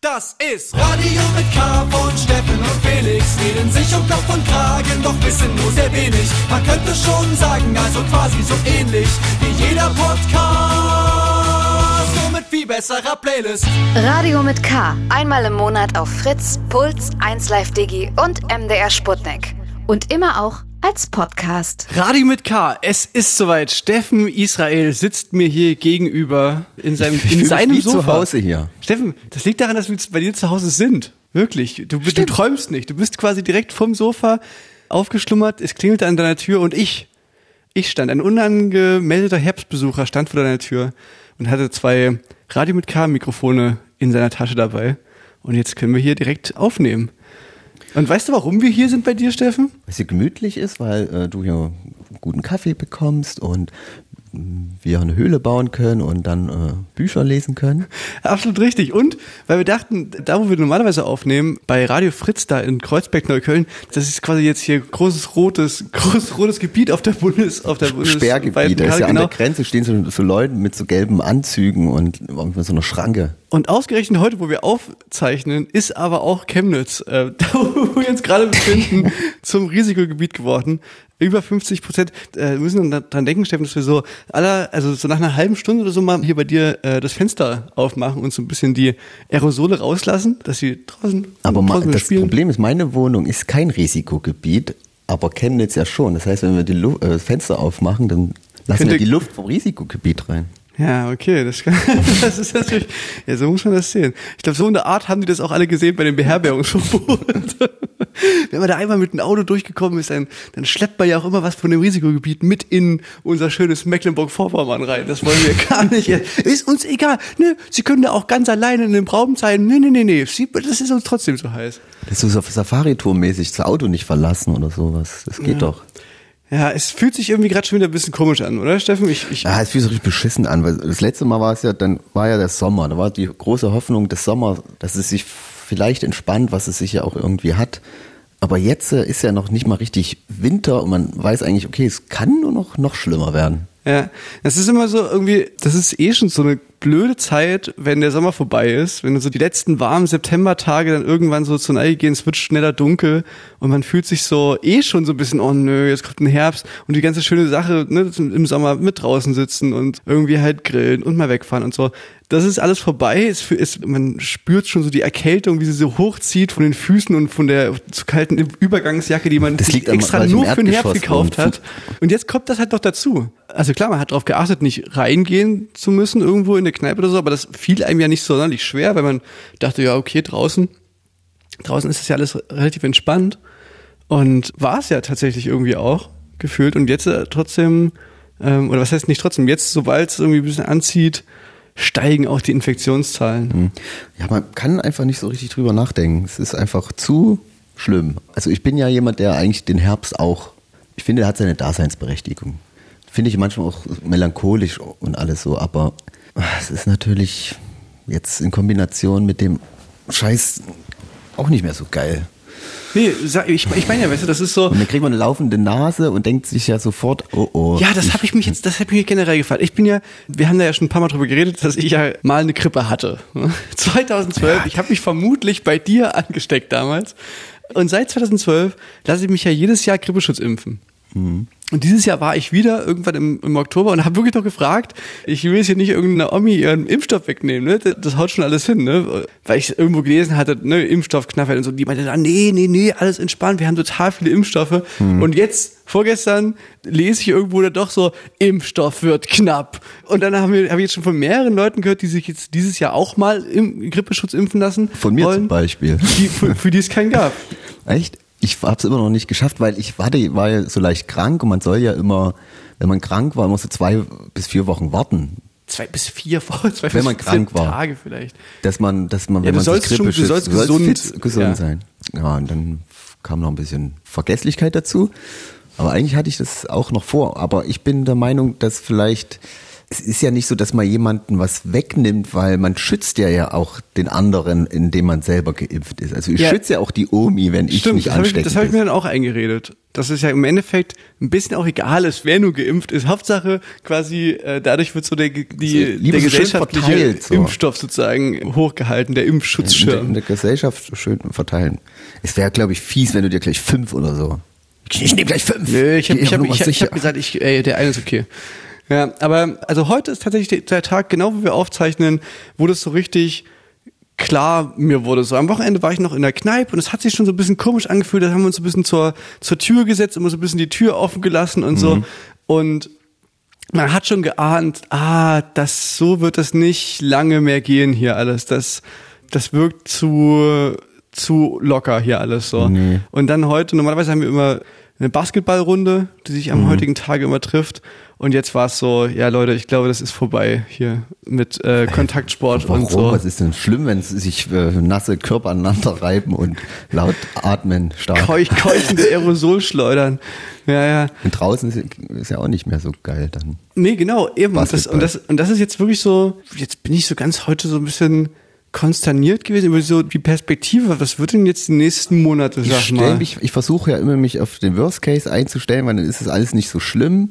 Das ist Radio mit K von Steffen und Felix. Reden sich um Kopf und Kragen, doch wissen nur sehr wenig. Man könnte schon sagen, also quasi so ähnlich wie jeder Podcast. Nur mit viel besserer Playlist. Radio mit K. Einmal im Monat auf Fritz, Puls, 1Live Digi und MDR Sputnik. Und immer auch als Podcast. Radio mit K. Es ist soweit. Steffen Israel sitzt mir hier gegenüber in seinem, in seinem Sofa. zu Hause hier. Steffen, das liegt daran, dass wir jetzt bei dir zu Hause sind. Wirklich. Du, du träumst nicht. Du bist quasi direkt vom Sofa aufgeschlummert. Es klingelte an deiner Tür und ich, ich stand, ein unangemeldeter Herbstbesucher stand vor deiner Tür und hatte zwei Radio mit K Mikrofone in seiner Tasche dabei. Und jetzt können wir hier direkt aufnehmen. Und weißt du, warum wir hier sind bei dir, Steffen? Weil es hier gemütlich ist, weil äh, du hier guten Kaffee bekommst und mh, wir eine Höhle bauen können und dann äh, Bücher lesen können. Absolut richtig. Und weil wir dachten, da wo wir normalerweise aufnehmen, bei Radio Fritz da in Kreuzberg-Neukölln, das ist quasi jetzt hier großes rotes, großes rotes Gebiet auf der Bundes, auf der Bundes Sperrgebiet, da ist ja an genau. der Grenze stehen so, so Leute mit so gelben Anzügen und mit so einer Schranke. Und ausgerechnet heute, wo wir aufzeichnen, ist aber auch Chemnitz, äh, da wo wir uns gerade befinden, zum Risikogebiet geworden. Über 50 Prozent äh, wir müssen dann dran denken, Steffen, dass wir so aller, also so nach einer halben Stunde oder so mal hier bei dir äh, das Fenster aufmachen und so ein bisschen die Aerosole rauslassen, dass sie draußen, Aber draußen das spielen. Problem ist, meine Wohnung ist kein Risikogebiet, aber Chemnitz ja schon. Das heißt, wenn wir die Lu äh, das Fenster aufmachen, dann lassen Könnte- wir die Luft vom Risikogebiet rein. Ja, okay, das, kann, das ist natürlich, ja, so muss man das sehen. Ich glaube, so in der Art haben die das auch alle gesehen bei dem Beherbergungsverbot. Wenn man da einmal mit dem Auto durchgekommen ist, dann, dann schleppt man ja auch immer was von dem Risikogebiet mit in unser schönes Mecklenburg-Vorpommern rein. Das wollen wir gar nicht. Ist uns egal. Ne, Sie können da auch ganz alleine in dem Raum sein. Nee, nee, nee, nee. Sie, das ist uns trotzdem so heiß. Das ist so Safari-Tour-mäßig, das Auto nicht verlassen oder sowas. Das geht doch. Ja, es fühlt sich irgendwie gerade schon wieder ein bisschen komisch an, oder, Steffen? Ich, ich, Ja, es fühlt sich richtig beschissen an, weil das letzte Mal war es ja, dann war ja der Sommer. Da war die große Hoffnung des Sommers, dass es sich vielleicht entspannt, was es sich ja auch irgendwie hat. Aber jetzt äh, ist ja noch nicht mal richtig Winter und man weiß eigentlich, okay, es kann nur noch, noch schlimmer werden. Ja, das ist immer so irgendwie, das ist eh schon so eine blöde Zeit, wenn der Sommer vorbei ist, wenn so die letzten warmen Septembertage dann irgendwann so zu Neige gehen, es wird schneller dunkel und man fühlt sich so eh schon so ein bisschen, oh nö, jetzt kommt ein Herbst und die ganze schöne Sache, ne, im Sommer mit draußen sitzen und irgendwie halt grillen und mal wegfahren und so. Das ist alles vorbei. Es, für- es, man spürt schon so die Erkältung, wie sie so hochzieht von den Füßen und von der zu kalten Übergangsjacke, die man extra nur für den Herbst gekauft hat. Und jetzt kommt das halt noch dazu. Also klar, man hat darauf geachtet, nicht reingehen zu müssen irgendwo in eine Kneipe oder so, aber das fiel einem ja nicht so sonderlich schwer, weil man dachte, ja, okay, draußen, draußen ist das ja alles relativ entspannt. Und war es ja tatsächlich irgendwie auch gefühlt. Und jetzt äh, trotzdem, ähm, oder was heißt nicht trotzdem, jetzt, sobald es irgendwie ein bisschen anzieht, steigen auch die Infektionszahlen. Ja, man kann einfach nicht so richtig drüber nachdenken. Es ist einfach zu schlimm. Also ich bin ja jemand, der eigentlich den Herbst auch, ich finde, er hat seine Daseinsberechtigung. Finde ich manchmal auch melancholisch und alles so, aber es ist natürlich jetzt in Kombination mit dem Scheiß auch nicht mehr so geil. Nee, ich, ich meine ja, weißt du, das ist so, Und dann kriegt man eine laufende Nase und denkt sich ja sofort, oh oh. Ja, das habe ich mich jetzt, das hat mich generell gefallen. Ich bin ja, wir haben da ja schon ein paar Mal drüber geredet, dass ich ja mal eine Grippe hatte. 2012, ich habe mich vermutlich bei dir angesteckt damals. Und seit 2012 lasse ich mich ja jedes Jahr Grippeschutz impfen. Und dieses Jahr war ich wieder irgendwann im, im Oktober und habe wirklich noch gefragt, ich will jetzt hier nicht irgendeiner Omi ihren Impfstoff wegnehmen, ne? Das, das haut schon alles hin, ne? Weil ich irgendwo gelesen hatte, ne, Impfstoffknappheit und so, die meinte dann, nee, nee, nee, alles entspannt, wir haben total viele Impfstoffe. Und jetzt, vorgestern, lese ich irgendwo da doch so, Impfstoff wird knapp. Und dann haben wir, habe ich jetzt schon von mehreren Leuten gehört, die sich jetzt dieses Jahr auch mal im Grippeschutz impfen lassen. Von mir wollen, zum Beispiel. Die, für, für die es keinen gab. Echt? Ich habe es immer noch nicht geschafft, weil ich hatte, war ja so leicht krank und man soll ja immer, wenn man krank war, immer so zwei bis vier Wochen warten, Zwei bis vier Wochen, zwei Wenn bis man krank vier war. Tage vielleicht. dass man, dass man, Ja, wenn du man sollst sich schon- Grippe du sollst gesund- fit, gesund ja. sein. Ja, und dann kam noch ein bisschen Vergesslichkeit dazu. Aber eigentlich hatte ich das auch noch vor. Aber ich bin der Meinung, dass vielleicht es ist ja nicht so, dass man jemanden was wegnimmt, weil man schützt ja ja auch den anderen, indem man selber geimpft ist. Also ich Ja. schütze ja auch die Omi, wenn ich Stimmt, nicht das habe ich, hab ich mir dann auch eingeredet. Dass es ja im Endeffekt ein bisschen auch egal ist, wer nur geimpft ist. Hauptsache quasi, äh, dadurch wird so der, die, der so schön gesellschaftliche verteilt, so. Impfstoff sozusagen hochgehalten, der in, der, Impfschutzschirm. in der Gesellschaft schön verteilen. Es wäre, glaube ich, fies, wenn du dir gleich fünf oder so. Ich nehme gleich fünf. Nö, ich habe Geh ich hab, ich hab, ich hab gesagt, ich, ey, der eine ist okay. Ja, aber also heute ist tatsächlich der- Tag, genau wo wir aufzeichnen, wo das so richtig klar mir wurde. So am Wochenende war ich noch in der Kneipe und es hat sich schon so ein bisschen komisch angefühlt. Da haben wir uns so ein bisschen zur, zur Tür gesetzt, immer so ein bisschen die Tür offen gelassen und Mhm. so. Und man hat schon geahnt, ah, das so wird es nicht lange mehr gehen hier alles. Das, das wirkt zu, zu locker hier alles so. Und dann heute, normalerweise haben wir immer eine Basketballrunde, die sich Mhm. am heutigen Tage immer trifft. Und jetzt war es so, ja Leute, ich glaube, das ist vorbei hier mit äh, Kontaktsport Warum? und so. Was ist denn schlimm, wenn sich äh, nasse Körper aneinander reiben und laut atmen stark? Keuch, keuchende Aerosolschleudern. Ja, ja. Und draußen ist, ist ja auch nicht mehr so geil dann. Nee, genau, eben. Das, und, das, und das ist jetzt wirklich so, jetzt bin ich so ganz heute so ein bisschen konsterniert gewesen über so die Perspektive. Was wird denn jetzt die nächsten Monate, Ich, sag stell mal? mich, ich versuche ja immer, mich auf den Worst Case einzustellen, weil dann ist es alles nicht so schlimm.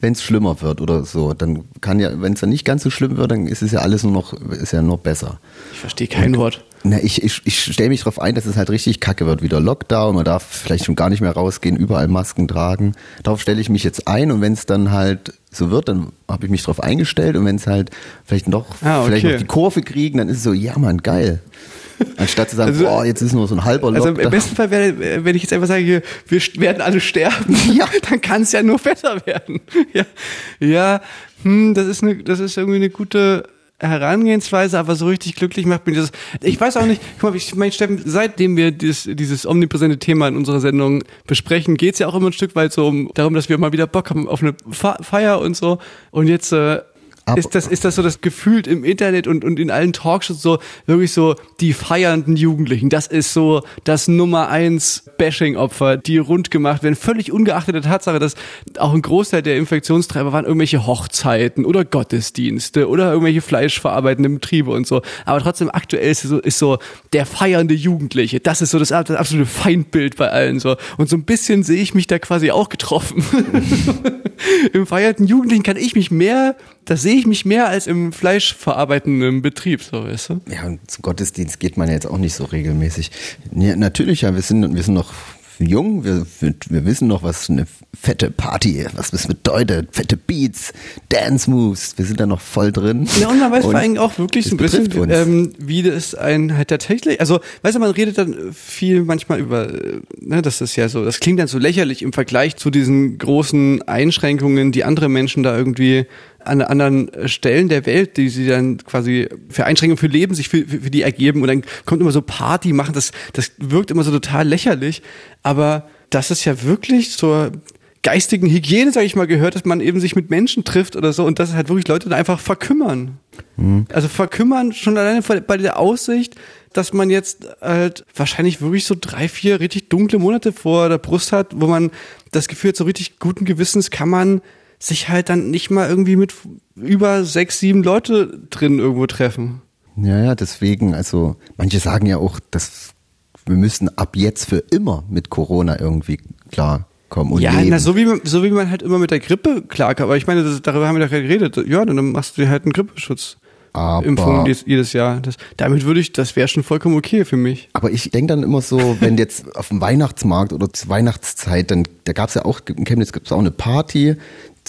Wenn es schlimmer wird oder so, dann kann ja, wenn es dann nicht ganz so schlimm wird, dann ist es ja alles nur noch, ist ja noch besser. ich verstehe kein Wort. Na, ich, ich, ich stelle mich darauf ein, dass es halt richtig kacke wird. Wieder Lockdown, man darf vielleicht schon gar nicht mehr rausgehen, überall Masken tragen. Darauf stelle ich mich jetzt ein und wenn es dann halt so wird, dann habe ich mich darauf eingestellt und wenn es halt vielleicht noch, Ah, okay. vielleicht noch die Kurve kriegen, dann ist es so, ja man, geil. Anstatt zu sagen, Also- boah, jetzt ist nur so ein halber Also Lockdown. im besten Fall wäre, wenn ich jetzt einfach sage, wir werden alle sterben, ja, dann kann es ja nur besser werden. Ja, ja hm, das ist eine, das ist irgendwie eine gute Herangehensweise, aber so richtig glücklich macht mich das. Ich weiß auch nicht, guck mal, ich meine, Steffen, seitdem wir dieses, dieses omnipräsente Thema in unserer Sendung besprechen, geht's ja auch immer ein Stück weit so um, darum, dass wir mal wieder Bock haben auf eine Feier und so. Und jetzt äh, ist das, ist das so das Gefühl im Internet und, und in allen Talkshows so, wirklich so die feiernden Jugendlichen. Das ist so das Nummer eins Bashing-Opfer, die rund gemacht werden. Völlig ungeachtet der Tatsache, dass auch ein Großteil der Infektionstreiber waren irgendwelche Hochzeiten oder Gottesdienste oder irgendwelche fleischverarbeitenden Betriebe und so. Aber trotzdem aktuell ist so, ist so der feiernde Jugendliche. Das ist so das, das absolute Feindbild bei allen so. Und so ein bisschen sehe ich mich da quasi auch getroffen. Im feierten Jugendlichen kann ich mich mehr, da sehe ich mich mehr als im fleischverarbeitenden Betrieb, so weißt du? Ja, und zum Gottesdienst geht man ja jetzt auch nicht so regelmäßig. Ja, natürlich, ja, wir sind, wir sind noch jung, wir, wir, wir wissen noch, was eine fette Party, was das bedeutet, fette Beats, Dance Moves, wir sind da noch voll drin. Ja, und man weiß vor allem auch wirklich so ein bisschen, ähm, wie das ein halt tatsächlich, also weißt du, man redet dann viel manchmal über, ne, das ist ja so, das klingt dann so lächerlich im Vergleich zu diesen großen Einschränkungen, die andere Menschen da irgendwie an anderen Stellen der Welt, die sie dann quasi für Einschränkungen für Leben sich für, für, für die ergeben. Und dann kommt immer so Party machen, das, das wirkt immer so total lächerlich, aber das ist ja wirklich zur geistigen Hygiene, sage ich mal, gehört, dass man eben sich mit Menschen trifft oder so und dass halt wirklich Leute einfach verkümmern. Also verkümmern schon alleine bei- bei der Aussicht, dass man jetzt halt wahrscheinlich wirklich so drei, vier richtig dunkle Monate vor der Brust hat, wo man das Gefühl hat, so richtig guten Gewissens kann man sich halt dann nicht mal irgendwie mit über sechs, sieben Leute drin irgendwo treffen. Ja, ja, deswegen, also manche sagen ja auch, dass wir müssen ab jetzt für immer mit Corona irgendwie klarkommen und ja, leben. na, so wie, man, so wie man halt immer mit der Grippe klarkommt. Aber ich meine, das, darüber haben wir doch gerade geredet. Ja, dann machst du dir halt einen Grippeschutz. Aber- Impfung jedes, jedes Jahr. Das, damit würde ich, das wäre schon vollkommen okay für mich. Aber ich denke dann immer so, wenn jetzt auf dem Weihnachtsmarkt oder zur Weihnachtszeit, dann da gab es ja auch, in Chemnitz gibt es auch eine Party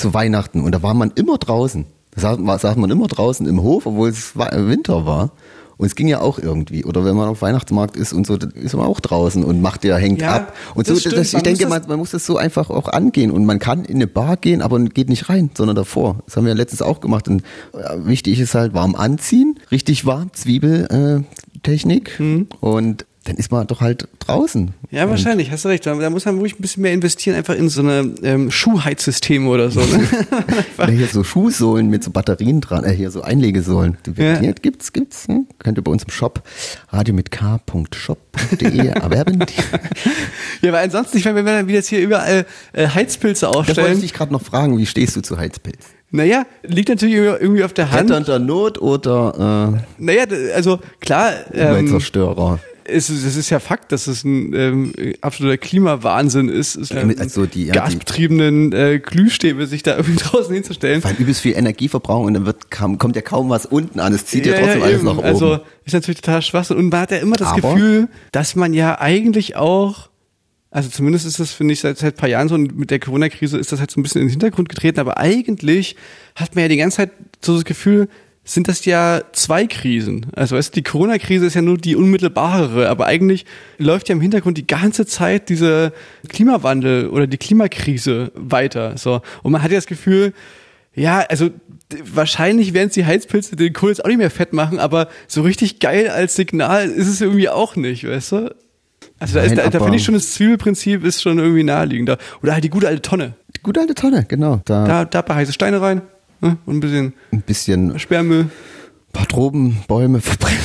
zu Weihnachten und da war man immer draußen. Da saß, war- saß man immer draußen im Hof, obwohl es wa- Winter war. Und es ging ja auch irgendwie. Oder wenn man auf Weihnachtsmarkt ist und so, dann ist man auch draußen und macht ja, hängt Ja, ab. Und so, das ich Man denke, man, man muss das so einfach auch angehen. Und man kann in eine Bar gehen, aber geht nicht rein, sondern davor. Das haben wir letztens auch gemacht. Und äh, wichtig ist halt warm anziehen, richtig warm, Zwiebeltechnik. Äh, Technik. Und dann ist man doch halt draußen. Ja, wahrscheinlich, hast du recht. Da, da muss man wirklich ein bisschen mehr investieren, einfach in so eine ähm, Schuhheizsysteme oder so. Ne? Oder hier so Schuhsohlen mit so Batterien dran, äh, hier so Einlegesohlen. Ja. ja. gibt's, gibt's. Hm? Könnt ihr bei uns im Shop radio mit k.shop.de erwerben. ja, aber ansonsten, ich meine, wenn wir dann wieder jetzt hier überall äh, Heizpilze Das wollte aufstellen. ich dich gerade noch fragen, wie stehst du zu Heizpilz? Naja, liegt natürlich irgendwie auf der Hand. Retternder Not oder Naja, d- also klar, äh, ähm, Umweltzerstörer? Es, ist- es ist ja Fakt, dass es ein ähm, absoluter Klimawahnsinn ist, ist ähm, also die- ja, gasbetriebenen äh, Glühstäbe sich da irgendwie draußen hinzustellen. Weil übelst viel Energieverbrauch und dann wird, kam, kommt ja kaum was unten an. Es zieht ja, trotzdem alles eben. nach oben. Also ist natürlich total Schwachsinn. Und man hat ja immer das Aber- Gefühl, dass man ja eigentlich auch, also zumindest ist das, finde ich, seit, seit ein paar Jahren so, und mit der Corona-Krise ist das halt so ein bisschen in den Hintergrund getreten, aber eigentlich hat man ja die ganze Zeit so das Gefühl, sind das ja zwei Krisen. Also weißt die Corona-Krise ist ja nur die unmittelbarere, aber eigentlich läuft ja im Hintergrund die ganze Zeit dieser Klimawandel oder die Klimakrise weiter. So. Und man hat ja das Gefühl, ja, also wahrscheinlich werden es die Heizpilze den Kohl jetzt auch nicht mehr fett machen, aber so richtig geil als Signal ist es irgendwie auch nicht, weißt du? Also da, ist, Nein, da, da finde ich schon, das Zwiebelprinzip ist schon irgendwie naheliegender. Oder halt die gute alte Tonne. Die gute alte Tonne, genau. Da, Da, da ein paar heiße Steine rein ne? und ein bisschen ein bisschen Sperrmüll. paar Tropenbäume verbrennen.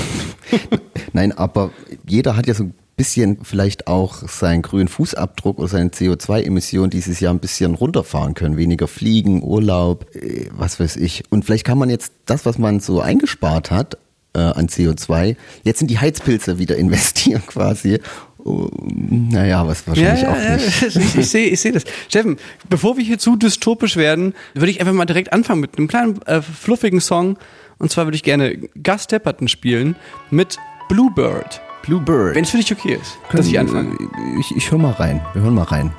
Nein, aber jeder hat ja so ein bisschen vielleicht auch seinen grünen Fußabdruck oder seine CO2-Emissionen dieses Jahr ein bisschen runterfahren können. Weniger Fliegen, Urlaub, äh, was weiß ich. Und vielleicht kann man jetzt das, was man so eingespart hat äh, an CO2, jetzt in die Heizpilze wieder investieren quasi. Naja, was wahrscheinlich auch nicht. ich, ich sehe ich seh das. Steffen, bevor wir hier zu dystopisch werden, würde ich einfach mal direkt anfangen mit einem kleinen äh, fluffigen Song. Und zwar würde ich gerne Gus Depperton spielen mit Bluebird. Bluebird. Wenn es für dich okay ist, dass ich anfange. Ich, ich höre mal rein. Wir hören mal rein.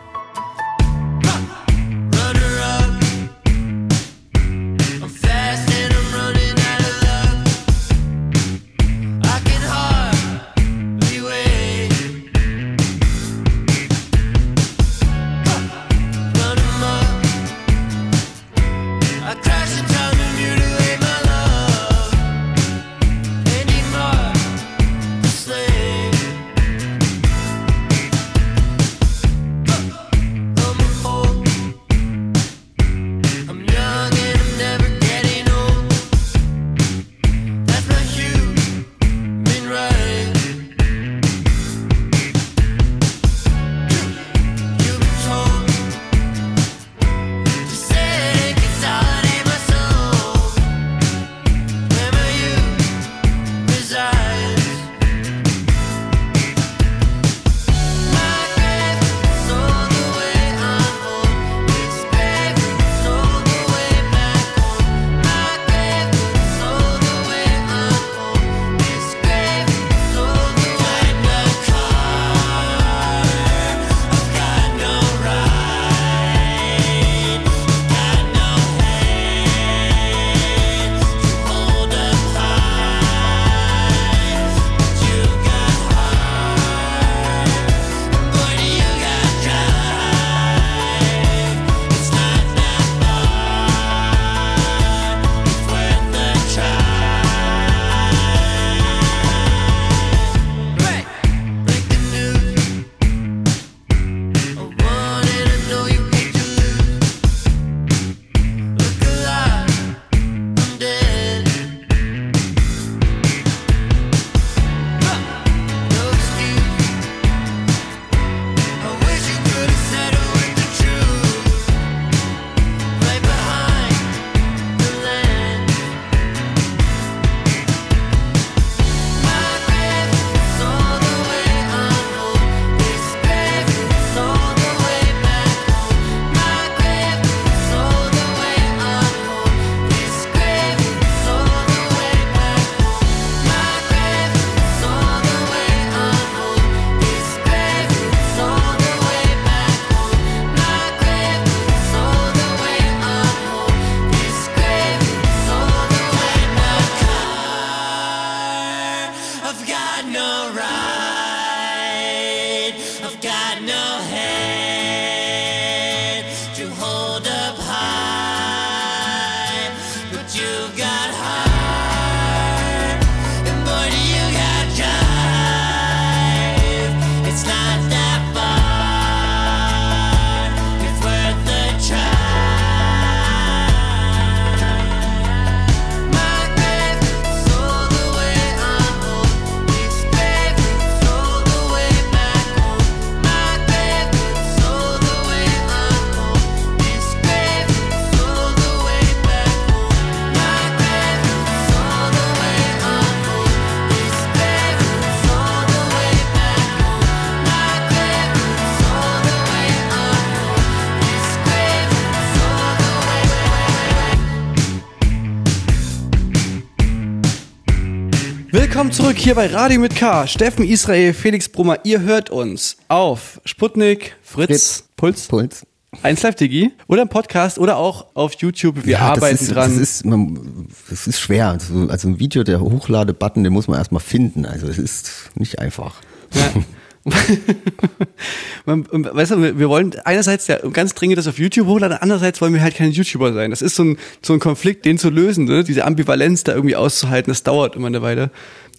Willkommen zurück hier bei Radio mit K. Steffen Israel, Felix Brummer, ihr hört uns auf Sputnik, Fritz, Fritz. Puls, Puls. 1 Live Digi oder im Podcast oder auch auf YouTube. Wir arbeiten das ist, dran. Das ist, man, das ist schwer. Also, also ein Video, der Hochlade-Button, den muss man erstmal finden. Also es ist nicht einfach. Ja. Weißt du, wir- wollen einerseits ja ganz dringend das auf YouTube hochladen, andererseits wollen wir halt keine YouTuber sein. Das ist so ein, so ein Konflikt, den zu lösen, ne? diese Ambivalenz da irgendwie auszuhalten, das dauert immer eine Weile.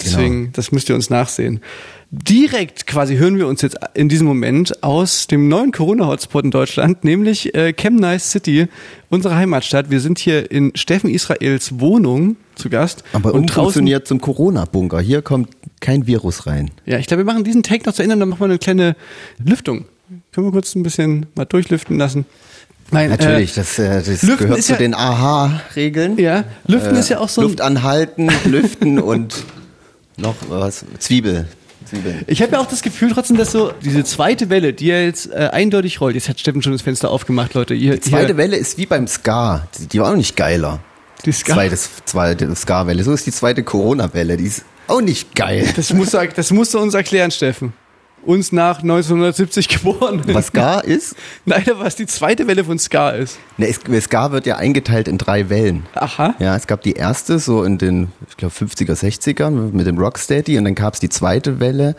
Deswegen, das müsst ihr uns nachsehen. Direkt quasi hören wir uns jetzt in diesem Moment aus dem neuen Corona-Hotspot in Deutschland, nämlich äh, Chemnice City, unsere Heimatstadt. Wir sind hier in Steffen Israels Wohnung zu Gast. Aber und draußen umfunktioniert zum Corona-Bunker. Hier kommt kein Virus rein. ja, ich glaube, wir machen diesen Take noch zu Ende, dann machen wir eine kleine Lüftung. Können wir kurz ein bisschen mal durchlüften lassen? Nein, Natürlich, das, äh, das Lüften gehört zu ja- den AHA-Regeln. Äh, ja, Lüften Äh, ist ja auch so Luft anhalten, lüften und noch was? Zwiebel. Zwiebeln. Ich habe ja auch das Gefühl trotzdem, dass so diese zweite Welle, die ja jetzt äh, eindeutig rollt, jetzt hat Steffen schon das Fenster aufgemacht, Leute. Ihr, Die zweite hier, Welle ist wie beim Ska. Die, die war auch nicht geiler. Die Ska Zweites, zweite Ska-Welle. So ist die zweite Corona-Welle. Die ist auch nicht geil. das, musst du, das musst du uns erklären, Steffen. Uns nach 1970 geboren. Was Ska ist? Nein, was die zweite Welle von Ska ist. Ne, Ska wird ja eingeteilt in drei Wellen. Aha. Ja, es gab die erste so in den, ich glaube, 50er, 60ern mit dem Rocksteady und dann gab es die zweite Welle.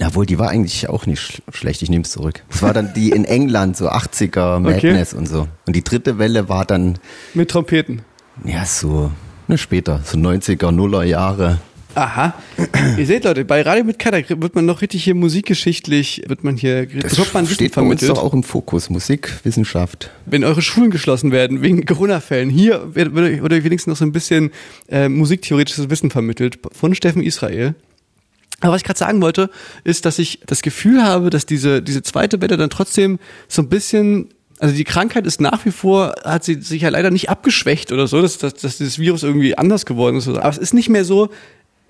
Jawohl, die war eigentlich auch nicht sch schlecht, ich nehme es zurück. Es war dann die in England, so 80er Madness und so. Und die dritte Welle war dann, Mit Trompeten. Ja, so, ne, später, so 90er, Nuller Jahre. Aha. Ihr seht, Leute, bei Radio mit Kader wird man noch richtig hier musikgeschichtlich, wird man hier, bekommt man Wissen steht bei uns doch auch im Fokus, Musik, Wissenschaft. wenn eure Schulen geschlossen werden wegen Corona-Fällen, hier wird, wird, wird euch wenigstens noch so ein bisschen äh, musiktheoretisches Wissen vermittelt von Steffen Israel. Aber was ich gerade sagen wollte, ist, dass ich das Gefühl habe, dass diese, diese zweite Welle dann trotzdem so ein bisschen, also die Krankheit ist nach wie vor, hat sie sich ja leider nicht abgeschwächt oder so, dass, dass, dass dieses Virus irgendwie anders geworden ist. Oder so. Aber es ist nicht mehr so,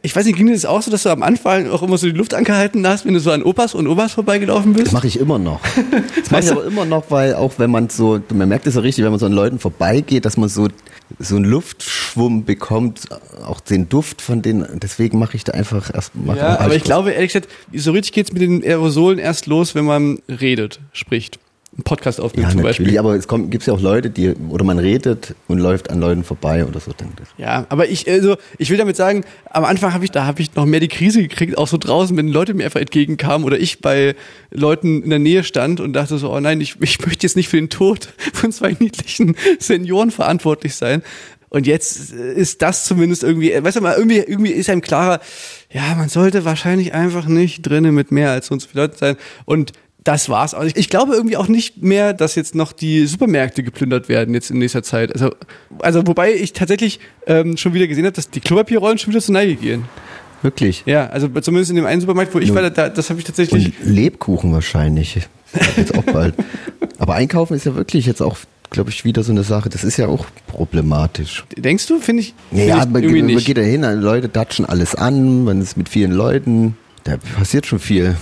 ich weiß nicht, ging dir das auch so, dass du am Anfang auch immer so die Luft angehalten hast, wenn du so an Opas und Opas vorbeigelaufen bist? Das mache ich immer noch. Das mache ich aber immer noch, weil auch wenn man so, man merkt es ja richtig, wenn man so an Leuten vorbeigeht, dass man so, so einen Luftschwumm bekommt, auch den Duft von denen, deswegen mache ich da einfach erst mach Ja, aber ich glaube, ehrlich gesagt, so richtig geht's mit den Aerosolen erst los, wenn man redet, spricht. Einen Podcast aufnimmt Ja, zum Beispiel. aber es kommt, gibt's ja auch Leute, die, oder man redet und läuft an Leuten vorbei oder so. Dann, das- Ja, aber ich, also, ich will damit sagen, am Anfang habe ich, da habe ich noch mehr die Krise gekriegt, auch so draußen, wenn Leute mir einfach entgegenkamen oder ich bei Leuten in der Nähe stand und dachte so, oh nein, ich, ich möchte jetzt nicht für den Tod von zwei niedlichen Senioren verantwortlich sein. Und jetzt ist das zumindest irgendwie, weißt du mal, irgendwie, irgendwie ist einem klarer, ja, man sollte wahrscheinlich einfach nicht drinnen mit mehr als so und so viele Leute sein. Und das war's. auch. Ich- Ich glaube irgendwie auch nicht mehr, dass jetzt noch die Supermärkte geplündert werden jetzt in nächster Zeit. Also, also wobei ich tatsächlich ähm, schon wieder gesehen habe, dass die Klopapierrollen schon wieder zur Neige gehen. Wirklich. Ja, also zumindest in dem einen Supermarkt, wo ich war, da, das habe ich tatsächlich. Und Lebkuchen wahrscheinlich. Jetzt auch bald. Aber einkaufen ist ja wirklich jetzt auch, glaube ich, wieder so eine Sache. Das ist ja auch problematisch. Denkst du? Finde ich, Ja, find ich man, irgendwie man nicht. geht da hin, Leute datschen alles an, man ist mit vielen Leuten. Da passiert schon viel.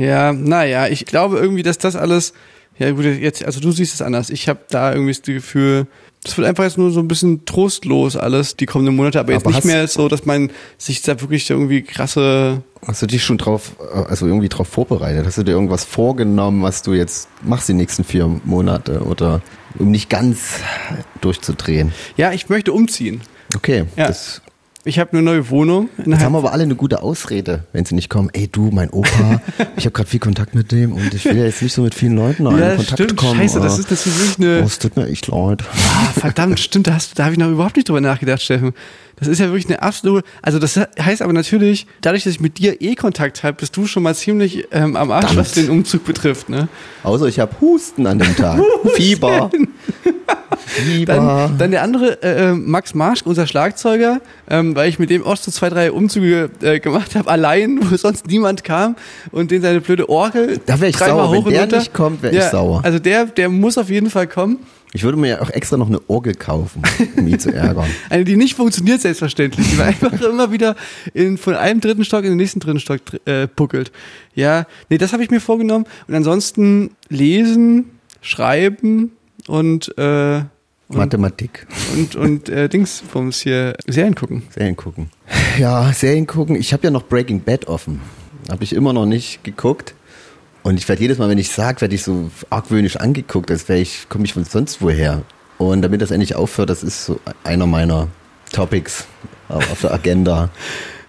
Ja, naja, ich glaube irgendwie, dass das alles. Ja, gut, jetzt, also du siehst es anders. Ich habe da irgendwie das Gefühl, das wird einfach jetzt nur so ein bisschen trostlos alles die kommenden Monate, aber jetzt Aber nicht hast- mehr so, dass man sich da wirklich irgendwie krasse. Hast du dich schon drauf, also irgendwie drauf vorbereitet? Hast du dir irgendwas vorgenommen, was du jetzt machst die nächsten vier Monate oder um nicht ganz durchzudrehen? Ja, ich möchte umziehen. Okay, Ja. das, Ich habe eine neue Wohnung. jetzt haben aber alle eine gute Ausrede, wenn sie nicht kommen. Ey, du, mein Opa, ich habe gerade viel Kontakt mit dem und ich will ja jetzt nicht so mit vielen Leuten ja, in Kontakt stimmt. kommen. Scheiße, das ist, wirklich eine. Oh, es tut mir echt leid. Ah, verdammt, stimmt, da, hast, da habe ich noch überhaupt nicht drüber nachgedacht, Steffen. Das ist ja wirklich eine absolute, also das heißt aber natürlich, dadurch, dass ich mit dir eh Kontakt habe, bist du schon mal ziemlich ähm, am Arsch, Verdammt. was den Umzug betrifft, ne? Außer ich habe Husten an dem Tag. Fieber. Dann, dann der andere, äh, Max Marsch, unser Schlagzeuger, ähm, weil ich mit dem auch so zwei, drei Umzüge äh, gemacht habe, allein, wo sonst niemand kam und den seine blöde Orgel Da wär ich sauer. Wenn der runter. nicht kommt, wär ich sauer. Also der, der muss auf jeden Fall kommen. Ich würde mir ja auch extra noch eine Orgel kaufen, um ihn zu ärgern. Eine, die nicht funktioniert, selbstverständlich. Die einfach immer wieder in, von einem dritten Stock in den nächsten dritten Stock äh, puckelt. Ja, nee, das habe ich mir vorgenommen. Und ansonsten lesen, schreiben und äh, Und, Mathematik. Und, und äh, Dings, vom hier Serien gucken. Serien gucken. Ja, Serien gucken. Ich habe ja noch Breaking Bad offen. Habe ich immer noch nicht geguckt. Und ich werde jedes Mal, wenn ich sage, werde ich so argwöhnisch angeguckt, als wäre ich, komme ich von sonst woher. Und damit das endlich aufhört, das ist so einer meiner Topics auf der Agenda.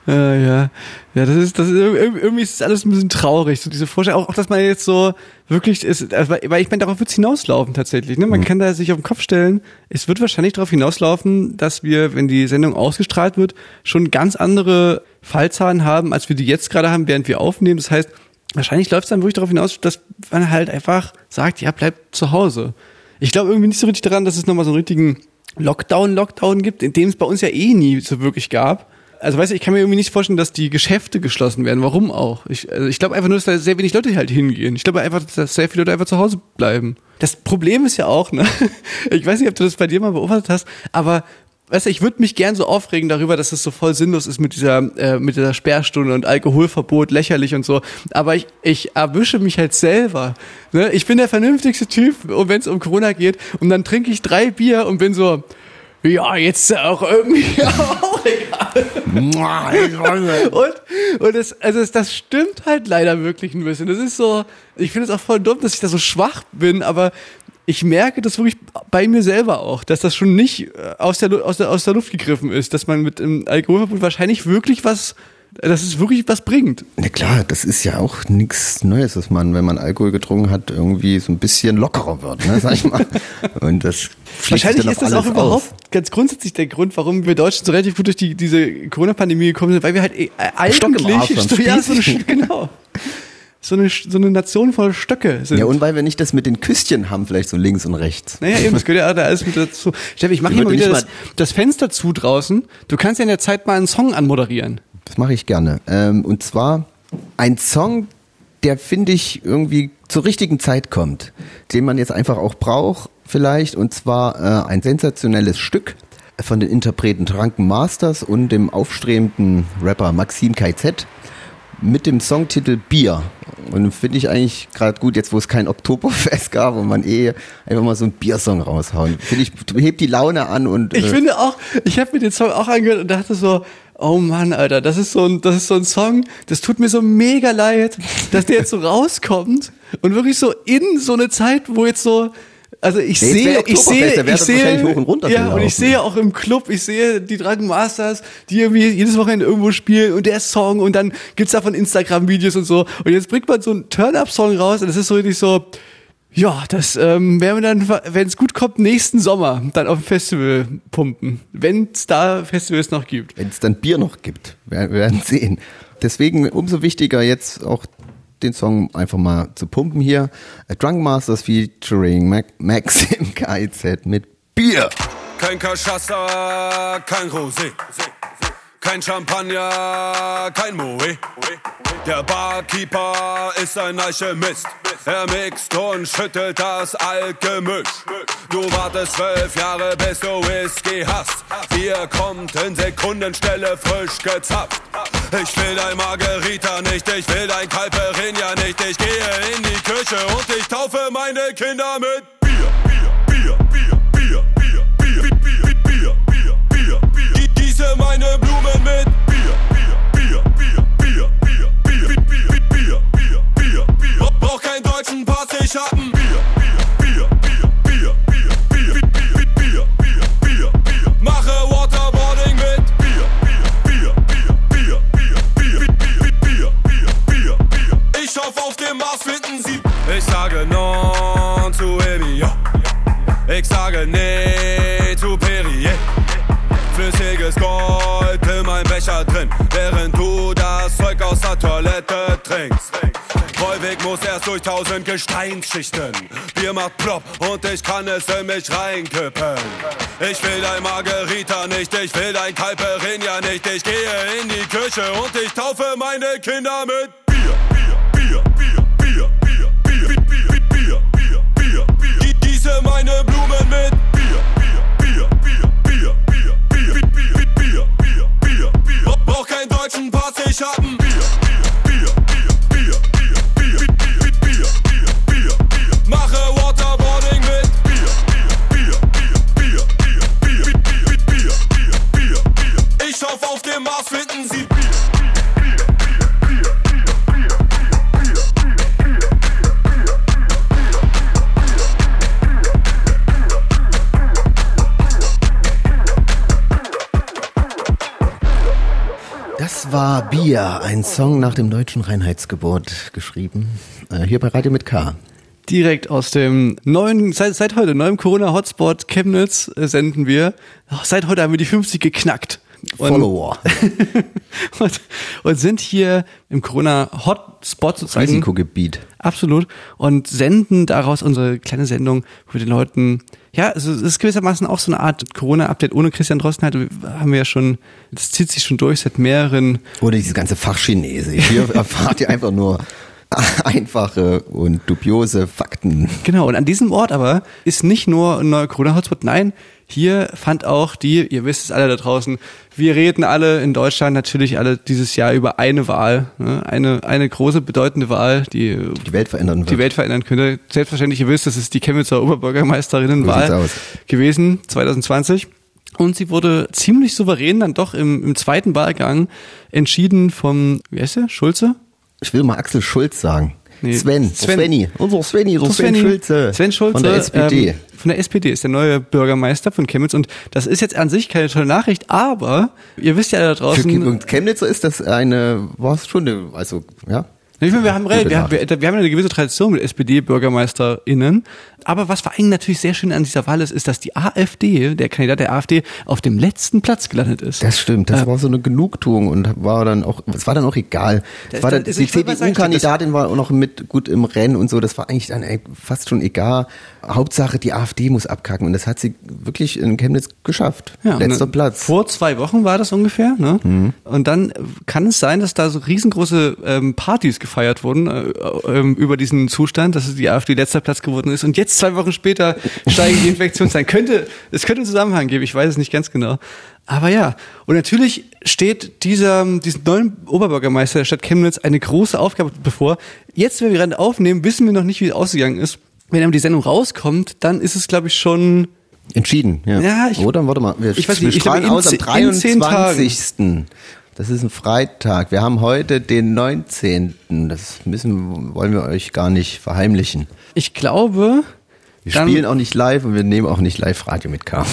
Ja, ja. Ja, das ist, das ist irgendwie ist alles ein bisschen traurig, so diese Vorstellung, auch, auch dass man jetzt so wirklich ist, also, weil ich meine, darauf wird es hinauslaufen tatsächlich. Ne? Man mhm. kann da sich auf den Kopf stellen, es wird wahrscheinlich darauf hinauslaufen, dass wir, wenn die Sendung ausgestrahlt wird, schon ganz andere Fallzahlen haben, als wir die jetzt gerade haben, während wir aufnehmen. Das heißt, wahrscheinlich läuft es dann wirklich darauf hinaus, dass man halt einfach sagt, ja, bleibt zu Hause. Ich glaube irgendwie nicht so richtig daran, dass es nochmal so einen richtigen Lockdown-Lockdown gibt, in dem es bei uns ja eh nie so wirklich gab also weißt du, ich kann mir irgendwie nicht vorstellen, dass die Geschäfte geschlossen werden. Warum auch? Ich, also ich glaube einfach nur, dass da sehr wenig Leute halt hingehen. Ich glaube einfach, dass sehr viele Leute einfach zu Hause bleiben. Das Problem ist ja auch, ne? Ich weiß nicht, ob du das bei dir mal beobachtet hast, aber weißt du, ich würde mich gern so aufregen darüber, dass es so voll sinnlos ist mit dieser, äh, mit dieser Sperrstunde und Alkoholverbot, lächerlich und so. Aber ich, ich erwische mich halt selber. Ne? Ich bin der vernünftigste Typ, wenn es um Corona geht. Und dann trinke ich drei Bier und bin so, ja, jetzt auch irgendwie auch. Und und das, also das stimmt halt leider wirklich ein bisschen. Das ist so, ich finde es auch voll dumm, dass ich da so schwach bin, aber ich merke das wirklich bei mir selber auch, dass das schon nicht äh, aus der, aus der, aus der Luft gegriffen ist, dass man mit dem Alkoholverbot wahrscheinlich wirklich was dass es wirklich was bringt. Na klar, das ist ja auch nichts Neues, dass man, wenn man Alkohol getrunken hat, irgendwie so ein bisschen lockerer wird, ne, sag ich mal. Und das Wahrscheinlich ist das auch überhaupt ganz grundsätzlich der Grund, warum wir Deutschen so relativ gut durch die, diese Corona-Pandemie gekommen sind, weil wir halt äh, eigentlich, ja, so eine, genau so eine, so eine Nation voll Stöcke sind. Ja, und weil wir nicht das mit den Küstchen haben, vielleicht so links und rechts. Naja, eben, das gehört ja da alles mit dazu. Steffi, ich mache hier mal wieder das, das, Fenster zu draußen. Du kannst ja in der Zeit mal einen Song anmoderieren. Das mache ich gerne. Ähm, und zwar ein Song, der finde ich irgendwie zur richtigen Zeit kommt, den man jetzt einfach auch braucht vielleicht. Und zwar äh, ein sensationelles Stück von den Interpreten Drunken Masters und dem aufstrebenden Rapper Maxim KZ mit dem Songtitel Bier. Und finde ich eigentlich gerade gut, jetzt wo es kein Oktoberfest gab, wo man eh einfach mal so einen Biersong raushauen. Finde ich, hebt die Laune an und. Ich äh, finde auch, ich habe mir den Song auch angehört und dachte so, Oh Mann, Alter, das ist so ein, das ist so ein Song, das tut mir so mega leid, dass der jetzt so rauskommt und wirklich so in so eine Zeit, wo jetzt so, also ich sehe, ich sehe, ich sehe, hoch und runter ja, und ich sehe auch im Club, ich sehe die Dragon Masters, die irgendwie jedes Wochenende irgendwo spielen und der Song und dann gibt's davon Instagram-Videos und so und jetzt bringt man so einen Turn-Up-Song raus und das ist so richtig so, ja, das ähm, werden wir dann, wenn es gut kommt, nächsten Sommer dann auf dem Festival pumpen. Wenn es da Festivals noch gibt. Wenn es dann Bier noch gibt. Wir werden sehen. Deswegen umso wichtiger jetzt auch den Song einfach mal zu pumpen hier. A Drunk Masters featuring Mac Maxim KIZ mit Bier. Kein Cachaça, kein Rosé. Kein Champagner, kein Moe. Der Barkeeper ist ein Alchemist. Er mixt und schüttelt das Algemisch. Du wartest zwölf Jahre, bis du Whisky hast. Bier kommt in Sekundenstelle frisch gezapft. Ich will dein Margarita nicht, ich will dein Calperinia nicht. Ich gehe in die Küche und ich taufe meine Kinder mit deutschen Pass, ich hab ein Bier, Bier, Bier, Bier, Bier, Bier, Bier, Bier, Bier, Bier, Bier, Bier. Mache Waterboarding mit Bier, Bier, Bier, Bier, Bier, Bier, Bier, Bier, Bier, Bier, Bier. Ich hoffe, auf dem Mars finden Sie. Ich sage non zu Emilio. Ich sage nee zu Perrier flüssiges Gold in mein Becher drin, während du das Zeug aus der Toilette trinkst. Muss erst durch tausend Gesteinsschichten. Bier macht plopp und ich kann es in mich reinkippen. Ich will dein Margarita nicht, ich will dein Calperinia nicht. Ich gehe in die Küche und ich taufe meine Kinder mit Bier, Bier, Bier, Bier, Bier, Bier, Bier, Bier, Bier, Bier, Bier, Bier. Gieße meine Blumen mit Bier, Bier, Bier, Bier, Bier, Bier, Bier, Bier, Bier, Bier, Bier, Bier. Brauch keinen deutschen Pass, ich hab ein Bier, Bier, Bier, finden sie Bier. Das war Bier, ein Song nach dem deutschen Reinheitsgebot geschrieben. Äh, hier bei Radio mit K. Direkt aus dem neuen, seit, seit heute, neuen Corona-Hotspot Chemnitz äh, senden wir. Oh, seit heute haben wir die 50 geknackt. Und, Follower. und, und sind hier im Corona-Hotspot sozusagen. Risikogebiet. Absolut. Und senden daraus unsere kleine Sendung, wo wir den Leuten, ja, also es ist gewissermaßen auch so eine Art Corona-Update ohne Christian Drosten halt, haben wir ja schon, das zieht sich schon durch seit mehreren Oder diese ganze Fachchinese. Hier erfahrt ihr einfach nur einfache und dubiose Fakten. Genau, und an diesem Ort aber ist nicht nur ein neuer Corona-Hotspot, nein, hier fand auch die, ihr wisst es alle da draußen, wir reden alle in Deutschland natürlich alle dieses Jahr über eine Wahl, ne? eine, eine große, bedeutende Wahl, die Die Welt verändern wird. die Welt verändern könnte. Selbstverständlich, ihr wisst, das ist die Chemnitzer Oberbürgermeisterinnenwahl gewesen, 2020. Und sie wurde ziemlich souverän dann doch im, im zweiten Wahlgang entschieden vom, wie heißt der, Schulze? Ich will mal Axel Schulz sagen. Nee, Sven, Sven. Sven. Svenny, unser Svenny, der Sven, Schulze. Sven Schulze. Von der SPD. Ähm, von der SPD ist der neue Bürgermeister von Chemnitz und das ist jetzt an sich keine tolle Nachricht, aber ihr wisst ja da Für draußen, Chem- Chemnitzer ist das eine, war es schon eine, also, ja. Ich meine, wir haben, wir, haben, wir, wir haben eine gewisse Tradition mit SPD-BürgermeisterInnen. Aber was vor allem natürlich sehr schön an dieser Wahl ist, ist, dass die AfD, der Kandidat der AfD, auf dem letzten Platz gelandet ist. Das stimmt, das war so eine Genugtuung und war dann auch, es war dann auch egal. Das- war dann, die CDU-Kandidatin war auch noch mit gut im Rennen und so, das war eigentlich dann fast schon egal. Hauptsache, die AfD muss abkacken und das hat sie wirklich in Chemnitz geschafft. Ja, Letzter und Platz. Vor zwei Wochen war das ungefähr. Ne? Und dann kann es sein, dass da so riesengroße ähm, Partys gefeiert wurden äh, ähm, über diesen Zustand, dass die AfD letzter Platz geworden ist. Und jetzt zwei Wochen später steigen die Infektionszahlen. Könnte, es könnte einen Zusammenhang geben, ich weiß es nicht ganz genau. Aber ja, und natürlich steht dieser, diesem neuen Oberbürgermeister der Stadt Chemnitz eine große Aufgabe bevor. Jetzt, wenn wir gerade aufnehmen, wissen wir noch nicht, wie es ausgegangen ist. Wenn aber die Sendung rauskommt, dann ist es, glaube ich, schon Entschieden, ja. Ja, ich- Oder, warte mal, wir, ich weiß wir nicht, ich glaube, in aus am ze- in zehn Tagen. 23. Das ist ein Freitag. Wir haben heute den 19. Das müssen, wollen wir euch gar nicht verheimlichen. Ich glaube. Wir spielen auch nicht live und wir nehmen auch nicht live Radio mit K.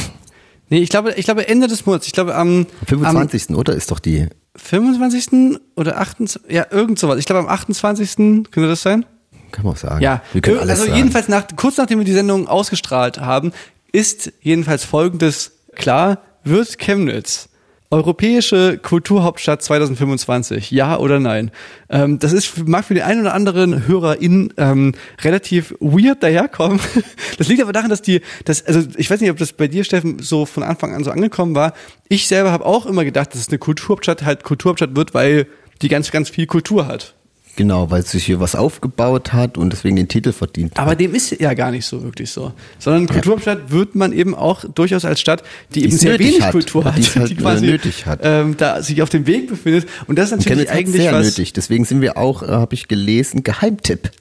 Nee, ich glaube, ich glaube Ende des Monats. Ich glaube am, Am 25. oder? Ist doch die. am 25. oder 28. Ja, irgend sowas. Ich glaube am 28. könnte das sein? Kann man auch sagen. Ja. wir können alles also sagen. jedenfalls nach, kurz nachdem wir die Sendung ausgestrahlt haben, ist jedenfalls folgendes klar. Wird Chemnitz Europäische Kulturhauptstadt 2025, ja oder nein? Ähm, das ist, mag für den einen oder anderen HörerIn ähm, relativ weird daherkommen. Das liegt aber daran, dass die, das, also ich weiß nicht, ob das bei dir, Steffen, so von Anfang an so angekommen war. Ich selber habe auch immer gedacht, dass es eine Kulturhauptstadt halt Kulturhauptstadt wird, weil die ganz, ganz viel Kultur hat. Genau, weil sich hier was aufgebaut hat und deswegen den Titel verdient Aber hat. dem ist ja gar nicht so wirklich so. Sondern Kulturhauptstadt wird man eben auch durchaus als Stadt, die, eben es sehr wenig hat, Kultur hat, die halt, die quasi äh, nötig hat. Ähm, da sich auf dem Weg befindet. Und das ist natürlich eigentlich sehr was. nötig. Deswegen sind wir auch, äh, habe ich gelesen, Geheimtipp.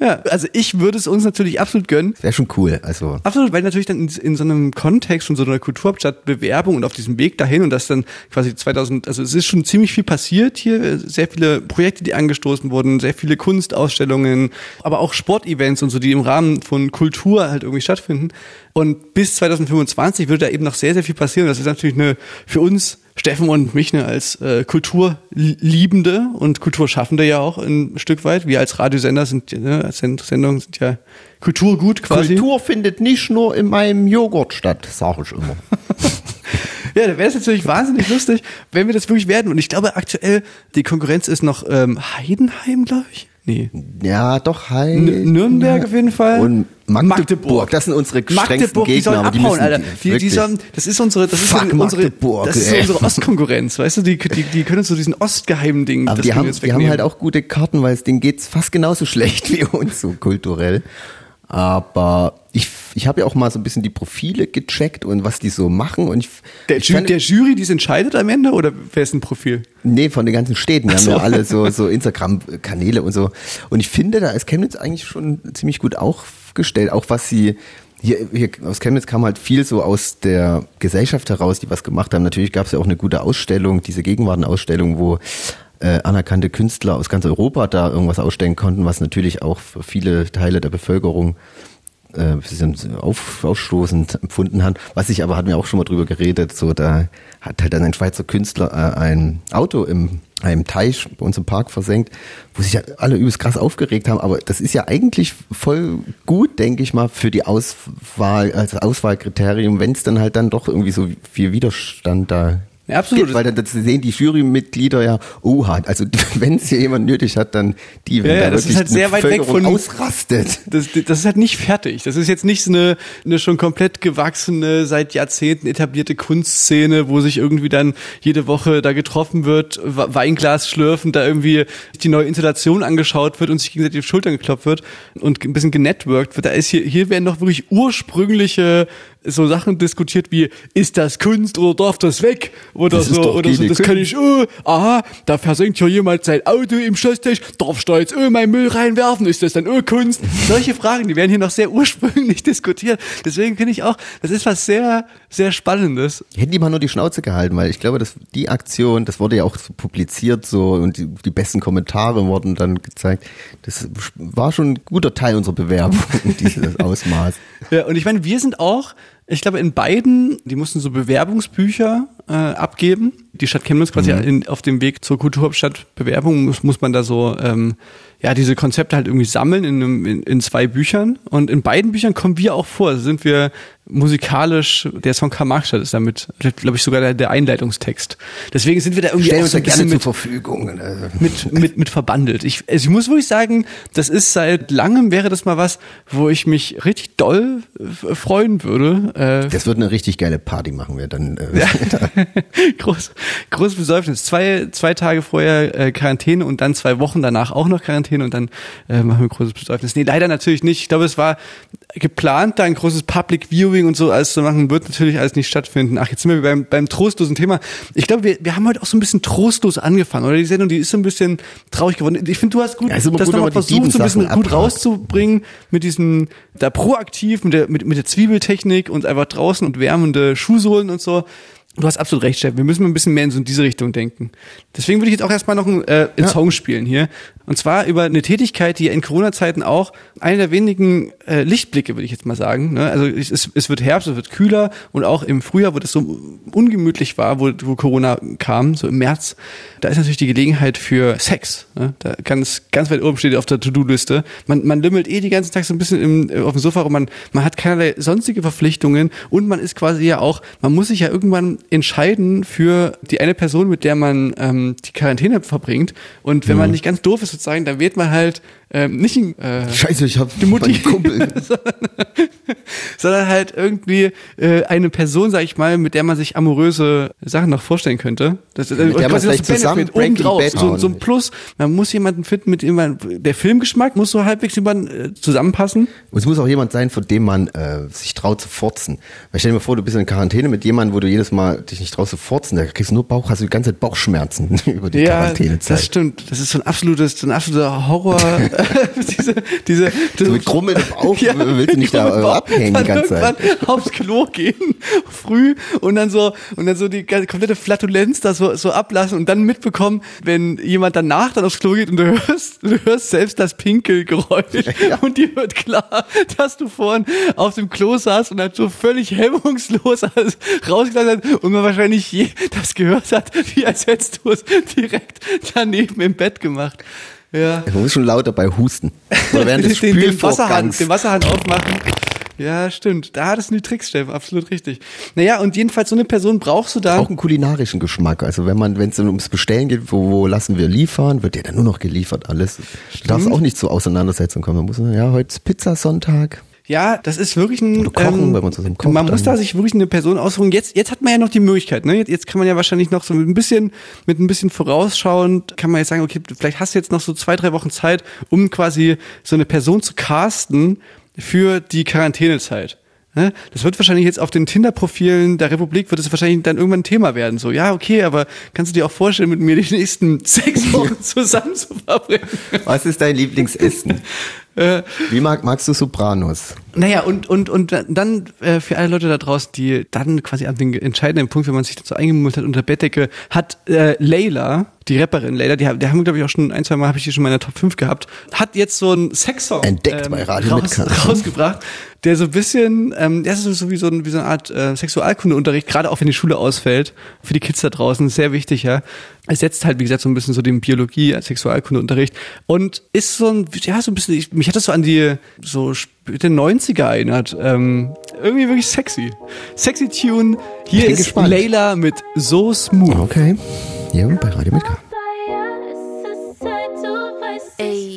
Ja, also ich würde es uns natürlich absolut gönnen. Wäre schon cool. Also Absolut, weil natürlich dann in, in so einem Kontext von so einer Kulturhauptstadt Bewerbung und auf diesem Weg dahin und das dann quasi 2000, also es ist schon ziemlich viel passiert hier, sehr viele Projekte, die angestoßen wurden, sehr viele Kunstausstellungen, aber auch Sportevents und so, die im Rahmen von Kultur halt irgendwie stattfinden. Und bis 2025 wird da eben noch sehr, sehr viel passieren. Das ist natürlich eine für uns Steffen und mich ne, als äh, Kulturliebende und Kulturschaffende ja auch ein Stück weit. Wir als Radiosender sind, ne, als Send- Sendung sind ja Kulturgut quasi. Kultur findet nicht nur in meinem Joghurt statt, sage ich immer. Ja, da wäre es natürlich wahnsinnig lustig, wenn wir das wirklich werden. Und ich glaube aktuell, die Konkurrenz ist noch ähm, Heidenheim, glaube ich. Nee. Ja, doch. N Nürnberg auf jeden Fall. Und Magdeburg. Das sind unsere strengsten Magdeburg, die Gegner. sollen die abhauen, müssen Alter. Die, die sollen, das ist unsere, das Fuck ist unsere, Magdeburg, das ist ey. unsere Ostkonkurrenz, weißt du? Die, die, die können uns so diesen ostgeheimen Ding, aber das die haben, die haben halt auch gute Karten, weil es denen geht's fast genauso schlecht wie uns so kulturell. Aber ich, ich habe ja auch mal so ein bisschen die Profile gecheckt und was die so machen. Und ich, der, ich Ju fand- der Jury, die es entscheidet am Ende, oder wer ist ein Profil? Nee, von den ganzen Städten. Die Ach haben so. ja alle so, so Instagram-Kanäle und so. Und ich finde, da ist Chemnitz eigentlich schon ziemlich gut aufgestellt. Auch was sie, hier, hier aus Chemnitz kam halt viel so aus der Gesellschaft heraus, die was gemacht haben. Natürlich gab es ja auch eine gute Ausstellung, diese Gegenwartenausstellung, wo äh, anerkannte Künstler aus ganz Europa da irgendwas ausstellen konnten, was natürlich auch für viele Teile der Bevölkerung äh, auf, aufstoßend empfunden haben. Was ich aber, hatten wir auch schon mal drüber geredet, so da hat halt dann ein Schweizer Künstler äh, ein Auto im einem Teich bei uns im Park versenkt, wo sich ja alle übelst krass aufgeregt haben. Aber das ist ja eigentlich voll gut, denke ich mal, für die Auswahl, als Auswahlkriterium, wenn es dann halt dann doch irgendwie so viel Widerstand da Ja, absolut. Gibt, weil dann das sehen die Jurymitglieder ja, oh, also wenn es hier jemand nötig hat, dann die, wenn Ja, da das ist wirklich halt sehr weit weg von- ausrastet. Das, das ist halt nicht fertig. Das ist jetzt nicht so eine, eine schon komplett gewachsene, seit Jahrzehnten etablierte Kunstszene, wo sich irgendwie dann jede Woche da getroffen wird, We- Weinglas schlürfen, da irgendwie die neue Installation angeschaut wird und sich gegenseitig auf die Schultern geklopft wird und ein bisschen genetworked wird. Da ist hier, hier werden noch wirklich ursprüngliche so Sachen diskutiert wie, ist das Kunst oder darf das weg? Oder Das so, oder so, das kann ich, oh, aha, da versenkt ja jemand sein Auto im Schlosssteig, darf ich da jetzt oh, mein Müll reinwerfen? Ist das dann oh, Kunst? Solche Fragen, die werden hier noch sehr ursprünglich diskutiert. Deswegen finde ich auch, das ist was sehr, sehr Spannendes. Hätten die mal nur die Schnauze gehalten, weil ich glaube, dass die Aktion, das wurde ja auch so publiziert so und die, die besten Kommentare wurden dann gezeigt. Das war schon ein guter Teil unserer Bewerbung, dieses Ausmaß. Ja, und ich meine, wir sind auch, ich glaube, in beiden, die mussten so Bewerbungsbücher äh, abgeben. Die Stadt Chemnitz quasi in, auf dem Weg zur Kulturhauptstadt Bewerbung muss, muss man da so ähm, ja diese Konzepte halt irgendwie sammeln in, einem, in, in zwei Büchern. Und in beiden Büchern kommen wir auch vor. Also sind wir musikalisch, der Song Karl Marxstadt ist damit, glaube ich, sogar der, der Einleitungstext. Deswegen sind wir da irgendwie Stellen auch uns so da bisschen gerne mit, zur Verfügung. Also, mit, mit, mit verbandelt. Ich, also ich muss wirklich sagen, das ist seit langem wäre das mal was, wo ich mich richtig doll äh, freuen würde. Äh, Das wird eine richtig geile Party machen wir dann. Äh, groß, großes Besäufnis. Zwei, zwei Tage vorher äh, Quarantäne und dann zwei Wochen danach auch noch Quarantäne und dann äh, machen wir ein großes Besäufnis. Nee, leider natürlich nicht. Ich glaube, es war geplant, da ein großes Public Viewing und so alles zu machen, wird natürlich alles nicht stattfinden. Ach, jetzt sind wir beim, beim trostlosen Thema. Ich glaube, wir, wir haben heute auch so ein bisschen trostlos angefangen, oder? Die Sendung, die ist so ein bisschen traurig geworden. Ich finde, du hast gut, Ja, das nochmal versucht, so ein bisschen Diebensachen gut abhakt. rauszubringen mit diesem, da proaktiv, mit der, mit, mit der Zwiebeltechnik und einfach draußen und wärmende Schuhsohlen und so. Du hast absolut recht, Chef. Wir müssen mal ein bisschen mehr in so in diese Richtung denken. Deswegen würde ich jetzt auch erstmal noch einen, äh, einen Song spielen hier. Und zwar über eine Tätigkeit, die ja in Corona-Zeiten auch eine der wenigen äh, Lichtblicke, würde ich jetzt mal sagen. Ne? Also es, es, wird Herbst, es wird kühler und auch im Frühjahr, wo das so ungemütlich war, wo, wo Corona kam, so im März, da ist natürlich die Gelegenheit für Sex. Ne? Da ganz, ganz weit oben steht auf der To-Do-Liste. Man, man lümmelt eh die ganzen Tag so ein bisschen im, äh, auf dem Sofa rum, man, man hat keinerlei sonstige Verpflichtungen und man ist quasi ja auch, man muss sich ja irgendwann entscheiden für die eine Person, mit der man ähm, die Quarantäne verbringt. Und wenn man nicht ganz doof ist sozusagen, dann wählt man halt ähm, nicht ein, äh, Scheiße, ich habe die Mutti. Kumpel. sondern halt irgendwie äh, eine Person, sag ich mal, mit der man sich amoröse Sachen noch vorstellen könnte. Das, äh, Mit der man quasi vielleicht so zusammen Bad so, so ein Plus. Man muss jemanden finden, mit dem man, der Filmgeschmack muss so halbwegs über, äh, zusammenpassen. Und es muss auch jemand sein, von dem man äh, sich traut zu furzen. Weil stell dir mal vor, du bist in Quarantäne mit jemandem, wo du jedes Mal dich nicht traust zu furzen. Da kriegst du nur Bauch, hast du die ganze Zeit Bauchschmerzen über die Ja, Quarantänezeit. das stimmt. Das ist so ein absolutes, so ein absoluter Horror. diese, diese, So mit krummelndem Bauch willst du nicht da krummelndem äh, Bauch. abhängen die Dann ganze Zeit. irgendwann aufs Klo gehen, früh und dann so und dann so die komplette Flatulenz da so, so ablassen und dann mitbekommen, wenn jemand danach dann aufs Klo geht und du hörst, du hörst selbst das Pinkelgeräusch und dir wird klar, dass du vorhin auf dem Klo saßt und halt so völlig hemmungslos alles rausgelassen hast und man wahrscheinlich je das gehört hat, wie als hättest du es direkt daneben im Bett gemacht. Ja. Man muss schon laut dabei husten. Oder während des den, den, Wasserhahn, den Wasserhahn aufmachen. Ja, stimmt. Da hattest du die Tricks, Steffen. Absolut richtig. Naja, und jedenfalls so eine Person brauchst du da. auch einen kulinarischen Geschmack. Also wenn man, wenn es ums Bestellen geht, wo, wo lassen wir liefern, wird ja dann nur noch geliefert alles. Du darfst auch nicht zur Auseinandersetzung kommen. Man muss, ja, heute ist Pizzasonntag. Ja, das ist wirklich ein. ähm, Oder kochen, wenn man zusammen kocht, Man muss da sich wirklich eine Person aussuchen. Jetzt, jetzt hat man ja noch die Möglichkeit. Ne? Jetzt, jetzt kann man ja wahrscheinlich noch so mit ein bisschen, mit ein bisschen vorausschauend, kann man jetzt sagen, okay, vielleicht hast du jetzt noch so zwei, drei Wochen Zeit, um quasi so eine Person zu casten für die Quarantänezeit. Ne? Das wird wahrscheinlich jetzt auf den Tinder-Profilen der Republik wird es wahrscheinlich dann irgendwann ein Thema werden. So, ja, okay, aber kannst du dir auch vorstellen, mit mir die nächsten sechs Wochen zusammen zu verbringen? Was ist dein Lieblingsessen? Wie mag, magst du Sopranos? Naja, und, und, und dann äh, für alle Leute da draußen, die dann quasi an den entscheidenden Punkt, wenn man sich dazu eingemummelt hat unter Bettdecke, hat äh, Layla, die Rapperin Layla, die, die haben, glaube ich, auch schon ein, zwei Mal habe ich die schon in meiner Top 5 gehabt, hat jetzt so einen Sexsong Entdeckt bei Radio raus, rausgebracht, der so ein bisschen, ähm, der ist so wie so, ein, wie so eine Art äh, Sexualkundeunterricht, gerade auch wenn die Schule ausfällt, für die Kids da draußen, sehr wichtig, ja. Es setzt halt, wie gesagt, so ein bisschen so den Biologie, Sexualkundeunterricht und ist so ein, ja, so ein bisschen, ich, mich hat das so an die so späte 90er erinnert. Ähm, irgendwie wirklich sexy. Sexy Tune. Hier ist gespannt. Layla mit So Smooth. Okay. Hier bei Radio Mitka. Ey,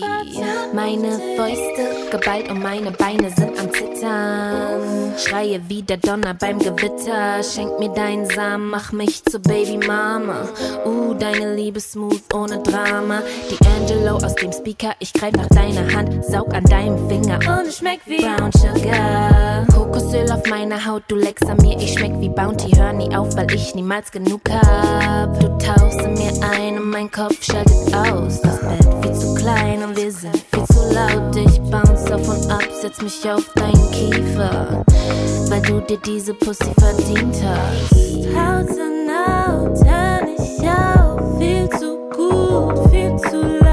meine Fäuste geballt und meine Beine sind am Zittern. Schreie wie der Donner beim Gewitter. Schenk mir deinen Samen, mach mich zur Baby Mama. Uh, deine Liebe smooth ohne Drama. Die Angelo aus dem Speaker, ich greif nach deiner Hand, saug an deinem Finger und es schmeckt wie Brown Sugar. Kokosöl auf meiner Haut, du leckst an mir, ich schmeck wie Bounty. Hör nie auf, weil ich niemals genug hab. Du tauchst in mir ein und mein Kopf schaltet aus. Das Bett zu klein und wir sind viel zu laut. Ich bounce auf und ab, setz mich auf deinen Kiefer, weil du dir diese Pussy verdient hast. Haut an Haut, hör nicht auf, viel zu gut, viel zu laut.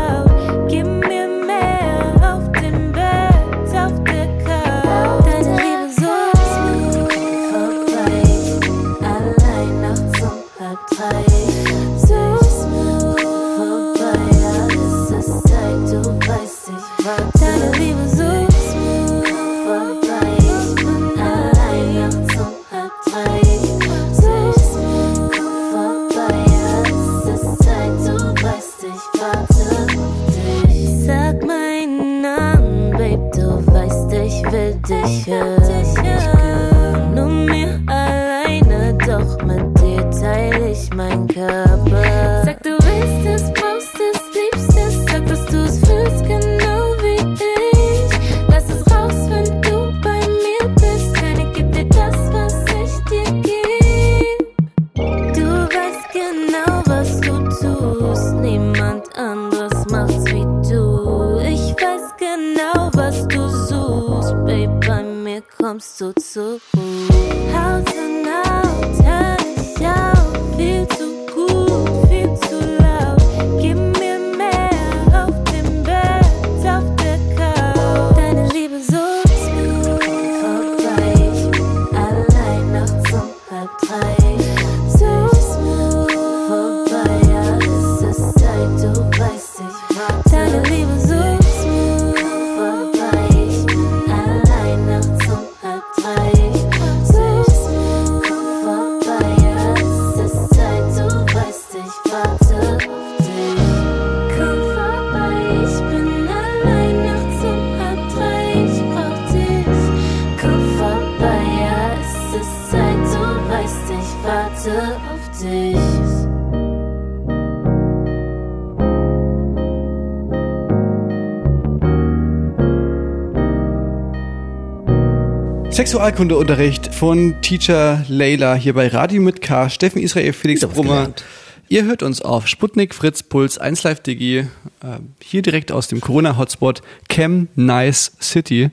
Sexualkundeunterricht von Teacher Layla hier bei Radio mit K. Steffen Israel, Felix Brummer. Ihr hört uns auf Sputnik, Fritz, Puls, 1 Live Digi, äh, hier direkt aus dem Corona-Hotspot Cam Nice City.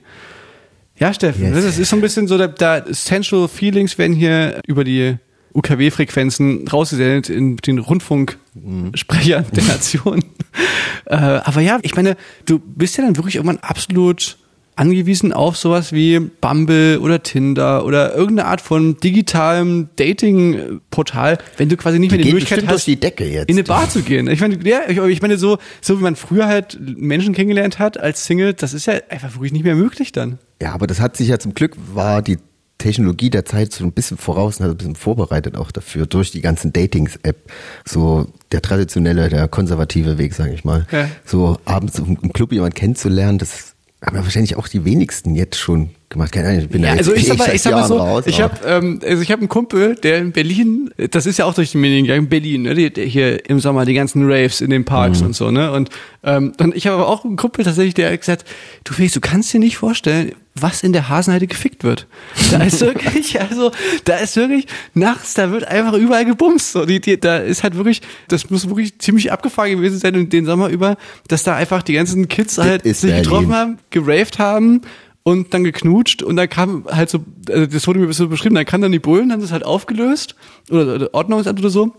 Ja, Steffen, Yes. das ist so ein bisschen so, da, da Sensual Feelings werden hier über die UKW-Frequenzen rausgesendet in den Rundfunksprechern der Nation. äh, aber ja, ich meine, du bist ja dann wirklich irgendwann absolut angewiesen auf sowas wie Bumble oder Tinder oder irgendeine Art von digitalem Dating-Portal, wenn du quasi nicht mehr die Möglichkeit hast, die Decke jetzt. in eine Bar zu gehen. Ich meine, ja, ich, ich meine so, so wie man früher halt Menschen kennengelernt hat als Single, das ist ja einfach wirklich nicht mehr möglich dann. Ja, aber das hat sich ja zum Glück, war die Technologie der Zeit so ein bisschen voraus und hat ein bisschen vorbereitet auch dafür, durch die ganzen Datings-App. So der traditionelle, der konservative Weg, sage ich mal. Ja. So abends im Club jemanden kennenzulernen, das haben ja wahrscheinlich auch die wenigsten jetzt schon gemacht. Keine Ahnung, ich bin Ja, da also jetzt ich sag mal, ich sag mal so, raus, ich habe ähm, also ich habe einen Kumpel, der in Berlin, das ist ja auch durch die Medien gegangen, Berlin, ne, die, hier im Sommer die ganzen Raves in den Parks Mhm. und so, ne? Und ähm, und ich habe aber auch einen Kumpel tatsächlich, der hat gesagt, du Felix, du kannst dir nicht vorstellen, was in der Hasenheide gefickt wird. Da ist wirklich, also da ist wirklich nachts, da wird einfach überall gebumst. So, die, die, da ist halt wirklich, das muss wirklich ziemlich abgefahren gewesen sein und den Sommer über, dass da einfach die ganzen Kids halt sich Berlin. getroffen haben, geraved haben und dann geknutscht und dann kam halt so, also das wurde mir so beschrieben, dann kam dann die Bullen, haben das halt aufgelöst oder, oder Ordnungsamt oder so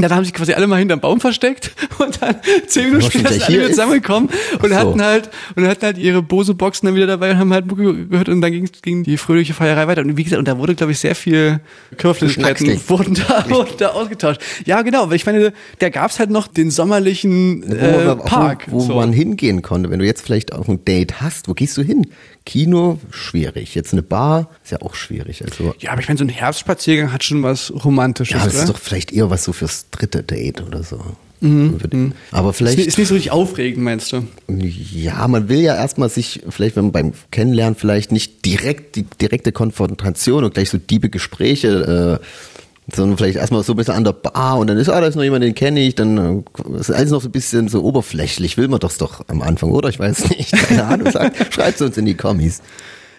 Dann haben sich quasi alle mal hinterm Baum versteckt und dann zehn Minuten später sind alle wieder zusammengekommen und so. hatten halt und hatten halt ihre Bose-Boxen dann wieder dabei und haben halt Mucke gehört und dann ging, ging die fröhliche Feierei weiter. Und wie gesagt, und da wurde, glaube ich, sehr viel Schnackstig. wurden da, wurden da ausgetauscht. Ja, genau, weil ich meine, da gab's halt noch den sommerlichen Wo, äh, man- Park. wo, wo so. man hingehen konnte. Wenn du jetzt vielleicht auch ein Date hast, wo gehst du hin? Kino, schwierig. Jetzt eine Bar, ist ja auch schwierig. Also, ja, aber ich meine, so ein Herbstspaziergang hat schon was Romantisches, ja, das oder? ist doch vielleicht eher was so fürs dritte Date oder so. Aber Mhm, ist, vielleicht, ist nicht so richtig aufregend, meinst du? ja, man will ja erstmal sich, vielleicht wenn man beim Kennenlernen vielleicht nicht direkt die direkte Konfrontation und gleich so diebe Gespräche, äh, sondern vielleicht erstmal so ein bisschen an der Bar und dann ist, ah, da ist noch jemand, den kenne ich, dann äh, ist alles noch so ein bisschen so oberflächlich. Will man das doch am Anfang, oder? Ich weiß nicht. Keine Ahnung. Sagt, schreibt uns in die Kommis.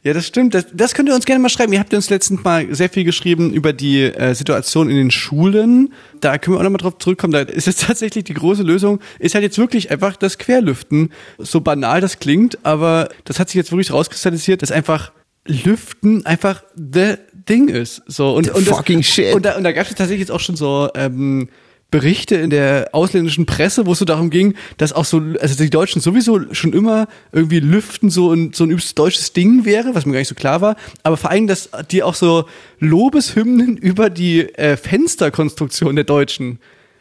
Ja, das stimmt. Das, das könnt ihr uns gerne mal schreiben. Ihr habt uns letztens mal sehr viel geschrieben über die äh, Situation in den Schulen. Da können wir auch nochmal drauf zurückkommen. Da ist jetzt tatsächlich die große Lösung, ist halt jetzt wirklich einfach das Querlüften. So banal das klingt, aber das hat sich jetzt wirklich rauskristallisiert, dass einfach Lüften einfach the Ding ist. So und The und das, fucking shit. Und da, und da gab es tatsächlich jetzt auch schon so ähm, Berichte in der ausländischen Presse, wo es so darum ging, dass auch so, also die Deutschen sowieso schon immer irgendwie Lüften so ein, so ein übelst deutsches Ding wäre, was mir gar nicht so klar war, aber vor allem, dass die auch so Lobeshymnen über die äh, Fensterkonstruktion der Deutschen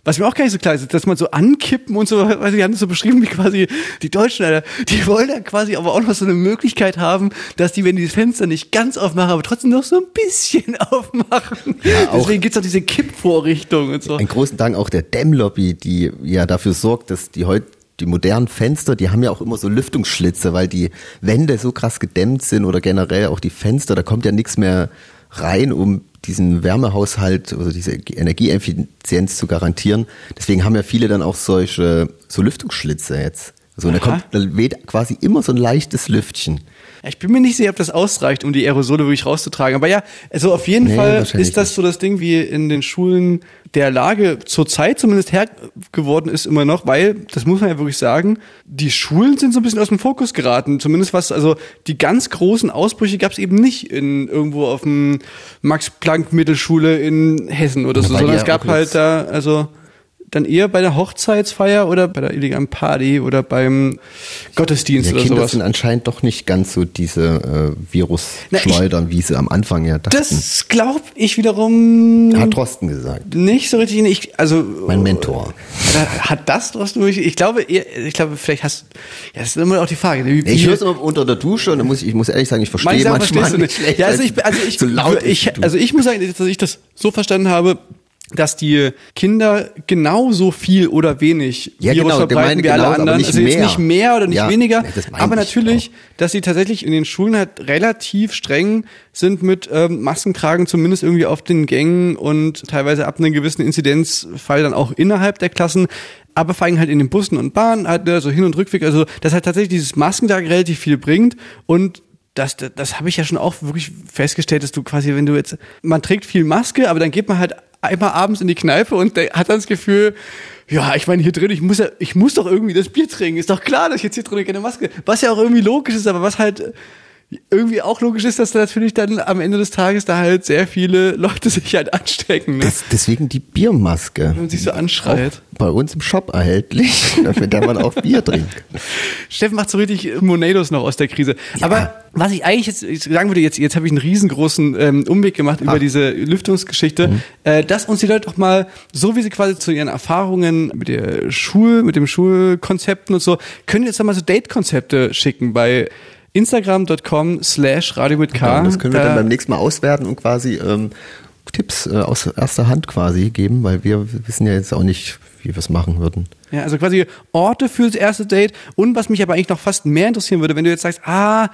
was mir auch gar nicht so klar ist, dass man so ankippen und so, weiß ich, die haben das so beschrieben, wie quasi die Deutschen, Alter, die wollen dann quasi aber auch noch so eine Möglichkeit haben, dass die, wenn die das Fenster nicht ganz aufmachen, aber trotzdem noch so ein bisschen aufmachen. auch- Deswegen gibt's auch diese Kippvorrichtung und so. Einen großen Dank auch der Dämmlobby, die ja dafür sorgt, dass die heute die modernen Fenster, die haben ja auch immer so Lüftungsschlitze, weil die Wände so krass gedämmt sind oder generell auch die Fenster, da kommt ja nichts mehr rein, um diesen Wärmehaushalt oder diese Energieeffizienz zu garantieren. Deswegen haben ja viele dann auch solche so Lüftungsschlitze jetzt. Also und da kommt, da weht quasi immer so ein leichtes Lüftchen. Ich bin mir nicht sicher, ob das ausreicht, um die Aerosole wirklich rauszutragen. Aber ja, also auf jeden Nee, Fall ist das so das Ding, wie in den Schulen der Lage zurzeit zumindest her geworden ist immer noch, weil, das muss man ja wirklich sagen, die Schulen sind so ein bisschen aus dem Fokus geraten. Zumindest was, also die ganz großen Ausbrüche gab es eben nicht in irgendwo auf dem Max-Planck-Mittelschule in Hessen oder so, sondern es gab halt da, also dann eher bei der Hochzeitsfeier oder bei der illegalen Party oder beim Gottesdienst Ja, oder Kinder sowas. sind anscheinend doch nicht ganz so diese äh, Virus-Schleudern, wie sie am Anfang ja dachten. Das glaube ich wiederum Hat Drosten gesagt. nicht so richtig. Ich, also Mein Mentor. Äh, Hat das Drosten wirklich? Ich glaube, ich glaube, vielleicht hast. Ja, das ist immer auch die Frage. Wie, Ich höre es immer unter der Dusche und dann muss ich, ich muss ehrlich sagen, ich verstehe manchmal du nicht nicht. schlecht, Ja, also ich, also ich, so laut ich, also ich muss sagen, dass ich das so verstanden habe, dass die Kinder genauso viel oder wenig Ja, Virus genau, verbreiten wie alle genauso, anderen. nicht also jetzt mehr. nicht mehr oder nicht Ja, weniger. aber ich natürlich, dass sie tatsächlich in den Schulen halt relativ streng sind mit ähm, Maskentragen, zumindest irgendwie auf den Gängen und teilweise ab einem gewissen Inzidenzfall dann auch innerhalb der Klassen. Aber vor allem halt in den Bussen und Bahnen, halt ne, so Hin- und Rückweg, also dass halt tatsächlich dieses Maskentragen relativ viel bringt und das, das, das habe ich ja schon auch wirklich festgestellt, dass du quasi, wenn du jetzt, man trägt viel Maske, aber dann geht man halt einmal abends in die Kneipe und der hat dann das Gefühl, ja, ich meine, hier drin, ich muss ja, ich muss doch irgendwie das Bier trinken. Ist doch klar, dass ich jetzt hier drin keine Maske, was ja auch irgendwie logisch ist, aber was halt irgendwie auch logisch ist, dass da natürlich dann am Ende des Tages da halt sehr viele Leute sich halt anstecken, ne? Das, deswegen die Biermaske. Wenn man sich so anschreit. Auch bei uns im Shop erhältlich, mit der man auch Bier trinkt. Steffen macht so richtig Monados noch aus der Krise. Aber was ich eigentlich jetzt sagen würde, jetzt, jetzt habe ich einen riesengroßen ähm, Umweg gemacht über diese Lüftungsgeschichte, äh, dass uns die Leute doch mal, so wie sie quasi zu ihren Erfahrungen mit der Schul, mit dem Schulkonzepten und so, können jetzt doch mal so Date-Konzepte schicken bei instagram.com slash radio mit K. Und das können wir Da- dann beim nächsten Mal auswerten und quasi ähm, Tipps äh, aus erster Hand quasi geben, weil wir wissen ja jetzt auch nicht, wie wir es machen würden. Ja, also quasi Orte für das erste Date. Und was mich aber eigentlich noch fast mehr interessieren würde, wenn du jetzt sagst, ah,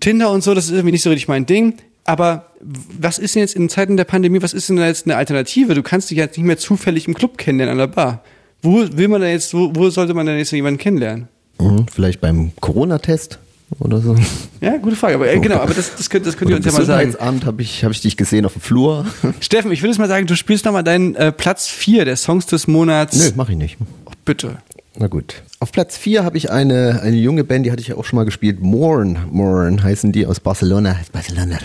Tinder und so, das ist irgendwie nicht so richtig mein Ding. Aber was ist denn jetzt in Zeiten der Pandemie, was ist denn da jetzt eine Alternative? Du kannst dich jetzt nicht mehr zufällig im Club kennenlernen an der Bar. Wo will man da jetzt, wo, wo sollte man denn jetzt jemanden kennenlernen? Mhm, vielleicht beim Corona-Test oder so. Ja, gute Frage. Aber äh, genau, aber das, das könnt, das könnt ihr uns ja mal sagen. Gesundheitsamt habe ich, hab ich dich gesehen auf dem Flur. Steffen, ich würde jetzt mal sagen, du spielst nochmal deinen äh, Platz 4 der Songs des Monats. Nö, mache ich nicht. Oh, bitte. Na gut. Auf Platz 4 habe ich eine, eine junge Band, die hatte ich ja auch schon mal gespielt. Morn, Morn heißen die aus Barcelona. Barcelona.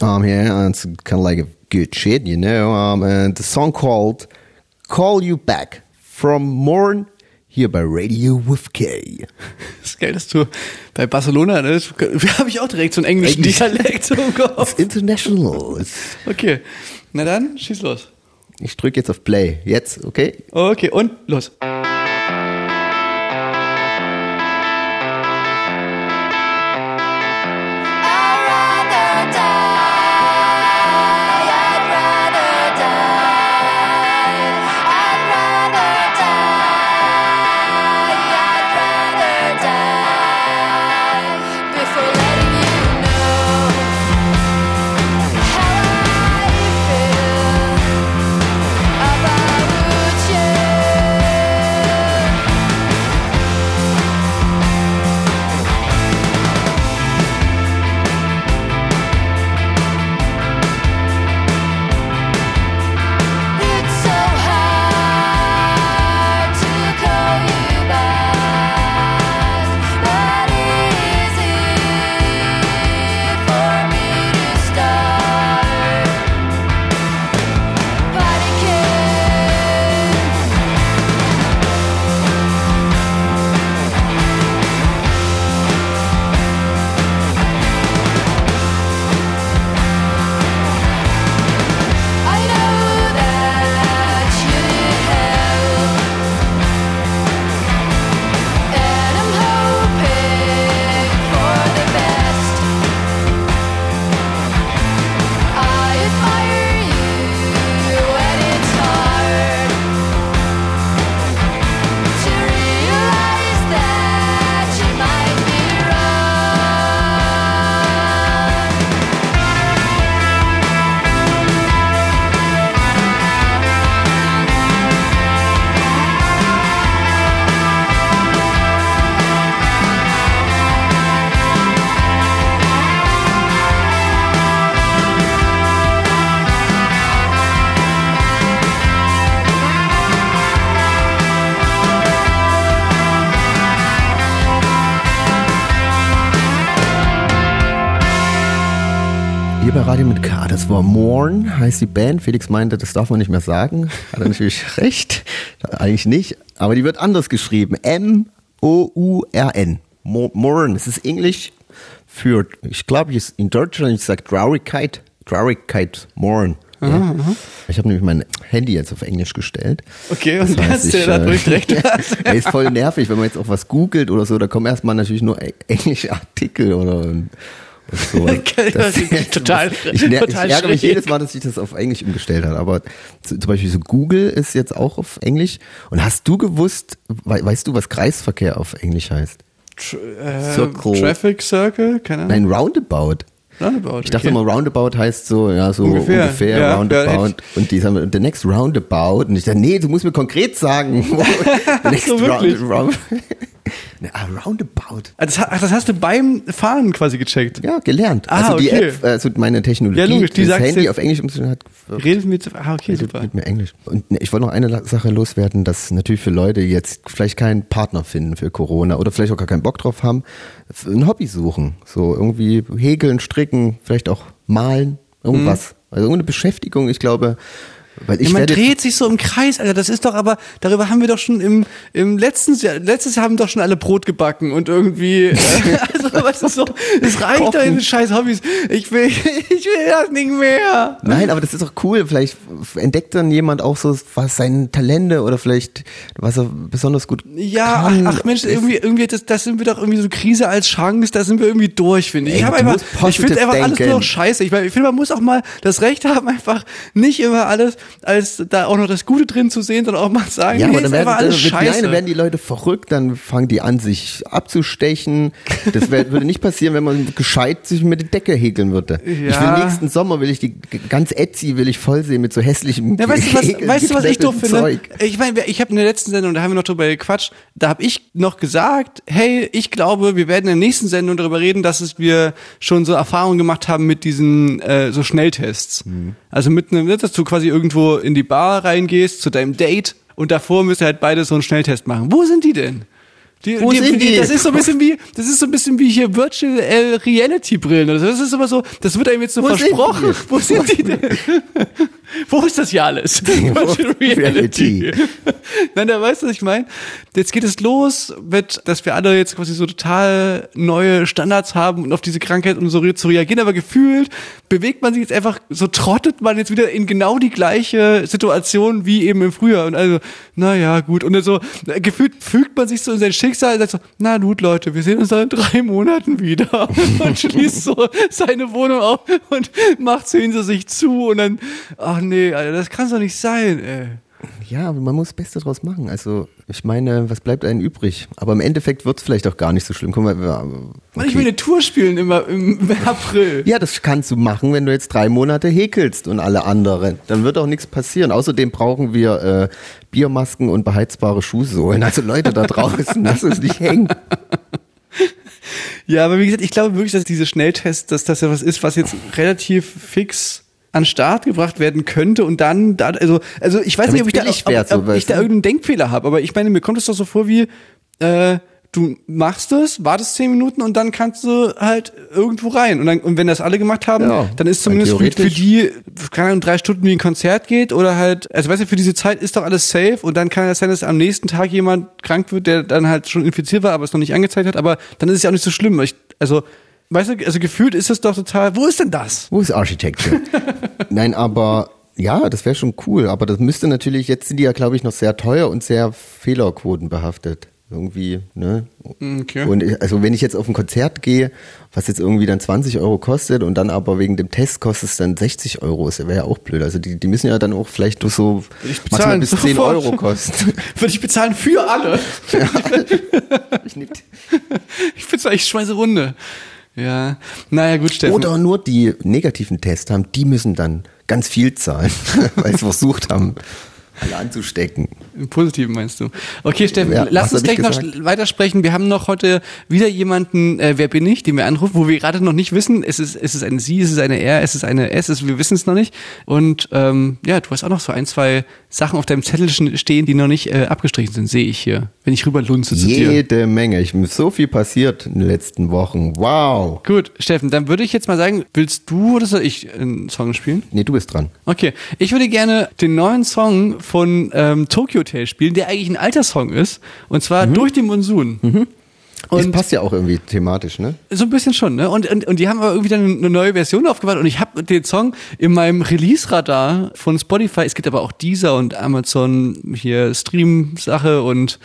Um, yeah, it's kind of like a good shit, you know. Um, and the song called Call You Back from Morn hier bei Radio with K. Das ist geil, dass du bei Barcelona, ne, habe ich auch direkt so einen englischen Englisch. Dialekt im Kopf. It's international. Okay, na dann, schieß los. Ich drücke jetzt auf Play. Jetzt, okay? Okay, und los. War Morn, heißt die Band. Felix meinte, das darf man nicht mehr sagen. Hat er natürlich recht. Eigentlich nicht. Aber die wird anders geschrieben. M-O-U-R-N. Mo- Morn. Es ist Englisch für, ich glaube, ich- in Deutschland, ich sage Traurigkeit. Traurigkeit. Morn. Ja. Ich habe nämlich mein Handy jetzt auf Englisch gestellt. Okay, und Das heißt, du ich, dadurch äh, recht. Er ist voll nervig, wenn man jetzt auch was googelt oder so, da kommen erstmal natürlich nur englische Artikel oder so. Das total- ich, ner- total ich ärgere mich jedes Mal, dass ich das auf Englisch umgestellt habe. Aber zu, zum Beispiel so Google ist jetzt auch auf Englisch. Und hast du gewusst, wei- weißt du, was Kreisverkehr auf Englisch heißt? Äh, Circle. Traffic Circle? Keine Ahnung. Nein, Roundabout. Roundabout. Ich dachte okay. immer, Roundabout heißt so, ja, so Ungefähr, ungefähr, ja, Roundabout. und die sagen, the next Roundabout. Und ich dachte, nee, du musst mir konkret sagen. the next So wirklich? round, roundabout. Ah, Das, ach, das hast du beim Fahren quasi gecheckt. Ja, gelernt. Ah, also die okay. App, also meine Technologie, Ja, logisch, die das Handy auf Englisch umzustellen hat Redet mit. Ah, okay, redet super. mit mir Englisch. Und ne, ich wollte noch eine Sache loswerden, dass natürlich für Leute jetzt vielleicht keinen Partner finden für Corona oder vielleicht auch gar keinen Bock drauf haben, ein Hobby suchen. So irgendwie häkeln, stricken, vielleicht auch malen, irgendwas. Also irgendeine Beschäftigung, ich glaube, weil ich. Ja, man dreht sich so im Kreis, Alter. Das ist doch aber, darüber haben wir doch schon im, im letzten Jahr, letztes Jahr haben doch schon alle Brot gebacken und irgendwie, äh, also was ist so, es reicht doch in scheiß Hobbys. Ich will, ich will das nicht mehr. Nein, aber das ist doch cool. Vielleicht entdeckt dann jemand auch so was seine Talente oder vielleicht was er besonders gut Ja, kann. ach, ach Mensch, irgendwie, irgendwie, das, das sind wir doch irgendwie so Krise als Chance, da sind wir irgendwie durch, finde ich. Ey, Ich habe einfach, ich finde einfach alles nur denken. noch scheiße. Ich, meine, ich finde, man muss auch mal das Recht haben, einfach nicht immer alles als da auch noch das Gute drin zu sehen, sondern auch mal sagen, Ja, nee, aber dann werden, alles wird, nein, scheiße. dann werden die Leute verrückt, dann fangen die an, sich abzustechen. Das wär, würde nicht passieren, wenn man gescheit sich mit der Decke häkeln würde. Ich will Ja. nächsten Sommer, will ich die ganz Etsy, will ich voll sehen mit so hässlichem Ja, weißt du, was, weißt du, was ich doof finde? Zeug. Ich meine, ich habe in der letzten Sendung, da haben wir noch drüber gequatscht, da habe ich noch gesagt, hey, ich glaube, wir werden in der nächsten Sendung darüber reden, dass es wir schon so Erfahrungen gemacht haben mit diesen äh, so Schnelltests. Mhm. Also mit einem, dass du quasi irgendwo in die Bar reingehst zu deinem Date und davor müsst ihr halt beide so einen Schnelltest machen. Wo sind die denn? Die, Wo sind die? Das ist so ein bisschen wie, das ist so ein bisschen wie hier Virtual äh, Reality Brillen. oder so. Das ist immer so, das wird einem jetzt so Wo sind versprochen. die? Wo sind die denn? Wo ist das hier alles? Virtual Reality. Nein, da weißt du, was ich meine. Jetzt geht es los mit, dass wir alle jetzt quasi so total neue Standards haben und auf diese Krankheit und so zu reagieren, aber gefühlt bewegt man sich jetzt einfach, so trottet man jetzt wieder in genau die gleiche Situation wie eben im Frühjahr und also, naja, gut. Und so, äh, gefühlt fügt man sich so in sein Schicksal und sagt so, na gut, Leute, wir sehen uns dann in drei Monaten wieder und schließt so seine Wohnung auf und macht sie hinter sich zu und dann, ach nee, Alter, das kann's doch nicht sein, ey. Ja, man muss das Beste draus machen. Also, ich meine, was bleibt einem übrig? Aber im Endeffekt wird es vielleicht auch gar nicht so schlimm. Guck mal, Mann, ich will eine Tour spielen immer im April. Ja, das kannst du machen, wenn du jetzt drei Monate häkelst und alle anderen. Dann wird auch nichts passieren. Außerdem brauchen wir äh, Biermasken und beheizbare Schuhsohlen. Also Leute da draußen, lass es nicht hängen. Ja, aber wie gesagt, ich glaube wirklich, dass diese Schnelltests, dass das ja was ist, was jetzt relativ fix an Start gebracht werden könnte und dann, da, also, also ich weiß Damit's nicht, ob ich da, billig ob, wird, so, ob ich da irgendeinen Denkfehler habe, aber ich meine, mir kommt es doch so vor wie, äh, du machst es, wartest zehn Minuten und dann kannst du halt irgendwo rein. Und, dann, und wenn das alle gemacht haben, Ja, dann ist zumindest für, für die, keine Ahnung, drei Stunden wie ein Konzert geht oder halt, also weißt du, für diese Zeit ist doch alles safe und dann kann es sein, dass am nächsten Tag jemand krank wird, der dann halt schon infiziert war, aber es noch nicht angezeigt hat, aber dann ist es ja auch nicht so schlimm. Ich, also, weißt du, also gefühlt ist es doch total, wo ist denn das? Wo ist Architecture? Nein, aber ja, das wäre schon cool. Aber das müsste natürlich, jetzt sind die ja, glaube ich, noch sehr teuer und sehr Fehlerquoten behaftet. Irgendwie, ne? Okay. Und ich- also wenn ich jetzt auf ein Konzert gehe, was jetzt irgendwie dann 20 Euro kostet und dann aber wegen dem Test kostet es dann 60 Euro, das wäre ja auch blöd. Also die, die müssen ja dann auch vielleicht nur so ich maximal bis 10 sofort. Euro kosten. Würde ich bezahlen für alle. Ich nicht. Ich bezahle, ich schmeiße Runde. Ja. Naja, gut, Steffen. Oder nur die negativen Tests haben, die müssen dann ganz viel zahlen, weil sie versucht haben, alle anzustecken. Im Positiven meinst du. Okay, Steffen, Ja, lass uns gleich noch weitersprechen. Wir haben noch heute wieder jemanden, äh, wer bin ich, den wir anrufen, wo wir gerade noch nicht wissen, es ist, es ist eine Sie, es ist eine R, es ist eine S, es, wir wissen es noch nicht. Und ähm, ja, du hast auch noch so ein, zwei Sachen auf deinem Zettel stehen, die noch nicht äh, abgestrichen sind, sehe ich hier, wenn ich rüber lunze zu dir. Jede Menge. Ich so viel passiert in den letzten Wochen. Wow. Gut, Steffen, dann würde ich jetzt mal sagen, willst du oder soll ich einen Song spielen? Nee, du bist dran. Okay, ich würde gerne den neuen Song von ähm, Tokyo Hotel spielen, der eigentlich ein alter Song ist, und zwar durch den Monsun. Das Und passt ja auch irgendwie thematisch, ne? so ein bisschen schon, ne? Und, und, und die haben aber irgendwie dann eine neue Version aufgebaut und ich habe den Song in meinem Release-Radar von Spotify, es gibt aber auch Deezer und Amazon hier Stream-Sache und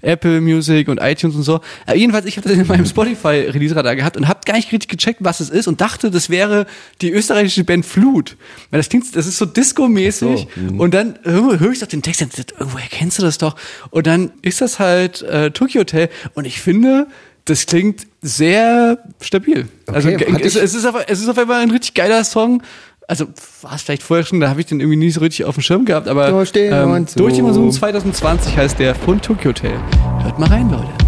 Apple Music und iTunes und so. Aber jedenfalls, ich habe das in meinem Spotify-Release-Radar gehabt und habe gar nicht richtig gecheckt, was es ist und dachte, das wäre die österreichische Band Flut. Weil das klingt, das ist so Disco-mäßig so, und dann höre höre ich doch den Text und dachte, irgendwoher kennst du das doch. Und dann ist das halt äh, Tokyo Hotel und ich finde, das klingt sehr stabil. also Okay, hatte es, es, ist auf, es ist auf einmal ein richtig geiler Song. Also war es vielleicht vorher schon, da habe ich den irgendwie nie so richtig auf dem Schirm gehabt, aber Durch den Monsun. durch den Monsun 2020 heißt der von Tokyo Hotel. Hört mal rein, Leute.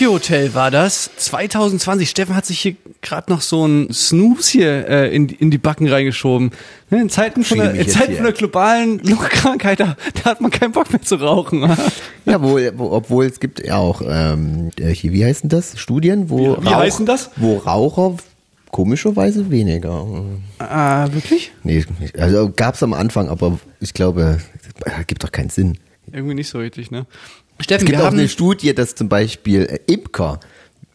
Tokyo Hotel war das. 2020. Steffen hat sich hier gerade noch so ein Snooze hier äh, in, in die Backen reingeschoben. Ne, In Zeiten von der, in Zeiten von der globalen Lungenkrankheit, da, da hat man keinen Bock mehr zu rauchen. Ja, wo, wo, obwohl es gibt ja auch, ähm, äh, hier, wie heißen das? Studien, wo Wie- wie heißen das? Wo Raucher komischerweise weniger. ah, wirklich? Nee, also gab's am Anfang, aber ich glaube, äh, gibt doch keinen Sinn. Irgendwie nicht so richtig, ne? Es Steffen, gibt wir auch haben eine Studie, dass zum Beispiel äh, Imker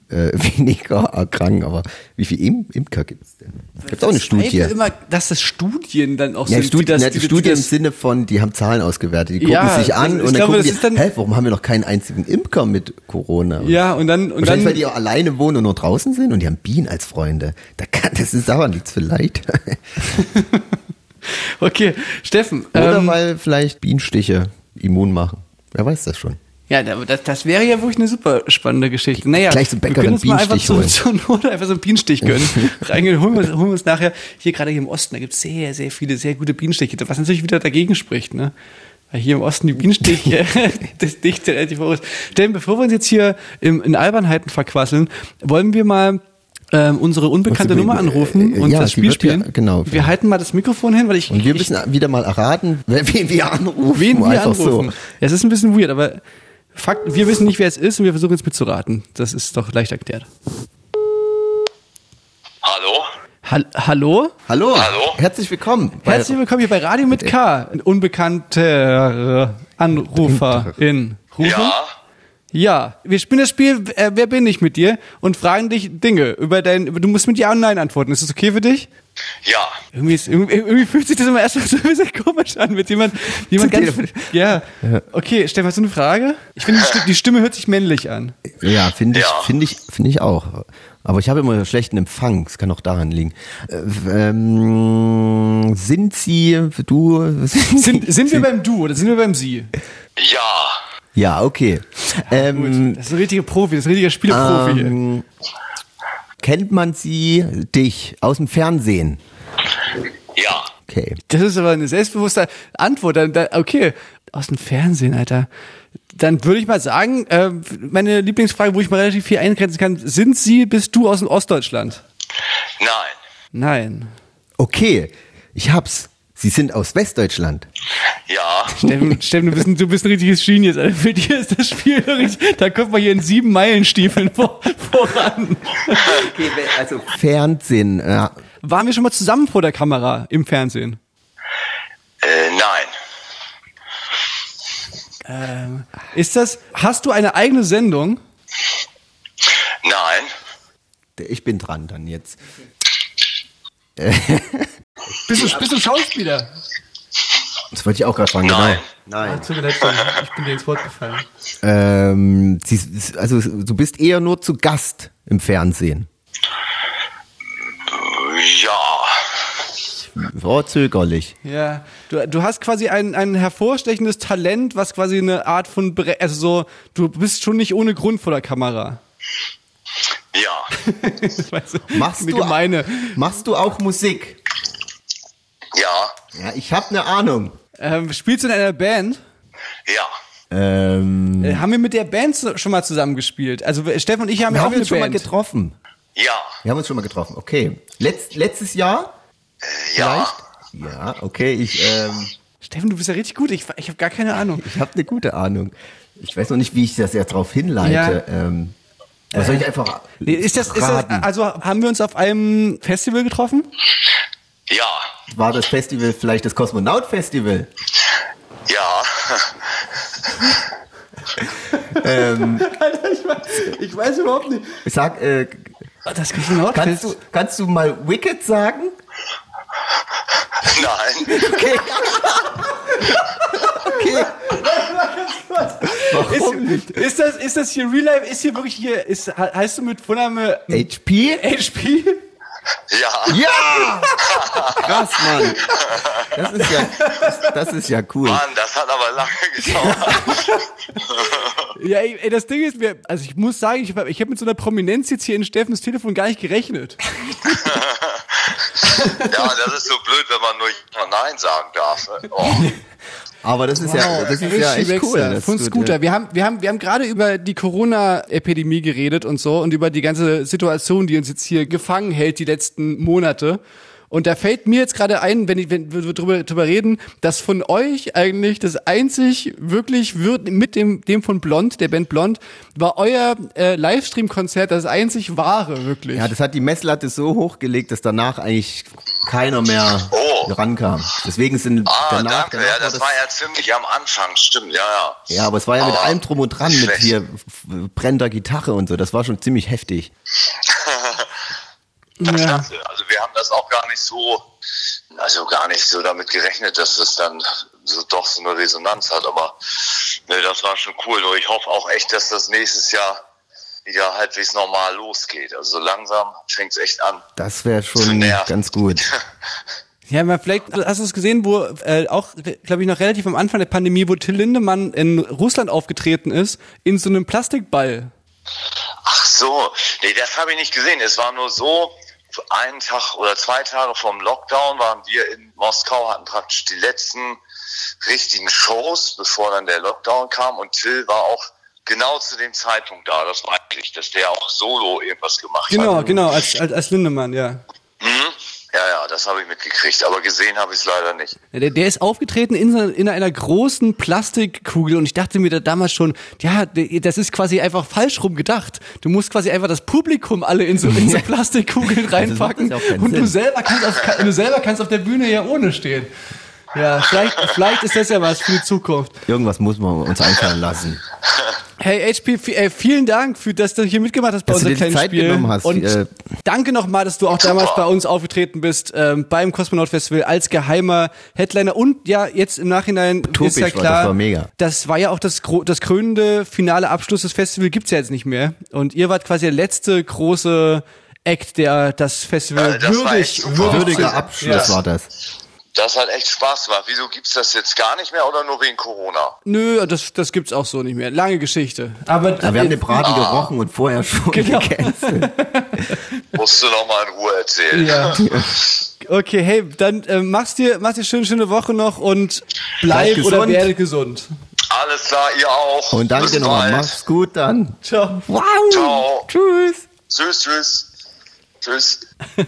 äh, weniger erkranken, aber wie viel Im Imker gibt's denn? Es gibt auch eine Studie. Zweifel immer, dass das Studien dann auch Ja, sind. Studien, die das, ja, die, die im das, Sinne von, die haben Zahlen ausgewertet, die gucken Ja, sich an ich und dann glaube, gucken das die, dann- hä, warum haben wir noch keinen einzigen Imker mit Corona? ja, und dann, und Wahrscheinlich, weil dann, die auch alleine wohnen und nur draußen sind und die haben Bienen als Freunde. Da kann, das ist daran liegt's vielleicht. okay, Steffen, Oder ähm, weil vielleicht Bienenstiche immun machen. Wer weiß das schon. Ja, da- das, das wäre ja wirklich eine super spannende Geschichte. Naja, Gleich zum Bäcker wir können uns mal einfach so, so Not einfach so einen Bienenstich gönnen. Reingehen, holen wir, holen wir uns nachher, hier gerade hier im Osten, da gibt es sehr, sehr viele, sehr gute Bienenstiche, was natürlich wieder dagegen spricht, ne? Weil hier im Osten die Bienenstiche, das dichte relativ hoch ist. Denn bevor wir uns jetzt hier im, in Albernheiten verquasseln, wollen wir mal ähm, unsere unbekannte Nummer anrufen äh, und ja, das Spiel wird ja- spielen. genau. Wir halten mal das Mikrofon hin, weil ich, Und wir müssen wieder mal erraten, wen wir anrufen. Wen wir anrufen. Ja, es ist ein bisschen weird, aber Fakt, wir wissen nicht, wer es ist und wir versuchen jetzt mitzuraten. Das ist doch leicht erklärt. Hallo? Hall hallo? Hallo. Hallo. Herzlich willkommen. Herzlich willkommen hier bei Radio mit K. Ein unbekannter Anruferin. Rufen? Ja? Ja, wir spielen das Spiel äh, Wer bin ich mit dir und fragen dich Dinge über dein. Du musst mit Ja und Nein antworten. Ist das okay für dich? Ja. Irgendwie, ist, irgendwie, irgendwie fühlt sich das immer erstmal so ein bisschen komisch an mit jemand, jemand ganz. telefonieren. Ja. Okay, Stefan, hast du eine Frage? Ich finde, die, Sti- die Stimme hört sich männlich an. Ja, finde ich, Ja. finde ich, finde ich auch. Aber ich habe immer schlechten Empfang. Das kann auch daran liegen. Äh, ähm, sind Sie, du, Sind, sind wir beim Du oder sind wir beim Sie? Ja. Ja, okay. Ähm, Das ist ein richtiger Profi, das ist ein richtiger Spieleprofi hier. ähm, kennt man Sie, dich, aus dem Fernsehen? Ja. Okay. Das ist aber eine selbstbewusste Antwort. Okay, aus dem Fernsehen, Alter. Dann würde ich mal sagen, äh, meine Lieblingsfrage, wo ich mal relativ viel eingrenzen kann, sind Sie, bist du aus dem Ostdeutschland? Nein. Nein. Okay, ich hab's. Sie sind aus Westdeutschland. Ja. Steffen, Steffen du, bist ein, du bist ein richtiges Genius, Alter. Für dich ist das Spiel richtig, da kommt man hier in sieben Meilenstiefeln vor, voran. Okay, also Fernsehen. Äh, Waren wir schon mal zusammen vor der Kamera im Fernsehen? Äh, nein. Ist das, hast du eine eigene Sendung? Nein. ich bin dran dann jetzt. Bist du, bist du Schauspieler? Das wollte ich auch gerade fragen. Nein. Genau. Nein. Tut mir leid, ich bin dir ins Wort gefallen. Ähm, sie, also du bist eher nur zu Gast im Fernsehen. Ja. Oh, zögerlich. Ja, du, du hast quasi ein, ein hervorstechendes Talent, was quasi eine Art von, Bre also so, du bist schon nicht ohne Grund vor der Kamera. Ja. Weißt du, Machst du, machst du auch Musik? Ja. Ja, ich habe eine Ahnung. Ähm, spielst du in einer Band? Ja. Ähm, Äh, haben wir mit der Band schon mal zusammen gespielt? Also äh, Steffen und ich haben wir ja auch haben eine uns schon mal getroffen. Ja. Wir haben uns schon mal getroffen. Okay. Letz, letztes Jahr? Ja. Ja, okay. Ich, ähm, Steffen, du bist ja richtig gut. Ich, ich habe gar keine Ahnung. ich habe eine gute Ahnung. Ich weiß noch nicht, wie ich das jetzt drauf hinleite. Ähm, aber soll ich einfach Nee, Ist das, ist das, also haben wir uns auf einem Festival getroffen? Ja. War das Festival vielleicht das Kosmonaut-Festival? Ja. Ich weiß überhaupt nicht. Ich sag, äh, Das Kosmonaut kannst, du, kannst du mal Wicked sagen? Nein. Okay. okay. Warum ist, ist, das, ist das hier Real Life? Ist hier wirklich hier, ist, he- heißt du mit Vorname HP? HP? Ja. Ja! Krass, Mann. Das ist ja, das, das ist ja cool. Mann, das hat aber lange gedauert. Ja, ey, ey, das Ding ist, mir, also ich muss sagen, ich habe ich hab mit so einer Prominenz jetzt hier in Steffens Telefon gar nicht gerechnet. Ja, das ist so blöd, wenn man nur Nein sagen darf. ne? Oh. Aber das ist ja, das ist ja echt cool. Von Scooter. Wir haben, wir haben, wir haben gerade über die Corona-Epidemie geredet und so und über die ganze Situation, die uns jetzt hier gefangen hält die letzten Monate. Und da fällt mir jetzt gerade ein, wenn, ich, wenn wir drüber, drüber reden, dass von euch eigentlich das einzig wirklich wird mit dem, dem von Blond, der Band Blond, war euer äh, Livestream-Konzert das einzig wahre, wirklich. Ja, das hat die Messlatte so hochgelegt, dass danach eigentlich keiner mehr Oh. Rankam. Deswegen sind Ah, danach, danke. danach Ja, das das, war ja ziemlich am Anfang, stimmt, ja, ja. ja, aber es war ja mit Aber allem drum und dran, mit schlecht. hier f- brennender Gitarre und so. Das war schon ziemlich heftig. ja. Klasse. Also wir haben das auch gar nicht so, also gar nicht so damit gerechnet, dass das dann so doch so eine Resonanz hat. Aber ne, das war schon cool. Nur ich hoffe auch echt, dass das nächstes Jahr wieder halbwegs normal losgeht. Also so langsam fängt es echt an. Das wäre schon ganz gut. Ja, aber vielleicht hast du es gesehen, wo äh, auch, glaube ich, noch relativ am Anfang der Pandemie, wo Till Lindemann in Russland aufgetreten ist, in so einem Plastikball. Ach so, nee, das habe ich nicht gesehen. Es war nur so, einen Tag oder zwei Tage vom Lockdown waren wir in Moskau, hatten praktisch die letzten richtigen Shows, bevor dann der Lockdown kam. Und Till war auch genau zu dem Zeitpunkt da. Das war eigentlich, dass der auch solo irgendwas gemacht Genau, hat. genau, als, als, als Lindemann, ja. Mhm. Ja, ja, das habe ich mitgekriegt. Aber gesehen habe ich es leider nicht. Ja, Der, der ist aufgetreten in, in einer großen Plastikkugel und ich dachte mir da damals schon, ja, das ist quasi einfach falsch rum gedacht. Du musst quasi einfach das Publikum alle in so, in so Plastikkugeln reinpacken keinen und du selber, kannst auf, du selber kannst auf der Bühne ja ohne stehen. Ja, vielleicht, vielleicht ist das ja was für die Zukunft. Irgendwas muss man uns einfallen lassen. Hey HP, äh, vielen Dank, für dass du hier mitgemacht hast bei Dass unserem kleinen Zeit Spiel. genommen hast, Und äh, danke nochmal, dass du auch damals bei uns aufgetreten bist ähm, beim Kosmonaut Festival als geheimer Headliner und ja jetzt im Nachhinein ist ja Utopisch war, klar, das war mega. das war ja auch das, das krönende finale Abschluss des Festivals gibt's ja jetzt nicht mehr und ihr wart quasi der letzte große Act, der das Festival Äh, das würdig, würdig Würdiger Abschluss ja. war das. Das hat echt Spaß gemacht. Wieso gibt's das jetzt gar nicht mehr oder nur wegen Corona? Nö, das, das gibt's auch so nicht mehr. Lange Geschichte. Aber Ja, wir haben den Braten gerochen und vorher schon Genau. gecancelt. Musst du noch mal in Ruhe erzählen. Ja. Okay, hey, dann äh, mach's dir, mach's dir schöne, schöne Woche noch und bleib, oder gesund. werde gesund. Alles klar, ihr auch. Und danke nochmal. Mach's gut dann. Ciao. Wow. Ciao. Tschüss. Tschüss, tschüss. Tschüss.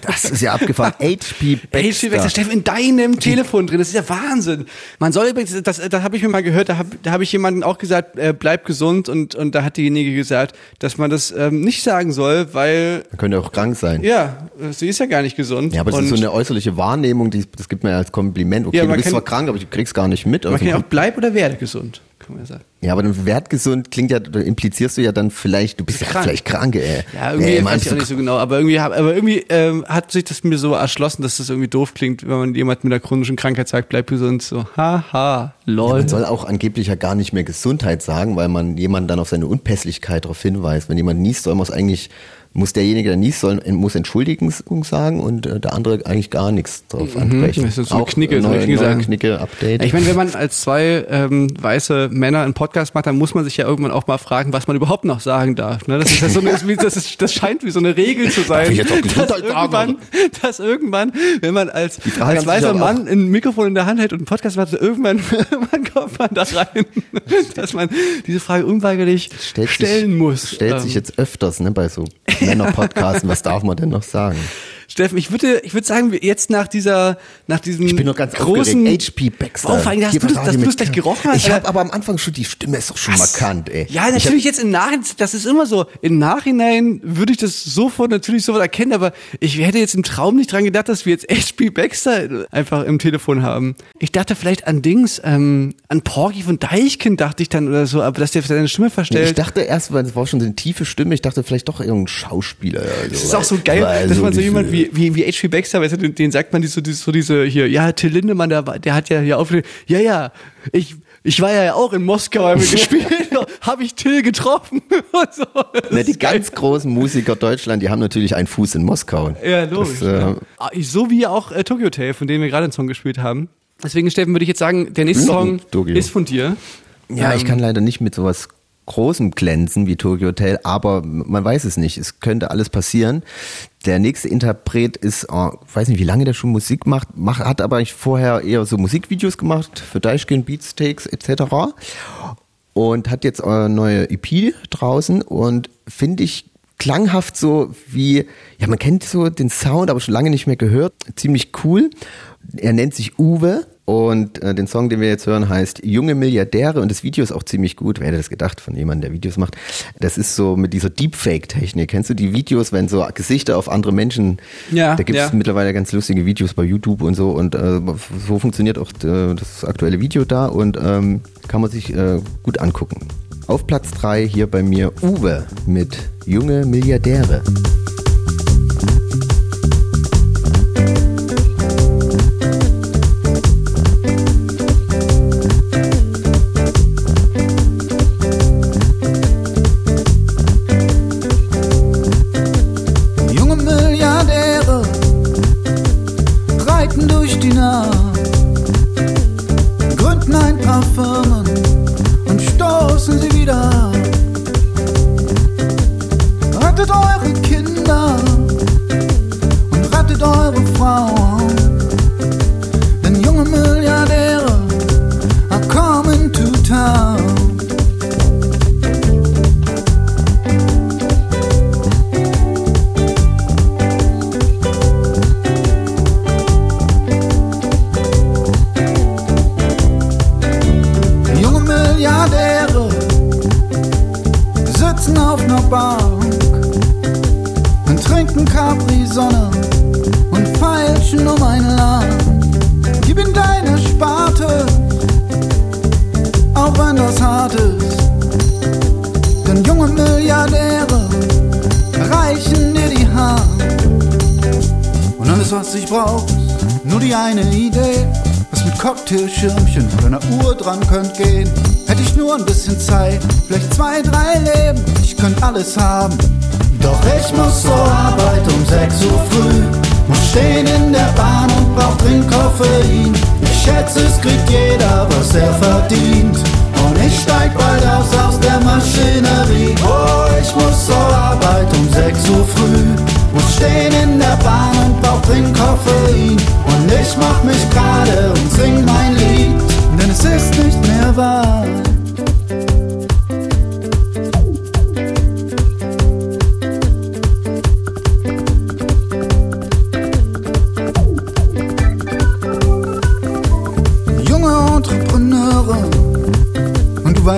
Das ist ja abgefahren. HP Steve Wechsler, Baxter. Steffen, in deinem Telefon drin, das ist ja Wahnsinn. Man soll übrigens, das, das habe ich mir mal gehört, da habe da hab ich jemanden auch gesagt, äh, bleib gesund und, und da hat diejenige gesagt, dass man das ähm, nicht sagen soll, weil, Man könnte auch krank sein. ja, sie ist ja gar nicht gesund. Ja, aber das und ist so eine äußerliche Wahrnehmung, die, das gibt man ja als Kompliment. Okay, Ja, du man bist kann- zwar krank, aber du kriegst gar nicht mit. man Also kann ja auch bleib oder werde gesund, kann man ja sagen. Ja, aber dann wertgesund klingt ja, da implizierst du ja dann vielleicht, du bist ja Krank. vielleicht krank, ey. Ja, irgendwie Nee, weiß ich auch nicht so genau, aber irgendwie, hab- aber irgendwie ähm, hat sich das mir so erschlossen, dass das irgendwie doof klingt, wenn man jemand mit einer chronischen Krankheit sagt, bleib gesund, so, haha, lol. Man soll auch angeblich ja gar nicht mehr Gesundheit sagen, weil man jemanden dann auf seine Unpässlichkeit darauf hinweist. Wenn jemand niest, soll man es eigentlich, muss derjenige, der niest, soll, muss Entschuldigung sagen und äh, der andere eigentlich gar nichts drauf ansprechen. Mhm. Das ist so eine auch Knicke, neue, neue Sachen. Knicke-Update. Ich meine, wenn man als zwei ähm, weiße Männer einen Podcast macht, dann muss man sich ja irgendwann auch mal fragen, was man überhaupt noch sagen darf. Ne? Das, ist ja so eine, das, ist, das scheint wie so eine Regel zu sein. Darf ich jetzt auch dass, irgendwann, dass irgendwann, wenn man als, als sich weißer Mann ein Mikrofon in der Hand hält und einen Podcast macht, irgendwann, irgendwann kommt man da rein, dass man diese Frage unweigerlich stellt stellen sich, muss. Stellt sich Ähm, jetzt öfters ne, bei so Männer-Podcasten, was darf man denn noch sagen? Steffen, ich würde, ich würde sagen, jetzt nach dieser, nach diesem Ich bin noch ganz großen aufgeregt. HP Baxter. Oh, vor allem, dass Hier du das- dass du das gleich gerochen hast, Ich habe aber am Anfang schon, die Stimme ist doch schon markant, ey. Ja, Ich natürlich jetzt im Nachhinein, das ist immer so. Im Nachhinein würde ich das sofort natürlich sofort erkennen, aber ich hätte jetzt im Traum nicht dran gedacht, dass wir jetzt HP Baxter einfach im Telefon haben. Ich dachte vielleicht an Dings, ähm, an Porgy von Deichkind dachte ich dann oder so, aber dass der seine Stimme Nee, verstellt. ich dachte erst, weil es war schon so eine tiefe Stimme, ich dachte vielleicht doch irgendein Schauspieler. Oder so, das ist auch so geil, dass man so jemand wie, wie, wie HP Baxter, weißt du, den, den sagt man die so, die, so diese hier, ja, Till Lindemann, der, der hat ja hier aufgelegt, ja, ja, ich, ich war ja auch in Moskau, haben wir gespielt, habe ich Till getroffen. So. Na, die ganz großen Musiker Deutschland, die haben natürlich einen Fuß in Moskau. Ja, logisch. Das, äh. Ah, So wie auch äh, Tokyo Hotel, von dem wir gerade einen Song gespielt haben. Deswegen, Steffen, würde ich jetzt sagen, der nächste Noch Song ist von dir. Ja, ich Ähm, kann leider nicht mit sowas Großem glänzen wie Tokyo Hotel, aber man weiß es nicht. Es könnte alles passieren. Der nächste Interpret ist, äh, weiß nicht, wie lange der schon Musik macht, macht hat aber vorher eher so Musikvideos gemacht für Deichkind, Beatsteaks etc. Und hat jetzt eine neue EP draußen und finde ich klanghaft so wie, ja, man kennt so den Sound, aber schon lange nicht mehr gehört. Ziemlich cool. Er nennt sich Uwe und äh, den Song, den wir jetzt hören, heißt Junge Milliardäre und das Video ist auch ziemlich gut. Wer hätte das gedacht von jemandem, der Videos macht? Das ist so mit dieser Deepfake-Technik. Kennst du die Videos, wenn so Gesichter auf andere Menschen, Ja, da gibt es ja. mittlerweile ganz lustige Videos bei YouTube und so und äh, so funktioniert auch äh, das aktuelle Video da und ähm, kann man sich äh, gut angucken. Auf Platz 3 hier bei mir Uwe mit Junge Milliardäre.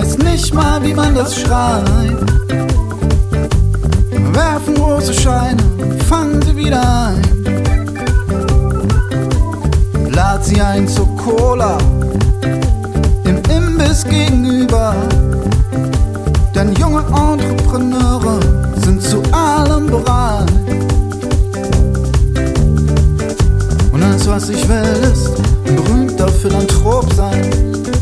weiß nicht mal, wie man das schreibt. Werfen große Scheine, fangen sie wieder ein. Lad sie ein zu Cola im Imbiss gegenüber. Denn junge Entrepreneure sind zu allem bereit. Und alles, was ich will, ist ein berühmter Philanthrop sein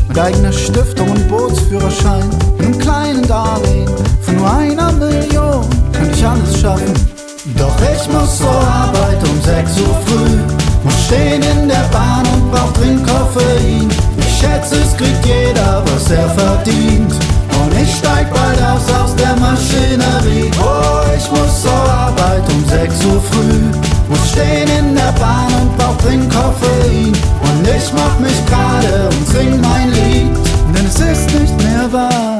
mit eigener Stiftung und Bootsführerschein. Mit einem kleinen Darlehen von nur einer Million kann ich alles schaffen. Doch ich muss zur Arbeit um 6 Uhr früh, muss stehen in der Bahn und brauch dringend Koffein. Ich schätze, es kriegt jeder, was er verdient. Und ich steig bald aus aus der Maschinerie. Oh, ich muss Arbeit um 6 Uhr früh. Muss stehen in der Bahn und brauch dringend Koffein. Und ich mach mich gerade und sing mein Lied. Denn es ist nicht mehr wahr.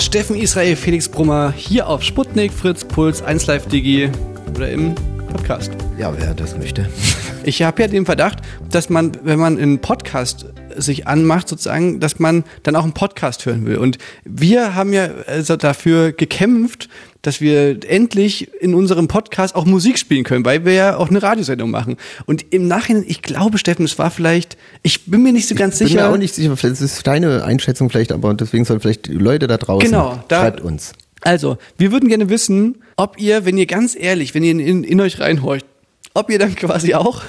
Steffen Israel, Felix Brummer, hier auf Sputnik, Fritz, Puls, 1 Live Digi oder im Podcast. Ja, wer das möchte. Ich habe ja den Verdacht, dass man, wenn man einen Podcast sich anmacht, sozusagen, dass man dann auch einen Podcast hören will. Und wir haben ja also dafür gekämpft, dass wir endlich in unserem Podcast auch Musik spielen können, weil wir ja auch eine Radiosendung machen. Und im Nachhinein, ich glaube, Steffen, es war vielleicht, ich bin mir nicht so ganz Ich bin sicher. mir auch nicht sicher, das ist deine Einschätzung vielleicht, aber deswegen sollen vielleicht die Leute da draußen, Genau, da- schreibt uns. Also, wir würden gerne wissen, ob ihr, wenn ihr ganz ehrlich, wenn ihr in, in, in euch reinhorcht, ob ihr dann quasi auch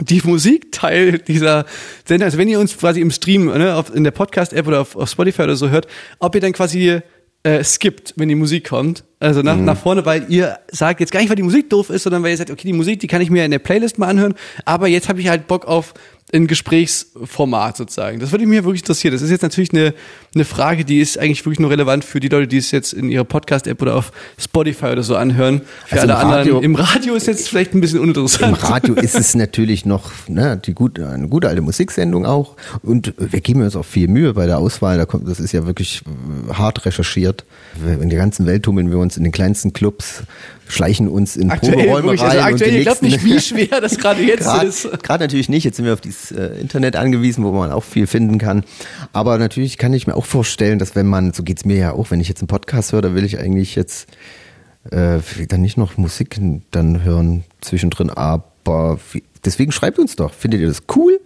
die Musikteil dieser Sendung, also wenn ihr uns quasi im Stream, ne, auf, in der Podcast-App oder auf, auf Spotify oder so hört, ob ihr dann quasi äh, skippt, wenn die Musik kommt. Also nach, nach vorne, weil ihr sagt jetzt gar nicht, weil die Musik doof ist, sondern weil ihr sagt, okay, die Musik, die kann ich mir in der Playlist mal anhören, aber jetzt habe ich halt Bock auf ein Gesprächsformat sozusagen. Das würde mich wirklich interessieren. Das ist jetzt natürlich eine, eine Frage, die ist eigentlich wirklich nur relevant für die Leute, die es jetzt in ihrer Podcast-App oder auf Spotify oder so anhören. Für Also alle im Radio- anderen. Im Radio ist jetzt vielleicht ein bisschen Im uninteressant. Radio ist es natürlich noch ne, die gute, eine gute alte Musiksendung auch. Und wir geben uns auch viel Mühe bei der Auswahl. Da kommt, das ist ja wirklich äh, hart recherchiert. In der ganzen Welt tummeln wir uns in den kleinsten Clubs, schleichen uns in Aktuell, Proberäume rein. also und aktuell, die ihr glaubt nächsten- nicht, wie schwer das gerade jetzt Gerade- ist. Gerade natürlich nicht. Jetzt sind wir auf dieses äh, Internet angewiesen, wo man auch viel finden kann. Aber natürlich kann ich mir auch vorstellen, dass wenn man, so geht's mir ja auch, wenn ich jetzt einen Podcast höre, da will ich eigentlich jetzt äh, dann nicht noch Musik dann hören zwischendrin. Aber deswegen schreibt uns doch. Findet ihr das cool?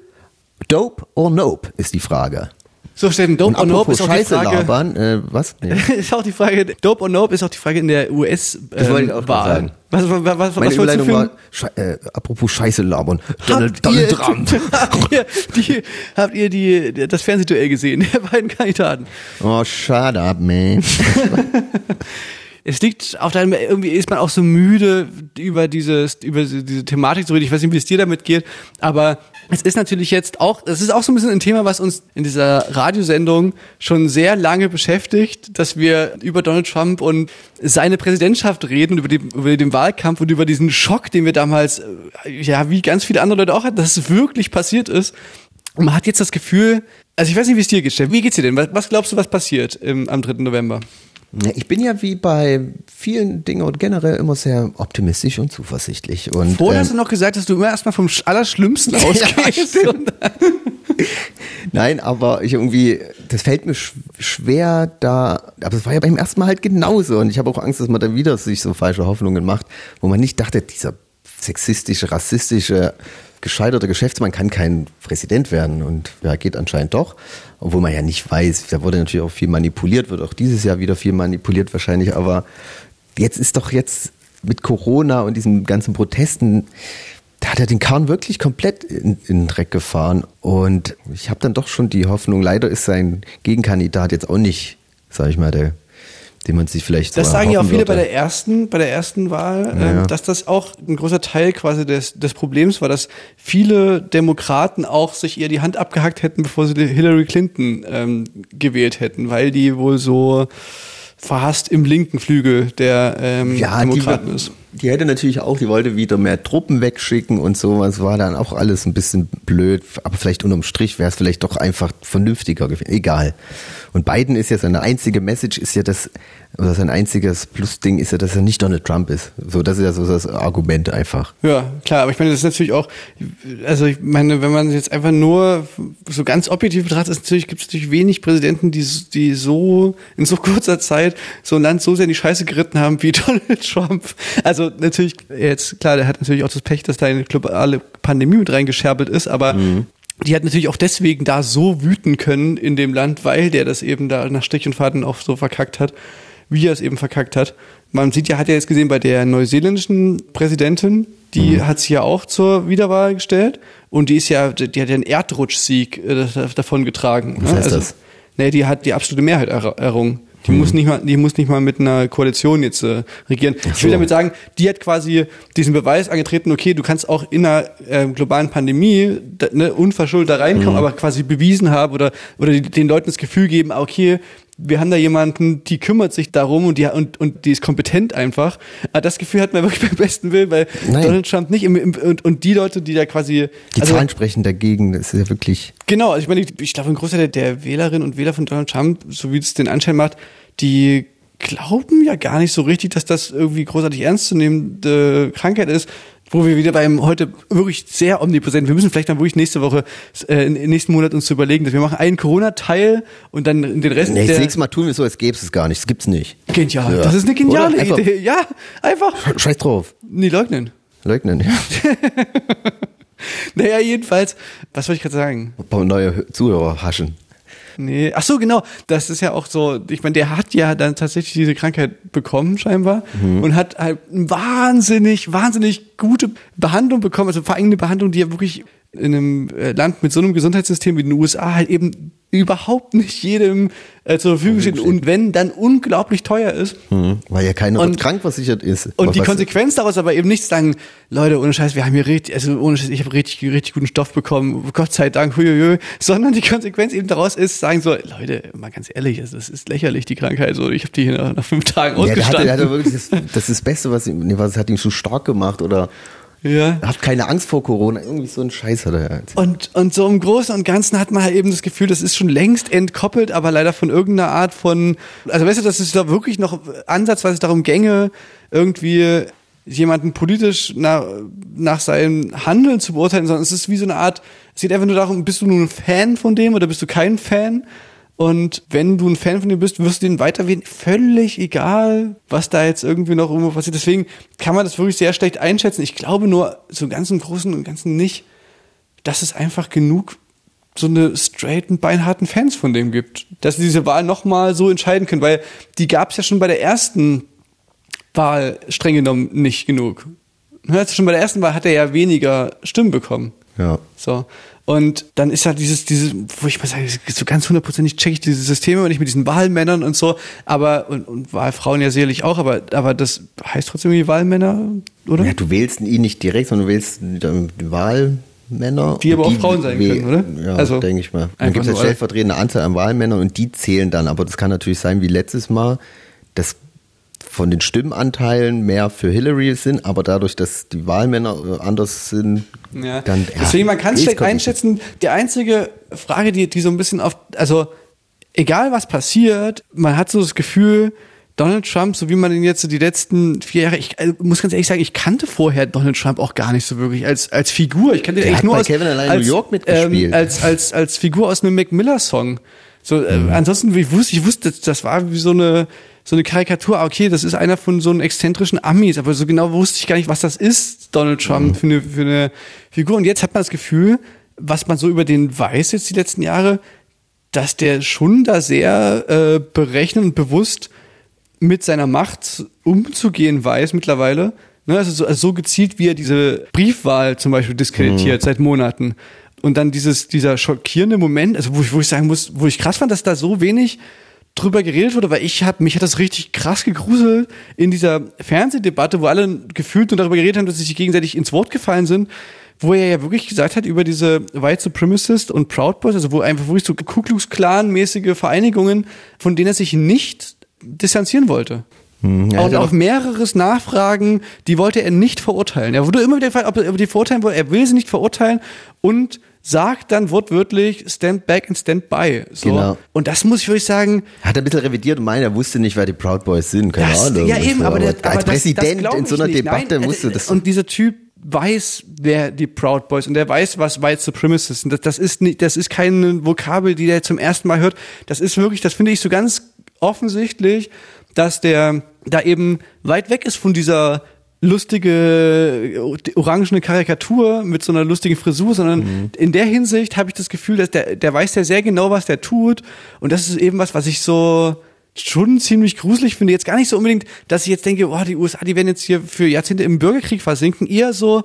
Dope or Nope ist die Frage. So, Steffen, Dope Und or Nope ist auch die Scheiße Frage. labern, äh, was? Nee. ist auch die Frage, Dope or Nope ist auch die Frage in der US Das wollte ich auch ähm, Wahl. sagen. Was, was, was, was Meine wolltest du Überleitung war, Schei- äh, apropos Scheiße labern. Donald, Habt ihr, Donald Trump. habt ihr, die, habt ihr die, das Fernsehduell gesehen, der beiden Kandidaten? Oh, shut up, man. Es liegt auf deinem, irgendwie ist man auch so müde über dieses, über diese Thematik zu reden. Ich weiß nicht, wie es dir damit geht, aber es ist natürlich jetzt auch, es ist auch so ein bisschen ein Thema, was uns in dieser Radiosendung schon sehr lange beschäftigt, dass wir über Donald Trump und seine Präsidentschaft reden, über, die, über den Wahlkampf und über diesen Schock, den wir damals, äh, ja, wie ganz viele andere Leute auch hatten, dass es wirklich passiert ist. Und man hat jetzt das Gefühl, also ich weiß nicht, wie es dir geht, Steff. Wie geht's dir denn? Was, was glaubst du, was passiert im, am 3. November? Ja, Ich bin ja wie bei vielen Dingen und generell immer sehr optimistisch und zuversichtlich. Und, Vorher ähm, hast du noch gesagt, dass du immer erstmal vom Sch- Allerschlimmsten ausgehst. stimmt. Nein, aber ich irgendwie, das fällt mir sch schwer da, aber es war ja beim ersten Mal halt genauso und ich habe auch Angst, dass man da wieder sich so falsche Hoffnungen macht, wo man nicht dachte, dieser sexistische, rassistische, gescheiterte Geschäftsmann kann kein Präsident werden und ja, geht anscheinend doch, obwohl man ja nicht weiß, da wurde natürlich auch viel manipuliert, wird auch dieses Jahr wieder viel manipuliert wahrscheinlich, aber jetzt ist doch jetzt mit Corona und diesen ganzen Protesten, da hat er den Kahn wirklich komplett in, in den Dreck gefahren. Und ich habe dann doch schon die Hoffnung, leider ist sein Gegenkandidat jetzt auch nicht, sag ich mal, der, den man sich vielleicht Das sagen ja auch viele bei der ersten, bei der ersten Wahl, Ja. ähm, dass das auch ein großer Teil quasi des, des Problems war, dass viele Demokraten auch sich eher die Hand abgehackt hätten, bevor sie die Hillary Clinton ähm, gewählt hätten, weil die wohl so verhasst im linken Flügel der ähm, Ja, die, Demokraten ist. die hätte natürlich auch, die wollte wieder mehr Truppen wegschicken und so. Es war dann auch alles ein bisschen blöd, aber vielleicht unterm Strich wäre es vielleicht doch einfach vernünftiger gewesen. Egal. Und Biden ist ja seine einzige Message, ist ja das, oder sein einziges Plusding ist ja, dass er nicht Donald Trump ist. So, das ist ja so das Argument einfach. Ja, klar, aber ich meine, das ist natürlich auch, also ich meine, wenn man jetzt einfach nur so ganz objektiv betrachtet, ist natürlich, gibt es natürlich wenig Präsidenten, die, die so in so kurzer Zeit so ein Land so sehr in die Scheiße geritten haben wie Donald Trump. Also natürlich, jetzt klar, der hat natürlich auch das Pech, dass da eine globale Pandemie mit reingescherbelt ist, aber die hat natürlich auch deswegen da so wüten können in dem Land, weil der das eben da nach Strich und Faden auch so verkackt hat, wie er es eben verkackt hat. Man sieht ja, hat ja jetzt gesehen bei der neuseeländischen Präsidentin, die Mhm. hat sich ja auch zur Wiederwahl gestellt und die ist ja, die hat ja einen Erdrutschsieg äh, davon getragen. Was heißt das? Nee, die hat die absolute Mehrheit er errungen. Die Mhm. muss nicht mal, die muss nicht mal mit einer Koalition jetzt äh, regieren. Ich will so. damit sagen, die hat quasi diesen Beweis angetreten, okay, du kannst auch in einer äh, globalen Pandemie da, ne, unverschuldet da reinkommen, Mhm. aber quasi bewiesen haben oder oder die, den Leuten das Gefühl geben, ah, okay, wir haben da jemanden, die kümmert sich darum und die und, und die ist kompetent einfach. Aber das Gefühl hat man wirklich beim besten Willen, weil Nein. Donald Trump nicht im, im, und, und die Leute, die da quasi Die also- Zahlen sprechen dagegen, das ist ja wirklich. Genau, also ich meine, ich, ich glaube, ein Großteil der, der Wählerinnen und Wähler von Donald Trump, so wie es den Anschein macht, die glauben ja gar nicht so richtig, dass das irgendwie großartig ernstzunehmende Krankheit ist, wo wir wieder beim heute wirklich sehr omnipräsent, wir müssen vielleicht dann wirklich nächste Woche, äh, nächsten Monat uns zu überlegen, dass wir machen einen Corona-Teil und dann den Rest Nee, das nächste Mal tun wir so, als gäbe es es gar nicht. Das gibt's nicht. Genial, Ja. das ist eine geniale? Einfach- Idee. Ja, einfach Scheiß drauf. nie leugnen. Leugnen, ja. Naja, jedenfalls, was wollte ich gerade sagen? Ein paar neue Zuhörer haschen. Nee, ach so, genau. Das ist ja auch so, ich meine, der hat ja dann tatsächlich diese Krankheit bekommen, scheinbar, und hat halt wahnsinnig, wahnsinnig gute Behandlung bekommen, also vor allem eine Behandlung, die ja wirklich in einem äh, Land mit so einem Gesundheitssystem wie den USA halt eben überhaupt nicht jedem äh, zur Verfügung steht und wenn, dann unglaublich teuer ist. Mhm. Weil ja keiner Und- krankversichert ist. Und die Was- Konsequenz daraus aber eben nicht sagen, Leute, ohne Scheiß, wir haben hier richtig, also ohne Scheiß, ich habe richtig, richtig guten Stoff bekommen, Gott sei Dank, huiuiui, sondern die Konsequenz eben daraus ist, sagen so, Leute, mal ganz ehrlich, also das ist lächerlich, die Krankheit, so, ich habe die hier nach, nach fünf Tagen Ja, der hatte, ausgestanden. der hatte wirklich das, das ist das Beste, was, ihm- nee, was hat ihn so stark gemacht oder ja. hat keine Angst vor Corona. Irgendwie so ein Scheiß hat er ja. Und, und so im Großen und Ganzen hat man halt eben das Gefühl, das ist schon längst entkoppelt, aber leider von irgendeiner Art von, also weißt du, dass es da wirklich noch ansatzweise darum gänge, irgendwie jemanden politisch nach, nach seinem Handeln zu beurteilen, sondern es ist wie so eine Art, es geht einfach nur darum, bist du nun ein Fan von dem oder bist du kein Fan? Und wenn du ein Fan von dem bist, wirst du den weiterwählen. Völlig egal, was da jetzt irgendwie noch irgendwo passiert. Deswegen kann man das wirklich sehr schlecht einschätzen. Ich glaube nur, so ganz im Großen und Ganzen nicht, dass es einfach genug so eine straighten, beinharten Fans von dem gibt, dass sie diese Wahl nochmal so entscheiden können, weil die gab es ja schon bei der ersten Wahl streng genommen nicht genug. Also schon bei der ersten Wahl hat er ja weniger Stimmen bekommen. Ja. So. Und dann ist ja dieses, dieses, wo ich mal sage, so ganz hundertprozentig check ich diese Systeme und nicht mit diesen Wahlmännern und so, aber, und, und Wahlfrauen ja sicherlich auch, aber, aber das heißt trotzdem wie Wahlmänner, oder? ja, du wählst ihn nicht direkt, sondern du wählst die Wahlmänner. Die aber auch Frauen sein können, oder? Ja, Also, denke ich mal. Dann gibt es eine stellvertretende Anzahl an Wahlmännern und die zählen dann. Aber das kann natürlich sein wie letztes Mal, dass von den Stimmenanteilen mehr für Hillary sind, aber dadurch, dass die Wahlmänner äh, anders sind, Ja. dann. Deswegen, man kann es schlecht einschätzen. Die einzige Frage, die, die so ein bisschen auf, also egal was passiert, man hat so das Gefühl, Donald Trump, so wie man ihn jetzt so die letzten vier Jahre, ich äh, muss ganz ehrlich sagen, ich kannte vorher Donald Trump auch gar nicht so wirklich als, als Figur. Ich kannte ihn eigentlich nur aus, Kevin allein in als, New York mitgespielt. Ähm, als, als, als Figur aus einem Mac Miller Song. So, äh, Mhm. ansonsten, ich wusste, ich wusste, das war wie so eine, so eine Karikatur. Ah, Okay, das ist einer von so einen exzentrischen Amis, aber so genau wusste ich gar nicht, was das ist, Donald Trump Mhm. für, eine, für eine Figur. Und jetzt hat man das Gefühl, was man so über den weiß jetzt die letzten Jahre, dass der schon da sehr äh, berechnet und bewusst mit seiner Macht umzugehen weiß mittlerweile. Ne, also, so, also so gezielt, wie er diese Briefwahl zum Beispiel diskreditiert seit Monaten. Und dann dieses, dieser schockierende Moment, also wo ich, wo ich sagen muss, wo ich krass fand, dass da so wenig drüber geredet wurde, weil ich habe mich hat das richtig krass gegruselt in dieser Fernsehdebatte, wo alle gefühlt nur darüber geredet haben, dass sie sich gegenseitig ins Wort gefallen sind, wo er ja wirklich gesagt hat über diese White Supremacist und Proud Boys, also wo einfach wirklich so Ku Klux Klan mäßige Vereinigungen, von denen er sich nicht distanzieren wollte. Hm, ja, und auf mehreres Nachfragen, die wollte er nicht verurteilen. Er wurde immer wieder gefragt, ob er die verurteilen will. Er will sie nicht verurteilen und sagt dann wortwörtlich Stand back and stand by. So. Genau. Und das muss ich wirklich sagen, Hat er ein bisschen revidiert und meint, er wusste nicht, wer die Proud Boys sind. Keine das, Ahnung. ja eben, aber, der, aber als das, Präsident das in so einer ich nicht. Debatte Nein, wusste äh, das. Und dieser Typ weiß, wer die Proud Boys und der weiß, was White Supremacists sind. Das, das ist nicht, das ist keine Vokabel, die der zum ersten Mal hört. Das ist wirklich, das finde ich so ganz offensichtlich, dass der da eben weit weg ist von dieser lustige orangene Karikatur mit so einer lustigen Frisur, sondern Mhm. in der Hinsicht habe ich das Gefühl, dass der der weiß ja sehr genau, was der tut und das ist eben was, was ich so schon ziemlich gruselig finde. Jetzt gar nicht so unbedingt, dass ich jetzt denke, oh, die USA, die werden jetzt hier für Jahrzehnte im Bürgerkrieg versinken. Eher so,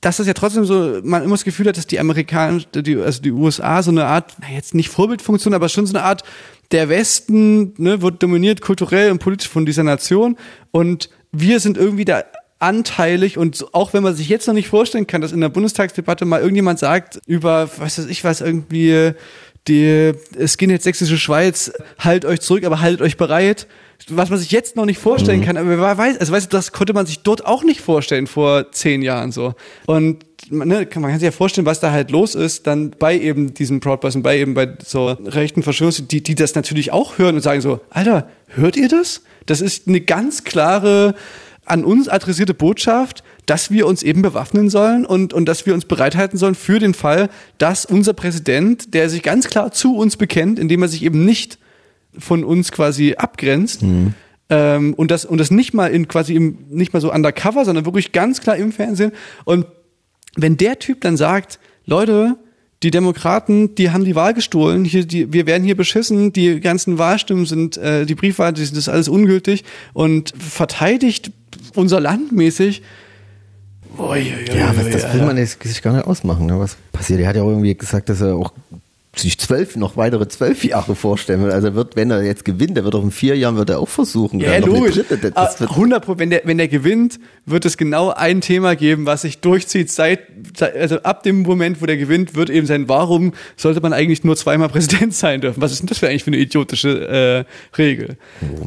dass das ja trotzdem so, man immer das Gefühl hat, dass die Amerikaner, die, also die USA so eine Art, na jetzt nicht Vorbildfunktion, aber schon so eine Art, der Westen ne, wird dominiert kulturell und politisch von dieser Nation und wir sind irgendwie da anteilig und auch wenn man sich jetzt noch nicht vorstellen kann, dass in der Bundestagsdebatte mal irgendjemand sagt über, was weiß ich was, irgendwie die Skinhead sächsische Schweiz, halt euch zurück, aber haltet euch bereit. Was man sich jetzt noch nicht vorstellen kann, aber wer weiß, also weißt du, das konnte man sich dort auch nicht vorstellen vor zehn Jahren so. Und man, ne, kann, man kann sich ja vorstellen, was da halt los ist, dann bei eben diesen Proud Boys und bei eben bei so rechten Verschwörungs, die, die das natürlich auch hören und sagen so, Alter, hört ihr das? Das ist eine ganz klare, an uns adressierte Botschaft, dass wir uns eben bewaffnen sollen und, und dass wir uns bereithalten sollen für den Fall, dass unser Präsident, der sich ganz klar zu uns bekennt, indem er sich eben nicht von uns quasi abgrenzt, ähm, und das, und das nicht mal in quasi im, nicht mal so undercover, sondern wirklich ganz klar im Fernsehen. Und wenn der Typ dann sagt, Leute, die Demokraten, die haben die Wahl gestohlen, hier, die, wir werden hier beschissen, die ganzen Wahlstimmen sind, äh, die Briefwahl, das ist alles ungültig und verteidigt unser Land mäßig. Ui, ui, ui, Ja, was, ui, das will man jetzt sich gar nicht ausmachen, ne, was passiert. Er hat ja auch irgendwie gesagt, dass er auch sich zwölf, noch weitere zwölf Jahre vorstellen will. Also wird, wenn er jetzt gewinnt, er wird auch in vier Jahren wird er auch versuchen. Ja, logisch. dritte. Das, das Ah, wird, 100 Pro, wenn der, wenn der gewinnt, wird es genau ein Thema geben, was sich durchzieht seit, also ab dem Moment, wo der gewinnt, wird eben sein, warum sollte man eigentlich nur zweimal Präsident sein dürfen? Was ist denn das für eigentlich für eine idiotische äh, Regel?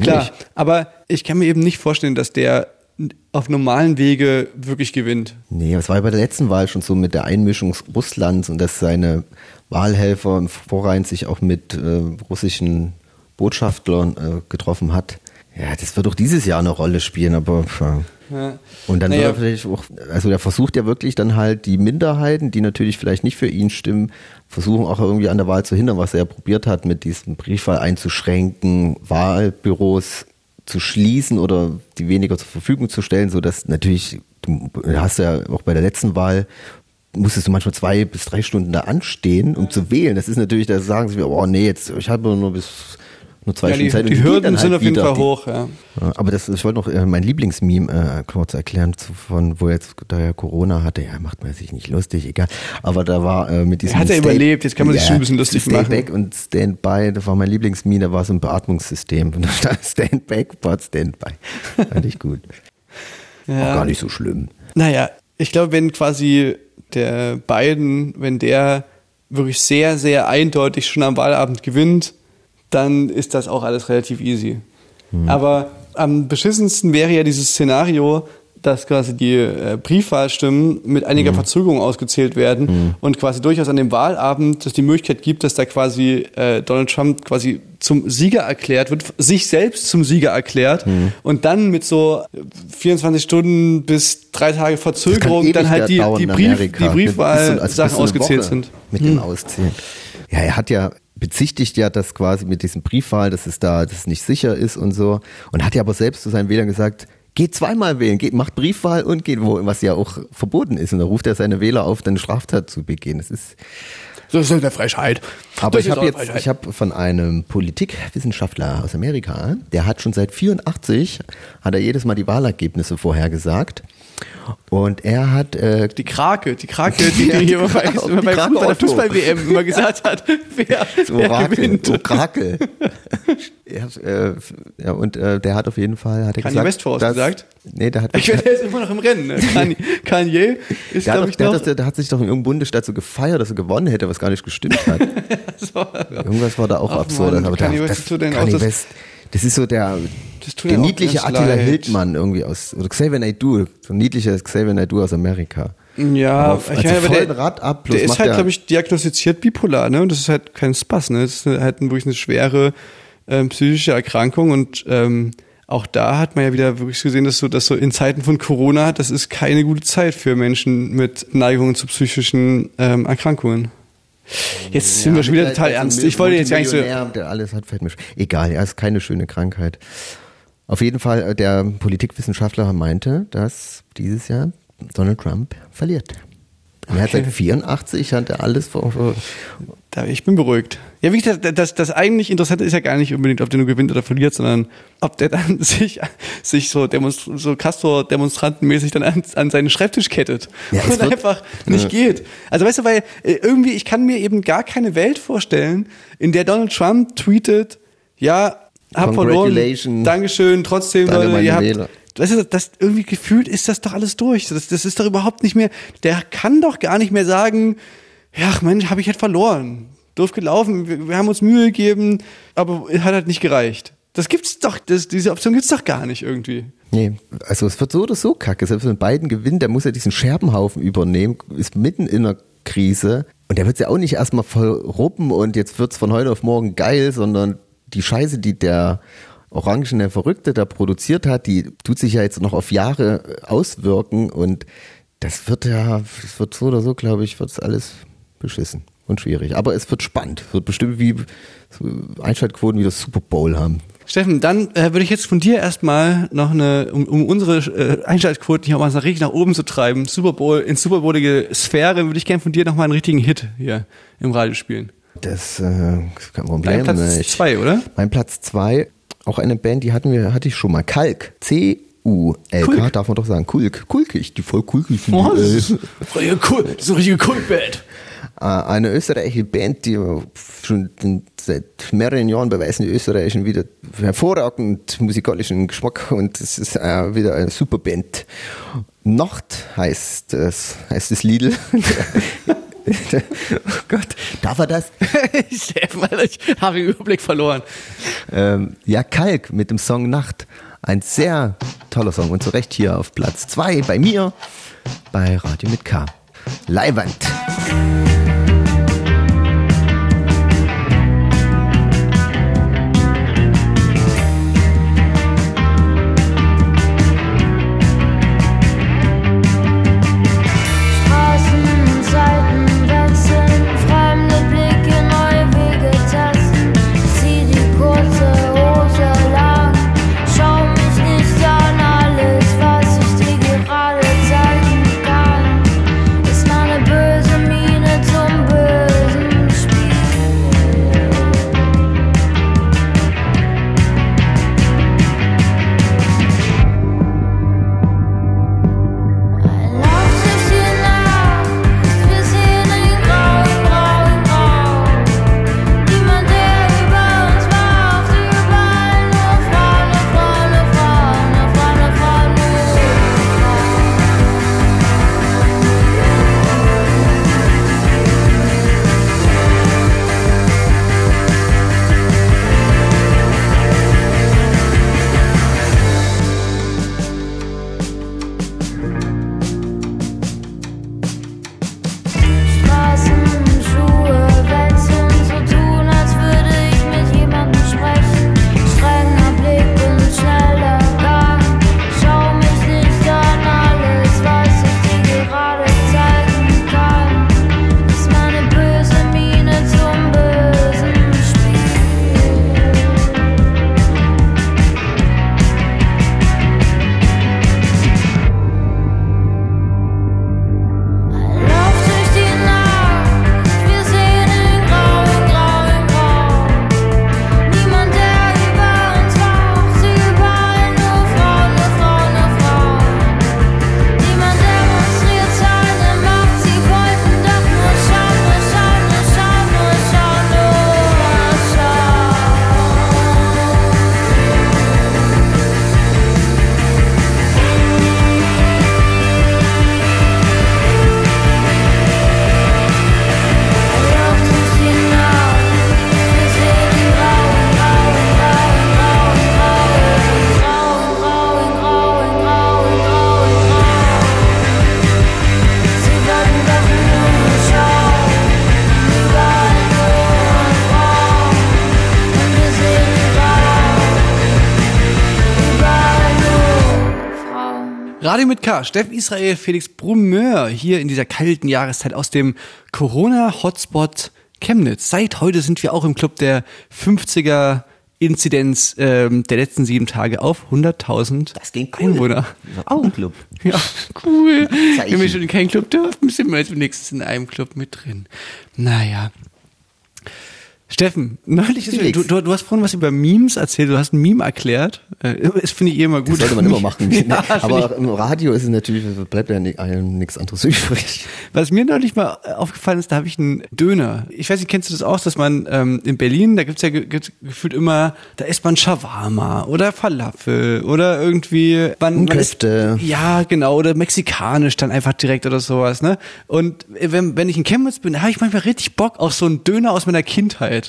Klar, aber ich kann mir eben nicht vorstellen, dass der auf normalen Wege wirklich gewinnt. Nee, es war ja bei der letzten Wahl schon so mit der Einmischung Russlands und dass seine Wahlhelfer im Vorrein sich auch mit äh, russischen Botschaftlern äh, getroffen hat. Ja, das wird auch dieses Jahr eine Rolle spielen, aber Ja. und dann Naja. wird er vielleicht auch, also der versucht ja wirklich dann halt die Minderheiten, die natürlich vielleicht nicht für ihn stimmen, versuchen auch irgendwie an der Wahl zu hindern, was er ja probiert hat, mit diesem Briefwahl einzuschränken, Wahlbüros zu schließen oder die weniger zur Verfügung zu stellen, so dass natürlich, du hast ja auch bei der letzten Wahl musstest du manchmal zwei bis drei Stunden da anstehen, um zu wählen. Das ist natürlich, da sagen sie mir, oh nee, jetzt, ich habe nur bis nur zwei Ja, Stunden die, Zeit. und die gehen Hürden sind halt auf jeden. Fall Die- hoch, ja. ja, aber das, ich wollte noch äh, mein Lieblingsmeme äh, kurz erklären, zu, von wo jetzt da ja Corona hatte. Ja, macht man sich nicht lustig, egal. Aber da war äh, mit diesem hat er überlebt, jetzt kann man sich schon ein bisschen lustig Stay machen. Back und Stand By, das war mein Lieblingsmeme, da war so ein Beatmungssystem. Und da stand Stand Back, but Stand By. Fand ich gut. Auch gar nicht so schlimm. Naja, ich glaube, wenn quasi der Biden, wenn der wirklich sehr, sehr eindeutig schon am Wahlabend gewinnt, dann ist das auch alles relativ easy. Aber am beschissensten wäre ja dieses Szenario, dass quasi die äh, Briefwahlstimmen mit einiger Verzögerung ausgezählt werden und quasi durchaus an dem Wahlabend es die Möglichkeit gibt, dass da quasi äh, Donald Trump quasi zum Sieger erklärt wird, sich selbst zum Sieger erklärt und dann mit so 24 Stunden bis drei Tage Verzögerung dann halt die, die, Brief, die Briefwahl-Sachen ausgezählt sind. Mit dem Auszählen. Ja, er hat ja bezichtigt ja, dass quasi mit diesem Briefwahl, dass es da, dass es nicht sicher ist und so. Und hat ja aber selbst zu seinen Wählern gesagt, geht zweimal wählen, geht, macht Briefwahl und geht wo, was ja auch verboten ist. Und da ruft er seine Wähler auf, dann Straftat zu begehen. Das ist, Das ist eine Frechheit. aber Das ich habe jetzt, Frechheit. ich habe von einem Politikwissenschaftler aus Amerika, der hat schon seit 84, hat er jedes Mal die Wahlergebnisse vorhergesagt. Und er hat äh, Die Krake, die Krake, die, die hier bei, immer bei, Krake bei der Otto. Fußball-WM immer gesagt hat, wer, Das wer Orakel, gewinnt. Orakel. ja, äh, ja, und äh, der hat auf jeden Fall, hat er Kanye gesagt. West vorausgesagt? Nee, der hat, Ich meine, der ist immer noch im Rennen. Ne? Kanye, Kanye ist, der, glaube ich, der, noch. hat das, der hat sich doch in irgendeinem Bundesstaat so gefeiert, dass er gewonnen hätte, was gar nicht gestimmt hat. Irgendwas war da auch absurd. Aber da, das, auch Kanye das- West, Das ist so der, der auch niedliche Attila leid. Hildmann irgendwie aus, oder Xavier Naidoo, so ein niedlicher Xavier Naidoo aus Amerika. Ja, Auf- ich also meine, aber voll der, Rad ab, der ist halt, glaube ich, diagnostiziert bipolar, ne? Und das ist halt kein Spaß, ne? Das ist halt wirklich eine schwere ähm, psychische Erkrankung und ähm, auch da hat man ja wieder wirklich gesehen, dass so, dass so in Zeiten von Corona, das ist keine gute Zeit für Menschen mit Neigungen zu psychischen ähm, Erkrankungen. Jetzt sind wir schon wieder total ernst. Ich wollte jetzt gar nicht so. Der alles hat, fällt mir sch- Egal, ja, ist keine schöne Krankheit. Auf jeden Fall, äh, der Politikwissenschaftler meinte, dass dieses Jahr Donald Trump verliert. Er hat seit 84 hat er alles Da, ich bin beruhigt. Ja, wie gesagt, das, das eigentlich Interessante ist ja gar nicht unbedingt, ob der nur gewinnt oder verliert, sondern ob der dann sich, sich so, Demonst so Castor-Demonstrantenmäßig dann an, an seinen Schreibtisch kettet Ja, und einfach nicht geht. Also weißt du, weil äh, irgendwie, ich kann mir eben gar keine Welt vorstellen, in der Donald Trump tweetet, ja, hab verloren. Dankeschön, trotzdem, Danke, Leute, ihr habt, Wähler. Weißt du, das irgendwie gefühlt ist das doch alles durch. Das, das ist doch überhaupt nicht mehr. Der kann doch gar nicht mehr sagen, ja, Mensch, habe ich halt verloren. Doof gelaufen, wir, wir haben uns Mühe gegeben, aber es hat halt nicht gereicht. Das gibt's doch, das, diese Option gibt's doch gar nicht irgendwie. Nee, also es wird so oder so kacke. Selbst wenn beiden gewinnen, der muss ja diesen Scherbenhaufen übernehmen, ist mitten in einer Krise. Und der wird ja auch nicht erstmal voll ruppen und jetzt wird's von heute auf morgen geil, sondern die Scheiße, die der orangene Verrückte da produziert hat, die tut sich ja jetzt noch auf Jahre auswirken und das wird ja, es wird so oder so, glaube ich, wird's alles beschissen und schwierig. Aber es wird spannend. Es wird bestimmt wie so Einschaltquoten wie das Super Bowl haben. Steffen, dann äh, würde ich jetzt von dir erstmal noch eine, um, um unsere äh, Einschaltquoten hier auch mal so richtig nach oben zu treiben, Super Bowl, in Super Bowlige Sphäre, würde ich gerne von dir noch mal einen richtigen Hit hier im Radio spielen. Das äh, kein Problem. Dein Platz Ich- zwei, oder? Mein Platz zwei, auch eine Band, die hatten wir, hatte ich schon mal. Kalk. C-U-L-K, Kulk. darf man doch sagen. Kulk. Kulkig, die voll kulkig sind. Oh, die, das äh. ist, richtige ist eine. Äh, eine österreichische Band, die schon seit mehreren Jahren beweisen, die Österreichischen wieder hervorragend musikalischen Geschmack und es ist äh, wieder eine super Band. Nacht heißt es, heißt es Lidl. oh Gott, darf er das? Ich habe den Überblick verloren. Ähm, ja, Kalk mit dem Song Nacht. Ein sehr toller Song und zu Recht hier auf Platz 2 bei mir bei Radio mit K. Leihwand. K. Steffen Israel, Felix Brumeur hier in dieser kalten Jahreszeit aus dem Corona-Hotspot Chemnitz. Seit heute sind wir auch im Club der 50er Inzidenz ähm, der letzten sieben Tage auf 100.000 Das ging cool. Einwohner. Auch ein Club. Ja, cool. Wenn wir schon in keinen Club dürfen, sind wir jetzt wenigstens in einem Club mit drin. Naja. Steffen, neulich ist, Felix. du, du, du hast vorhin was über Memes erzählt, du hast ein Meme erklärt. Äh, Das finde ich eh immer gut. Das sollte man immer machen. Ja, Aber im Radio ist es natürlich, bleibt ja einem nichts anderes übrig. Was mir neulich mal aufgefallen ist, da habe ich einen Döner. Ich weiß nicht, kennst du das auch, dass man ähm, in Berlin, da gibt's ja ge gefühlt immer, da isst man Shawarma oder Falafel oder irgendwie man, Köfte. Ja, genau, oder mexikanisch dann einfach direkt oder sowas, ne? Und wenn, wenn ich in Chemnitz bin, habe ich manchmal richtig Bock auf so einen Döner aus meiner Kindheit.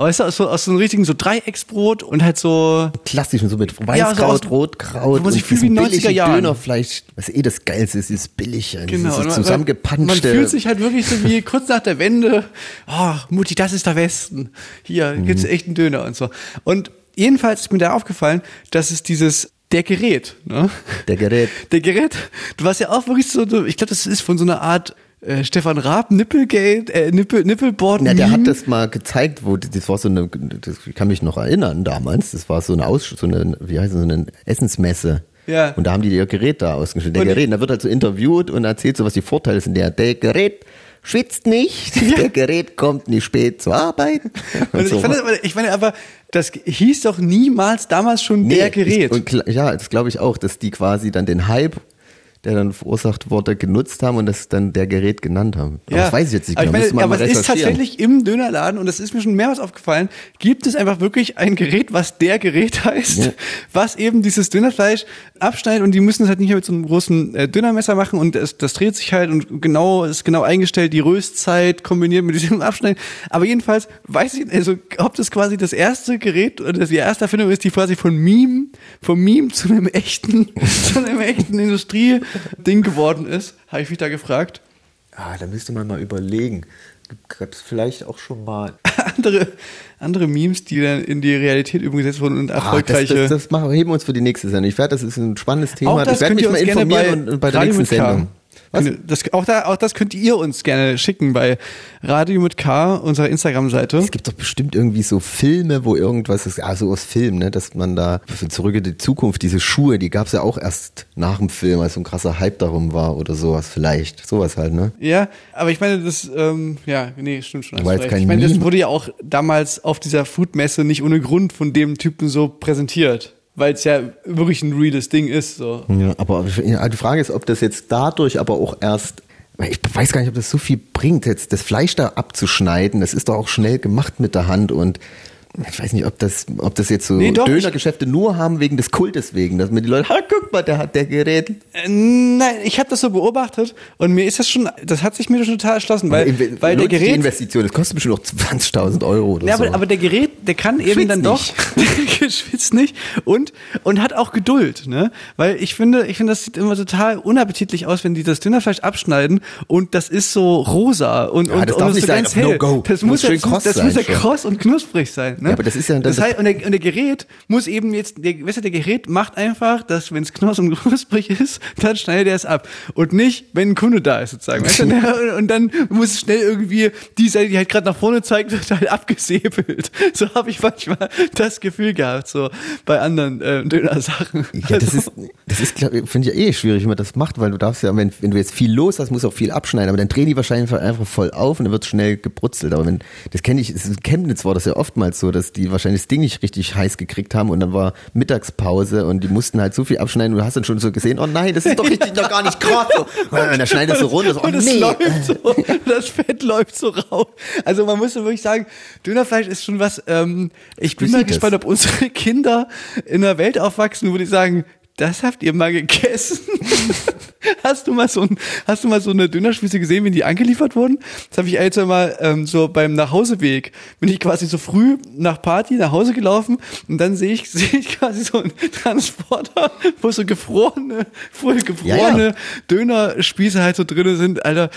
Weißt du, aus so, aus so einem richtigen so Dreiecksbrot und halt so Klassischen, so mit Ja, Weißkraut, so aus- Rotkraut. wo man sich fühlt wie diesem 90er billigen Jahren. Dönerfleisch, was eh das Geilste ist, ist billig. Genau, Dieses zusammengepanschte. Man fühlt sich halt wirklich so wie kurz nach der Wende, oh, Mutti, das ist der Westen. Hier Mhm. gibt's echt einen Döner und so. Und jedenfalls ist mir da aufgefallen, dass es dieses der Gerät, ne? Der Gerät. Der Gerät, du warst ja auch wirklich so, so- ich glaube, das ist von so einer Art äh, Stefan Raab, Nippelgate, äh, Nippel, Nippelboard. Na, der hat das mal gezeigt, wo das war so eine, das, ich kann mich noch erinnern damals, das war so eine Aus, so eine, wie heißt es, so eine Essensmesse. Ja. Und da haben die ihr Gerät da ausgestellt. Der Und- Gerät, da wird halt so interviewt und erzählt so, was die Vorteile sind. Der, der Gerät schwitzt nicht, der Gerät kommt nicht spät zur Arbeit. Und so. ich, fand, ich meine aber, das hieß doch niemals damals schon Nee, der Gerät. Ich, und ja, das glaube ich auch, dass die quasi dann den Hype, der dann verursacht wurde, genutzt haben und das dann der Gerät genannt haben. Aber das weiß ich jetzt nicht aber genau. Ich müsste meine, aber es ist tatsächlich im Dönerladen, und das ist mir schon mehrmals aufgefallen, gibt es einfach wirklich ein Gerät, was der Gerät heißt, Ja. was eben dieses Dönerfleisch abschneidet und die müssen es halt nicht mehr mit so einem großen äh, Dönermesser machen und das, das dreht sich halt und genau ist genau eingestellt, die Röstzeit kombiniert mit diesem Abschneiden. Aber jedenfalls weiß ich, also ob das quasi das erste Gerät oder die erste Erfindung ist, die quasi von Meme, vom Meme zu einem echten, zu einem echten Industrieding geworden ist, habe ich mich da gefragt. Ah, da müsste man mal überlegen. Gab es vielleicht auch schon mal. andere, andere Memes, die dann in die Realität umgesetzt wurden und Ah, das, erfolgreiche. das, das machen, heben wir uns für die nächste Sendung. Ich werde, das ist ein spannendes Thema. auch das ich werde mich mal gerne bei, informieren und, und bei der nächsten. Sendung. Das, auch, da, auch das könnt ihr uns gerne schicken bei Radio mit K, unserer Instagram-Seite. Es gibt doch bestimmt irgendwie so Filme, wo irgendwas ist, also aus Film, ne, dass man da für zurück in die Zukunft, diese Schuhe, die gab es ja auch erst nach dem Film, als so ein krasser Hype darum war oder sowas vielleicht. Sowas halt, ne? Ja, aber ich meine, das, ähm, ja, nee, stimmt schon. War du jetzt recht. kein Ich meine, das wurde ja auch damals auf dieser Foodmesse nicht ohne Grund von dem Typen so präsentiert, weil es ja wirklich ein reales Ding ist. So. Ja, aber die Frage ist, ob das jetzt dadurch aber auch erst ich weiß gar nicht, ob das so viel bringt, jetzt das Fleisch da abzuschneiden. Das ist doch auch schnell gemacht mit der Hand und ich weiß nicht, ob das, ob das jetzt so Nee, doch, Dönergeschäfte nur haben wegen des Kultes wegen, dass mir die Leute, ha, guck mal, der hat der Gerät. Äh, Nein, ich habe das so beobachtet und mir ist das schon, das hat sich mir schon total erschlossen, weil, Inve- weil der sich die Gerät, Investition, das kostet bestimmt noch 20.000 Euro oder Ja, so. aber, aber der Gerät, der kann eben Schwitzt dann doch, schwitzt nicht und, und hat auch Geduld, ne? Weil ich finde, ich finde, das sieht immer total unappetitlich aus, wenn die das Dönerfleisch abschneiden und das ist so rosa und, Ja, und, das und darf ist nicht so sein, ganz auf No hell. Go. Das Muss muss, ja, das muss ja kross und knusprig sein, ne? Ja, aber das ist ja das das- heißt, und der, und der Gerät muss eben jetzt, der, weißt du, der Gerät macht einfach, dass wenn es knoss und knusprig ist, dann schneidet er es ab und nicht, wenn ein Kunde da ist sozusagen, weißt du? Und- und dann muss es schnell irgendwie die Seite, die halt gerade nach vorne zeigt, wird halt abgesäbelt. So habe ich manchmal das Gefühl gehabt, so bei anderen äh, Döner-Sachen. Ja, das Also- ist, das ist, finde ich ja eh schwierig, wie man das macht, weil du darfst ja, wenn, wenn du jetzt viel los hast, musst du auch viel abschneiden, aber dann drehen die wahrscheinlich einfach voll auf und dann wird schnell gebrutzelt. Aber wenn, das kenne ich, in Chemnitz war das ja oftmals so, dass die wahrscheinlich das Ding nicht richtig heiß gekriegt haben und dann war Mittagspause und die mussten halt so viel abschneiden und du hast dann schon so gesehen, oh nein, das ist doch richtig noch gar nicht krass. So. Und dann schneidest du runter, so, oh und es nee. läuft so, das Fett läuft so raus. Also man muss wirklich sagen, Dönerfleisch ist schon was, ähm, ich bin mal gespannt, ob unsere Kinder in einer Welt aufwachsen, wo die sagen, das habt ihr mal gegessen. hast du mal so ein, hast du mal so eine Dönerspieße gesehen, wenn die angeliefert wurden? Das habe ich ein, zwei Mal ähm, so beim Nachhauseweg. Bin ich quasi so früh nach Party nach Hause gelaufen und dann sehe ich, sehe ich quasi so einen Transporter, wo so gefrorene, voll gefrorene Ja, ja. Dönerspieße halt so drinne sind, Alter.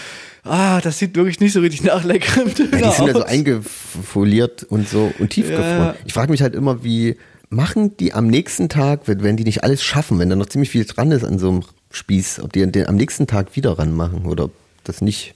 Ah, das sieht wirklich nicht so richtig nach leckerem Döner Ja, die sind ja so aus. eingefoliert und so und tiefgefroren. Ja. Ich frage mich halt immer, wie machen die am nächsten Tag, wenn, die nicht alles schaffen, wenn da noch ziemlich viel dran ist an so einem Spieß, ob die den am nächsten Tag wieder ranmachen oder ob das nicht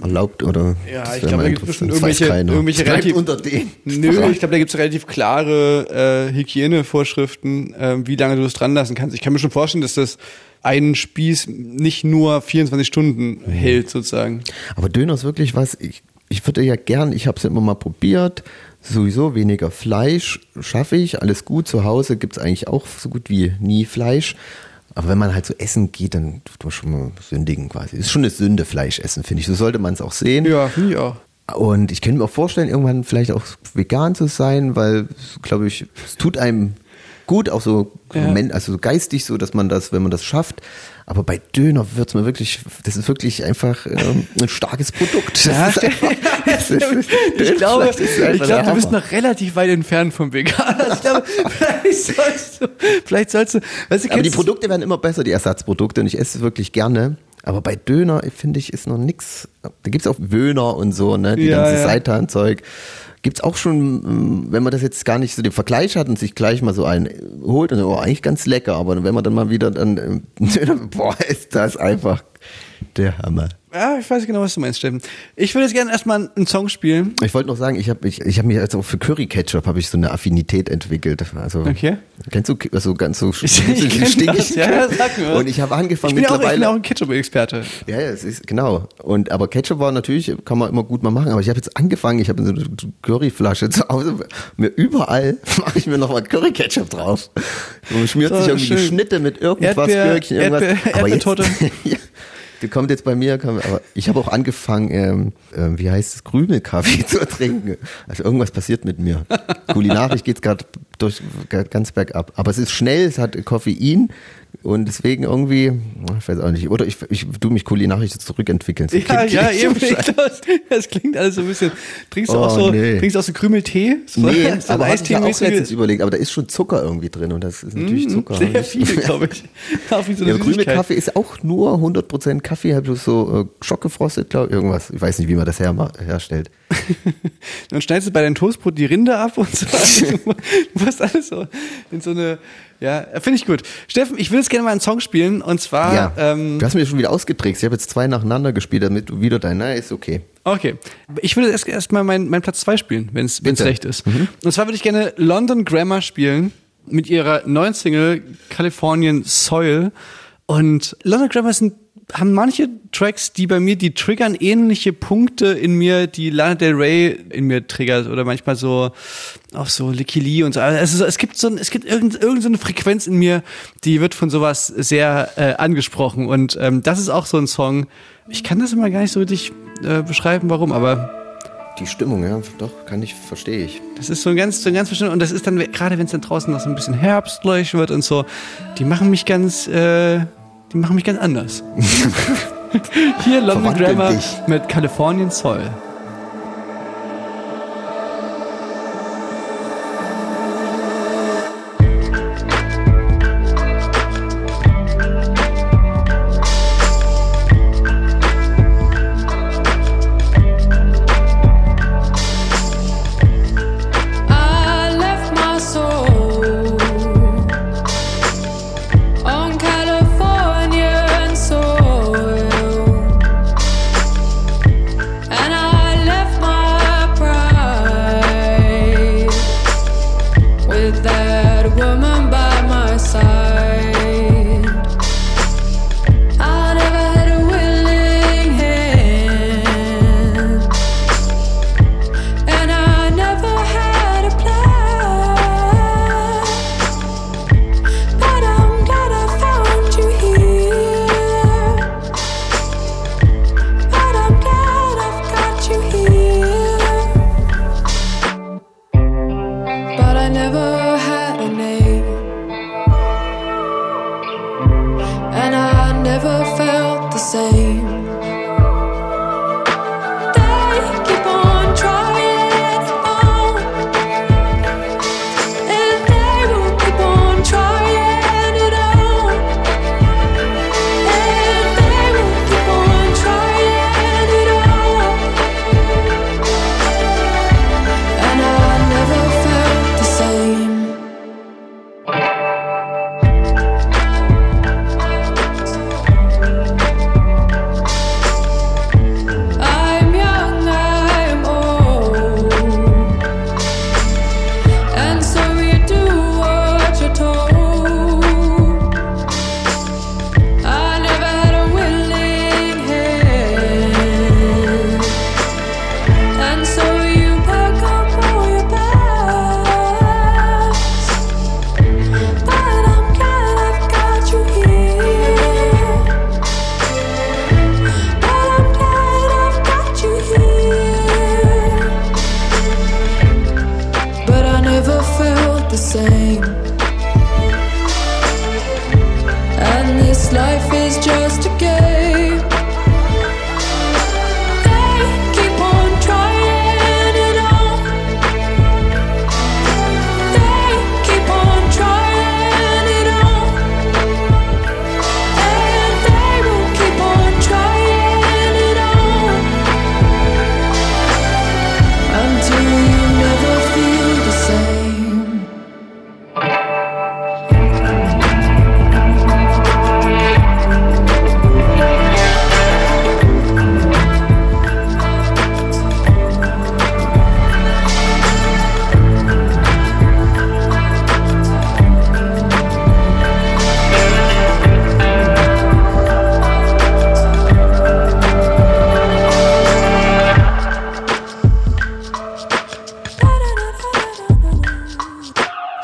erlaubt oder. Ja, das ich glaube, da gibt es. Das irgendwelche, irgendwelche relativ, unter denen. Nö, ich glaube, da gibt es relativ klare äh, Hygienevorschriften, äh, wie lange du es dran lassen kannst. Ich kann mir schon vorstellen, dass das einen Spieß nicht nur 24 Stunden Mhm. hält, sozusagen. Aber Döner ist wirklich was, ich, ich würde ja gern, ich habe es immer mal probiert, sowieso weniger Fleisch schaffe ich, alles gut, zu Hause gibt es eigentlich auch so gut wie nie Fleisch. Aber wenn man halt so essen geht, dann tut man schon mal sündigen quasi. Ist schon eine Sünde, Fleisch essen, finde ich. So sollte man es auch sehen. Ja, finde ich auch. Und ich könnte mir auch vorstellen, irgendwann vielleicht auch vegan zu sein, weil, glaube ich, es tut einem gut, auch so, Ja. also so geistig so, dass man das, wenn man das schafft. Aber bei Döner wird es mir wirklich, das ist wirklich einfach ähm, ein starkes Produkt. Ja, einfach, ist, Ich glaube, ich glaube, du bist noch relativ weit entfernt vom Vegan. Also ich glaube, vielleicht sollst du, vielleicht sollst du, weißt du, Aber die Produkte werden immer besser, die Ersatzprodukte, und ich esse es wirklich gerne. Aber bei Döner, finde ich, ist noch nix. Da gibt's auch Wöhner und so, ne? Die Ja, ganze ja. Seitan-Zeug. Gibt's auch schon, ähm, wenn man das jetzt gar nicht so den Vergleich hat und sich gleich mal so einen holt, dann, oh, eigentlich ganz lecker. Aber wenn man dann mal wieder dann, boah, ist das einfach der Hammer. Ja, ich weiß genau, was du meinst, Steffen. Ich würde jetzt gerne erstmal einen Song spielen. Ich wollte noch sagen, ich habe ich, ich hab mir also für Curry Ketchup habe ich so eine Affinität entwickelt. Also Okay. kennst du also ganz so Ich- ich kenn das, ja, sag mir. Und ich habe angefangen Ich bin, ja auch, ich bin mittlerweile auch ein Ketchup-Experte. Ja, ja, es ist genau. Und aber Ketchup war natürlich, kann man immer gut mal machen. Aber ich habe jetzt angefangen, ich habe so eine Curryflasche zu Hause. Mir überall mache ich mir noch mal Curry Ketchup drauf. Und schmiert So, sich irgendwie die schön. Schnitte mit irgendwas, Erdbeer- Gürkchen, irgendwas. Erdbeer- aber jetzt, ja, die kommt jetzt bei mir, kommt, aber ich habe auch angefangen, ähm, ähm, wie heißt es, Krümelkaffee zu trinken. Also irgendwas passiert mit mir. Kulinarisch geht's gerade durch ganz bergab. Aber es ist schnell, es hat Koffein und deswegen irgendwie, ich weiß auch nicht, oder ich, ich tu mich kulinarisch zurückentwickeln. So Ja, Kind- ja, eben. Glaub, das klingt alles so ein bisschen. Trinkst du Oh, auch so, nee. trinkst du auch so Krümeltee? So, Nee, so aber hatte ich ja auch letztens überlegt, aber da ist schon Zucker irgendwie drin und das ist natürlich Mm, Zucker. Sehr viel, glaube ich. So Ja, grüne Süßigkeit. Kaffee ist auch nur 100% Kaffee, halt so äh, schockgefrostet, glaube ich, irgendwas. Ich weiß nicht, wie man das her herstellt. Dann schneidest du bei deinem Toastbrot die Rinde ab und so. Du musst alles so in so eine, ja, finde ich gut. Steffen, ich will jetzt gerne mal einen Song spielen und zwar, ja, ähm, du hast mir schon wieder ausgetrickst. Ich habe jetzt zwei nacheinander gespielt, damit du wieder dein, na, ist okay. okay. Ich würde erst, erst mal meinen mein Platz zwei spielen, wenn es recht ist. Und zwar würde ich gerne London Grammar spielen mit ihrer neuen Single Californian Soil. Und London Grammar sind haben manche Tracks, die bei mir, die triggern ähnliche Punkte in mir, die Lana Del Rey in mir triggert oder manchmal so auch so Licky Lee und so. Also so, es gibt so ein, es gibt irgend, irgend so eine Frequenz in mir, die wird von sowas sehr äh, angesprochen und ähm, das ist auch so ein Song. Ich kann das immer gar nicht so richtig äh, beschreiben, warum, aber Die Stimmung, ja, doch, kann ich, verstehe ich. das ist so ein ganz, so ein ganz bestimmt und das ist dann gerade, wenn es dann draußen noch so ein bisschen herbstlich wird und so, die machen mich ganz, äh, die machen mich ganz anders. Hier London Grammar mit Californian Soil.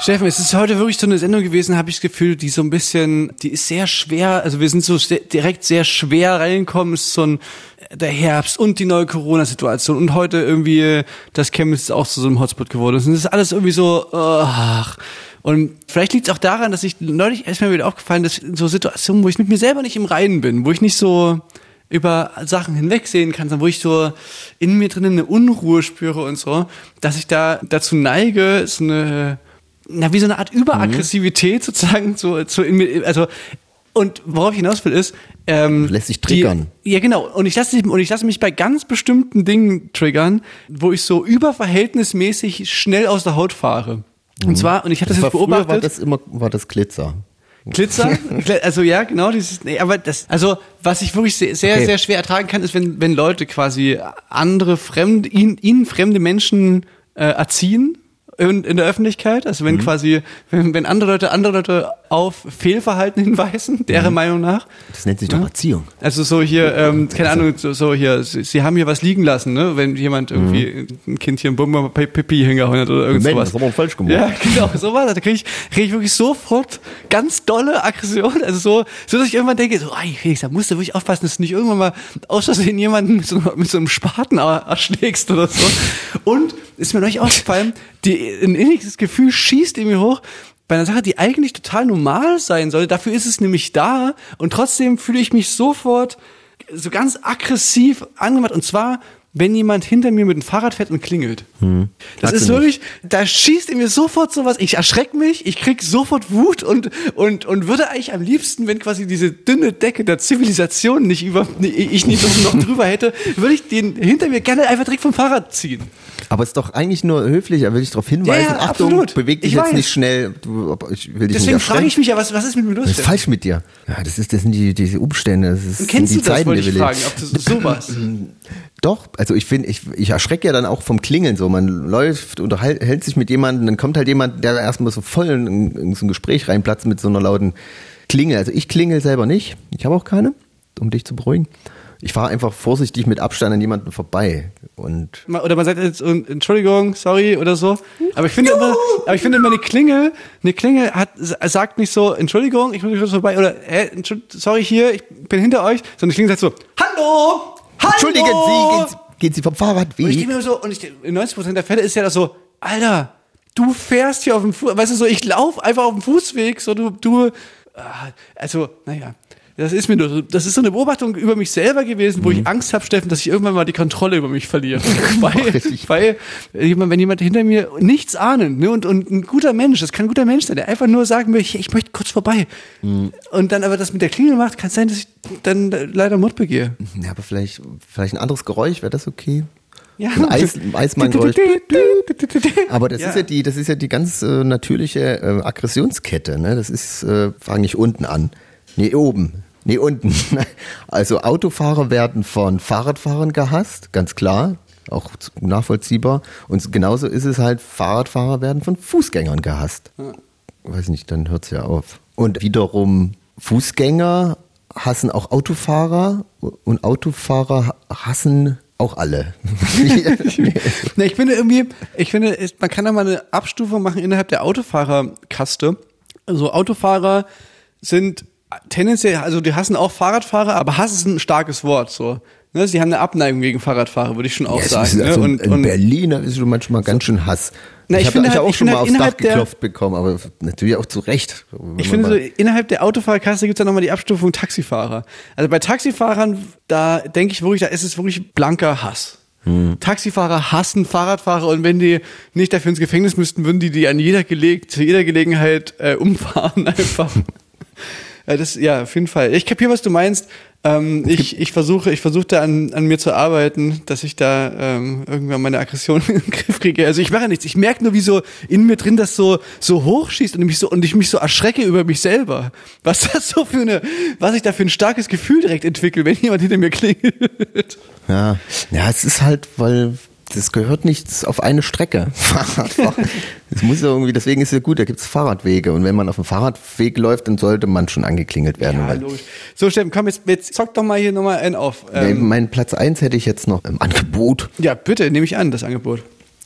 Steffen, es ist heute wirklich so eine Sendung gewesen, habe ich das Gefühl, die so ein bisschen, die ist sehr schwer, also wir sind so direkt sehr schwer reingekommen, es ist so ein, der Herbst und die neue Corona-Situation und heute irgendwie das Chemnitz ist auch zu so einem Hotspot geworden. Und das ist alles irgendwie so, ach. Und vielleicht liegt es auch daran, dass ich neulich erst mal wieder aufgefallen, dass so Situationen, wo ich mit mir selber nicht im Reinen bin, wo ich nicht so über Sachen hinwegsehen kann, sondern wo ich so in mir drinnen eine Unruhe spüre und so, dass ich da dazu neige, so eine, na, wie so eine Art Überaggressivität sozusagen zu, zu also, und worauf ich hinaus will ist, ähm, Lässt sich triggern. Die, ja, genau. Und ich lasse und ich lasse mich bei ganz bestimmten Dingen triggern, wo ich so überverhältnismäßig schnell aus der Haut fahre. Und zwar, und ich hatte das, Mhm. war jetzt beobachtet. War das immer, war das Glitzer. Glitzer, Gl- also ja, genau, dieses, nee, aber das, also was ich wirklich sehr, sehr, Okay. sehr schwer ertragen kann, ist, wenn, wenn Leute quasi andere fremde, ihnen, ihnen fremde Menschen äh, erziehen in, in der Öffentlichkeit, also wenn quasi, wenn, wenn andere Leute andere Leute auf Fehlverhalten hinweisen, deren Meinung nach. Das nennt sich doch Erziehung. Also so hier, ähm, keine Ahnung, so, so hier, sie, sie haben hier was liegen lassen, ne? Wenn jemand irgendwie ein Kind hier ein Bummer Pipi hingehauen hat oder irgend Moment, sowas. das haben wir falsch gemacht. Ja, genau, so war das. Da kriege ich, krieg ich wirklich sofort ganz dolle Aggression. Also so, so dass ich irgendwann denke, so, ey, Felix, da musst du wirklich aufpassen, dass du nicht irgendwann mal aus Versehen jemanden mit so, mit so einem Spaten er- erschlägst oder so. Und ist mir neulich aufgefallen, die, ein inniges Gefühl schießt in mir hoch, bei einer Sache, die eigentlich total normal sein sollte. Dafür ist es nämlich da. Und trotzdem fühle ich mich sofort so ganz aggressiv angemacht. Und zwar, wenn jemand hinter mir mit dem Fahrrad fährt und klingelt. Das Magst ist nicht. wirklich, da schießt in mir sofort sowas. Ich erschreck mich, ich krieg sofort Wut und, und, und würde eigentlich am liebsten, wenn quasi diese dünne Decke der Zivilisation nicht über, ich nicht noch drüber hätte, würde ich den hinter mir gerne einfach direkt vom Fahrrad ziehen. Aber es ist doch eigentlich nur höflich, da will ich darauf hinweisen. Ja, ja, Achtung, absolut. beweg dich Ich jetzt weiß. nicht schnell. Du, ich will dich Deswegen frage ich mich ja, was, was ist mit mir los? Was ist falsch mit dir? Ja, das ist, das sind die, diese Umstände. Das ist, Und kennst sind du die das, Zeiten, wollte die ich fragen, ob das sowas. Doch, also ich finde, ich, ich erschrecke ja dann auch vom Klingeln so. Man läuft, unterhält hält sich mit jemandem, dann kommt halt jemand, der erstmal so voll in, in so ein Gespräch reinplatzt mit so einer lauten Klingel. Also ich klingel selber nicht. Ich habe auch keine, um dich zu beruhigen. Ich fahre einfach vorsichtig mit Abstand an jemanden vorbei. Und Oder man sagt jetzt Entschuldigung, sorry oder so. Aber ich finde immer, aber ich finde immer eine Klingel, eine Klingel hat, sagt nicht so Entschuldigung, ich muss kurz vorbei oder äh, sorry hier, ich bin hinter euch, sondern die Klingel sagt so Hallo, hallo. entschuldigen Sie, gehen Sie, gehen Sie vom Fahrrad Und ich weg. denke mir so, und ich, in 90% der Fälle ist ja das so, Alter, du fährst hier auf dem Fuß, weißt du so, ich laufe einfach auf dem Fußweg, so du, du, ah, also, naja. Das ist mir nur, so- das ist so eine Beobachtung über mich selber gewesen, wo ich Angst habe, Steffen, dass ich irgendwann mal die Kontrolle über mich verliere. weil, weil wenn jemand hinter mir nichts ahnen ne, und, und ein guter Mensch, das kann ein guter Mensch sein, der einfach nur sagen möchte, ich möchte kurz vorbei. Und dann aber das mit der Klingel macht, kann es sein, dass ich dann leider Mord begehe. Ja, aber vielleicht, vielleicht ein anderes Geräusch, wäre das okay? Ja. Ein Eis, Eismann-Geräusch. Aber das Ja. ist ja die, das ist ja die ganz äh, natürliche äh, Aggressionskette. Ne? Das ist, äh, fange ich unten an. Nee, oben. Nee, unten. Also Autofahrer werden von Fahrradfahrern gehasst, ganz klar. Auch nachvollziehbar. Und genauso ist es halt, Fahrradfahrer werden von Fußgängern gehasst. Weiß nicht, dann hört's ja auf. Und wiederum Fußgänger hassen auch Autofahrer und Autofahrer hassen auch alle. Ne, ich finde irgendwie, ich finde, es- man kann da mal eine Abstufung machen innerhalb der Autofahrerkaste. Also Autofahrer sind tendenziell, also die hassen auch Fahrradfahrer, aber Hass ist ein starkes Wort, so. Ne, sie haben eine Abneigung gegen Fahrradfahrer, würde ich schon auch Ja, sagen. Ne? also Und, in und Berlin ist schon manchmal ganz schön Hass. Na, ich ich habe halt- auch schon mal halt aufs Dach innerhalb der- geklopft bekommen, aber natürlich auch zu Recht. Ich finde, so, innerhalb der Autofahrerkasse gibt es ja nochmal die Abstufung Taxifahrer. Also bei Taxifahrern, da denke ich wirklich, da ist es wirklich blanker Hass. Hm. Taxifahrer hassen Fahrradfahrer und wenn die nicht dafür ins Gefängnis müssten, würden die die an jeder Geleg zu jeder Gelegenheit äh, umfahren einfach. Ja, das, ja, auf jeden Fall. Ich kapiere, was du meinst. Ähm, ich, ich versuche, ich versuche da an, an mir zu arbeiten, dass ich da ähm, irgendwann meine Aggression in den Griff kriege. Also ich mache nichts. Ich merke nur, wie so in mir drin das so so hochschießt und mich so und ich mich so erschrecke über mich selber. Was das so für eine, was ich da für ein starkes Gefühl direkt entwickle, wenn jemand hinter mir klingelt. Ja, ja, es ist halt, weil das gehört nichts auf eine Strecke. Es muss ja irgendwie, deswegen ist es ja gut, da gibt es Fahrradwege. Und wenn man auf dem Fahrradweg läuft, dann sollte man schon angeklingelt werden. Ja, logisch. So, Steffen, komm, jetzt, jetzt zock doch mal hier nochmal einen auf. Ja, Ähm, mein Platz eins hätte ich jetzt noch im Angebot. ja, bitte, nehme ich an, das Angebot.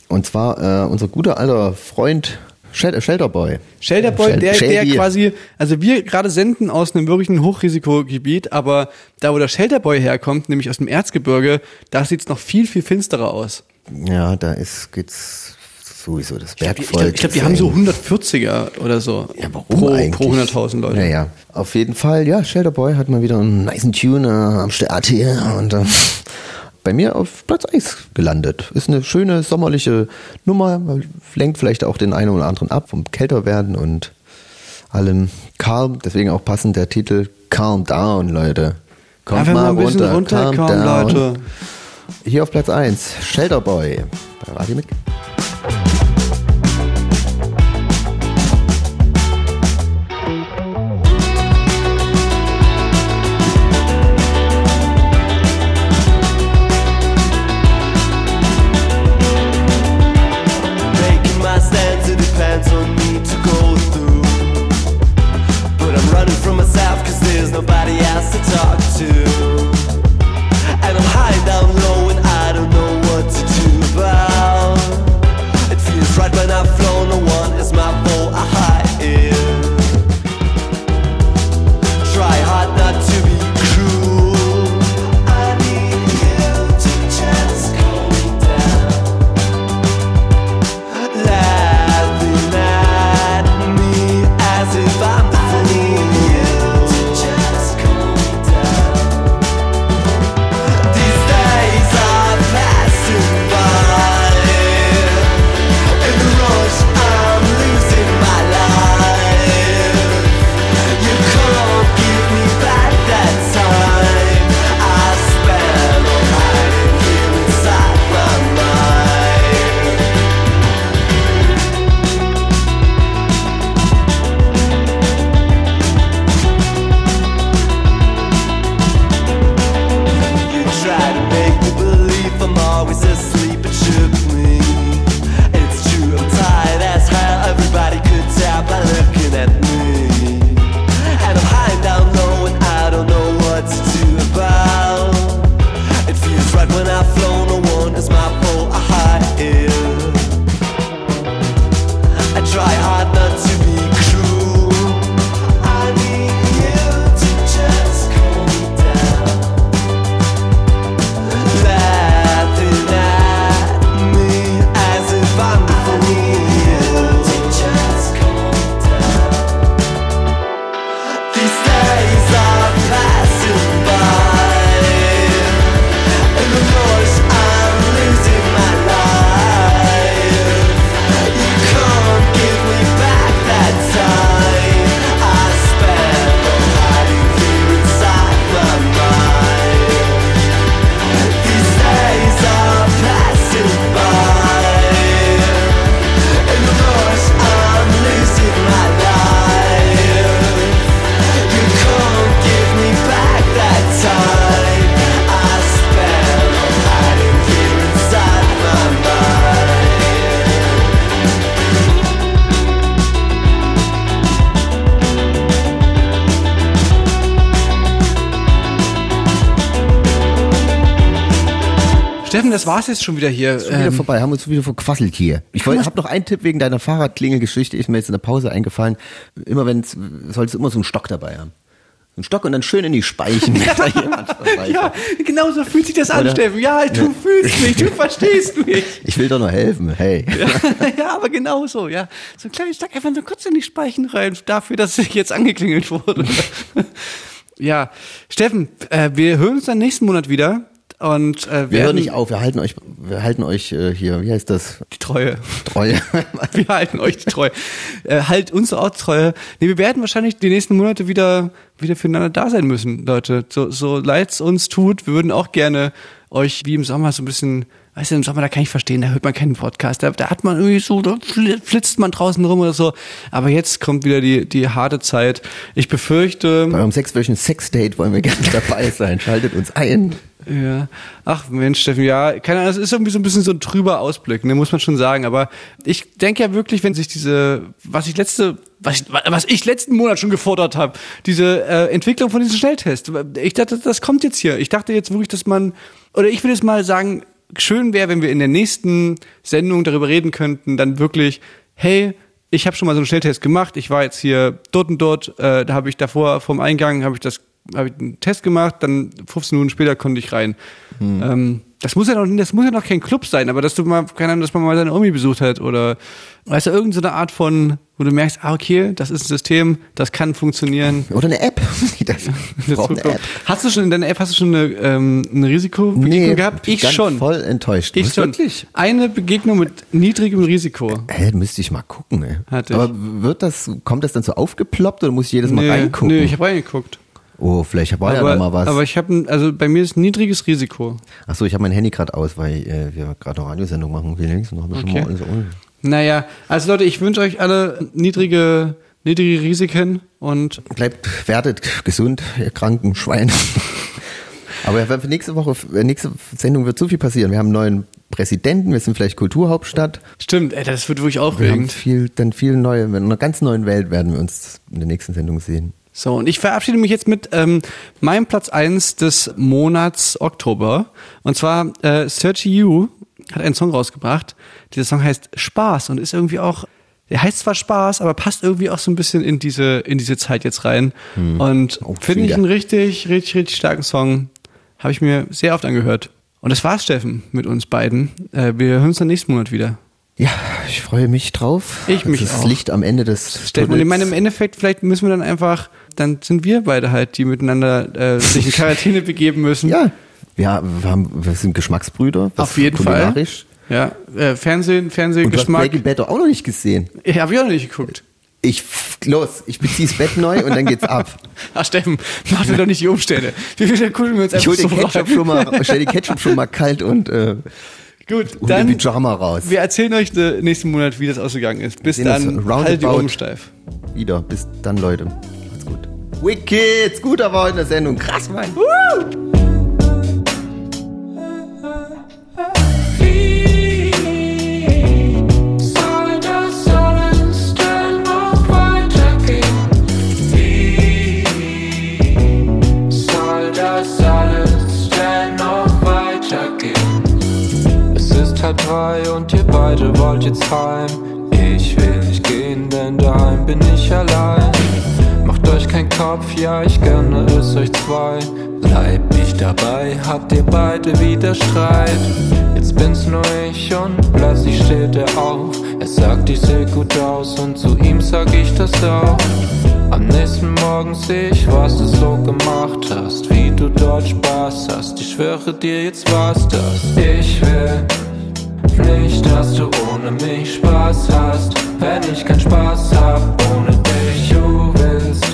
Und zwar äh, unser guter alter Freund Shel- Shelterboy. Shelterboy, Shel- der, der quasi, also wir gerade senden aus einem wirklichen Hochrisikogebiet, aber da, wo der Shelterboy herkommt, nämlich aus dem Erzgebirge, da sieht's noch viel, viel finsterer aus. Ja, da ist, geht's sowieso das Ich glaube, Bergvolk. ich glaub, die haben so eng. 140er oder so. Ja, Warum pro, eigentlich? pro 100.000 Leute. Naja, auf jeden Fall, ja, Shelterboy hat mal wieder einen niceen Tuner am Start hier und äh, bei mir auf Platz 1 gelandet. Ist eine schöne sommerliche Nummer, lenkt vielleicht auch den einen oder anderen ab vom Kälterwerden und allem calm, deswegen auch passend der Titel Calm Down, Leute. Kommt Einfach mal ein bisschen runterkommen, Leute. Hier auf Platz 1, Shelterboy bei Radio mit. Steffen, das war's jetzt schon wieder hier. Schon wieder Ähm, vorbei, haben uns wieder verquasselt hier. Ich habe noch einen Tipp wegen deiner Fahrradklingelgeschichte, ist mir jetzt in der Pause eingefallen. Immer wenn es, solltest du immer so einen Stock dabei haben. So einen Stock und dann schön in die Speichen. ja, genau so fühlt sich das an, Oder? Steffen. Ja, du Ja. fühlst mich, du verstehst mich. Ich will doch nur helfen, hey. Ja, ja, aber genau so, ja. So ein kleines Stück einfach so kurz in die Speichen rein, dafür, dass ich jetzt angeklingelt wurde. ja, Steffen, äh, wir hören uns dann nächsten Monat wieder. Und äh, Wir hören nicht auf, wir halten euch, wir halten euch äh, hier, wie heißt das? Die Treue. Treue. wir halten euch die Treue. Äh, halt uns auch Treue. Nee, wir werden wahrscheinlich die nächsten Monate wieder, wieder füreinander da sein müssen, Leute. So, so leid's uns tut, wir würden auch gerne euch wie im Sommer so ein bisschen, weißt du, im Sommer, da kann ich verstehen, da hört man keinen Podcast, da, da hat man irgendwie so, da fl- flitzt man draußen rum oder so. Aber jetzt kommt wieder die, die harte Zeit. Ich befürchte. Bei eurem sechswöchigen Sexdate wollen wir gerne dabei sein. Schaltet uns ein. Ja, ach Mensch, Steffen, ja, keine Ahnung, das ist irgendwie so ein bisschen so ein trüber Ausblick, ne, muss man schon sagen. Aber ich denke ja wirklich, wenn sich diese, was ich letzte, was ich, was ich letzten Monat schon gefordert habe, diese äh, Entwicklung von diesem Schnelltest, ich dachte, das kommt jetzt hier. Ich dachte jetzt wirklich, dass man, oder ich will jetzt mal sagen, schön wäre, wenn wir in der nächsten Sendung darüber reden könnten, dann wirklich, hey, ich habe schon mal so einen Schnelltest gemacht. Ich war jetzt hier dort und dort, äh, da habe ich davor vom Eingang habe ich das habe ich einen Test gemacht, dann 15 Minuten später konnte ich rein. Hm. Ähm, das muss ja noch, das muss ja noch kein Club sein, aber dass du mal, keine Ahnung, dass man mal seine Omi besucht hat oder weißt du, irgendeine so eine Art von, wo du merkst, ah, okay, das ist ein System, das kann funktionieren. Oder eine App. Das braucht eine App. Hast du schon in deiner App, hast du schon eine, ähm, eine Risikobegegnung gehabt? Ich schon. voll enttäuscht. Ich schon. Wirklich? Eine Begegnung mit niedrigem Risiko. Hä, müsste ich mal gucken, ey. Hatte. Aber wird das, kommt das dann so aufgeploppt oder muss ich jedes Mal Nee, reingucken? nee, ich habe reingeguckt. Oh, vielleicht war ja aber, noch mal was. aber ich habe, also bei mir ist ein niedriges Risiko. Achso, ich habe mein Handy gerade aus, weil äh, wir gerade eine Radiosendung machen. Wie links noch haben wir schon Okay. mal alles on. Naja, also Leute, ich wünsche euch alle niedrige, niedrige Risiken und Bleibt, werdet gesund, ihr kranken Schweine. Aber für nächste Woche, äh, nächste Sendung wird so viel passieren. Wir haben einen neuen Präsidenten, wir sind vielleicht Kulturhauptstadt. stimmt, ey, das wird wirklich Wir haben aufregend. viel, dann viel neue, in einer ganz neuen Welt werden wir uns in der nächsten Sendung sehen. So, und ich verabschiede mich jetzt mit ähm, meinem Platz eins des Monats Oktober. Und zwar äh, Searchy You hat einen Song rausgebracht. Dieser Song heißt Spaß und ist irgendwie auch, der heißt zwar Spaß, aber passt irgendwie auch so ein bisschen in diese, in diese Zeit jetzt rein. Und finde ich einen richtig, richtig, richtig starken Song. Habe ich mir sehr oft angehört. Und das war's, Steffen, mit uns beiden. Äh, wir hören uns dann nächsten Monat wieder. Ja, ich freue mich drauf. Ich mich das auch. Licht am Ende des und ich meine, im Endeffekt, vielleicht müssen wir dann einfach, dann sind wir beide halt, die miteinander äh, sich in Quarantäne begeben müssen. Ja, wir, wir, haben, wir sind Geschmacksbrüder. Auf jeden kulinarisch. Ja, äh, Fernsehen, Fernsehgeschmack. Breaking Bad auch noch nicht gesehen. Ich habe ich auch noch nicht geguckt. Ich, los, ich beziehe das Bett neu und dann geht's ab. Ach Steffen, mach dir doch nicht die Umstände. Viel kugeln wir uns Ich einfach hol den so Ketchup rein. schon mal, stell die Ketchup schon mal kalt und, äh, Gut, und dann, Pyjama raus. wir erzählen euch äh, nächsten Monat, wie das ausgegangen ist. Bis dann, halt die Ohren steif. Wieder. Bis dann, Leute. Macht's gut. Wicked, guter war heute in der Sendung. Krass, Mann. Soll drei und ihr beide wollt jetzt heim. Ich will nicht gehen, denn daheim bin ich allein. Macht euch keinen Kopf, ja, ich gönne es euch zwei. Bleibt nicht dabei, habt ihr beide wieder Streit. Jetzt bin's nur ich und plötzlich steht er auf. Er sagt, ich seh gut aus und zu ihm sag ich das auch. Am nächsten Morgen seh ich, was du so gemacht hast, wie du dort Spaß hast. Ich schwöre dir, jetzt war's das. Ich will nicht, dass du ohne mich Spaß hast. Wenn ich keinen Spaß hab, ohne dich, du willst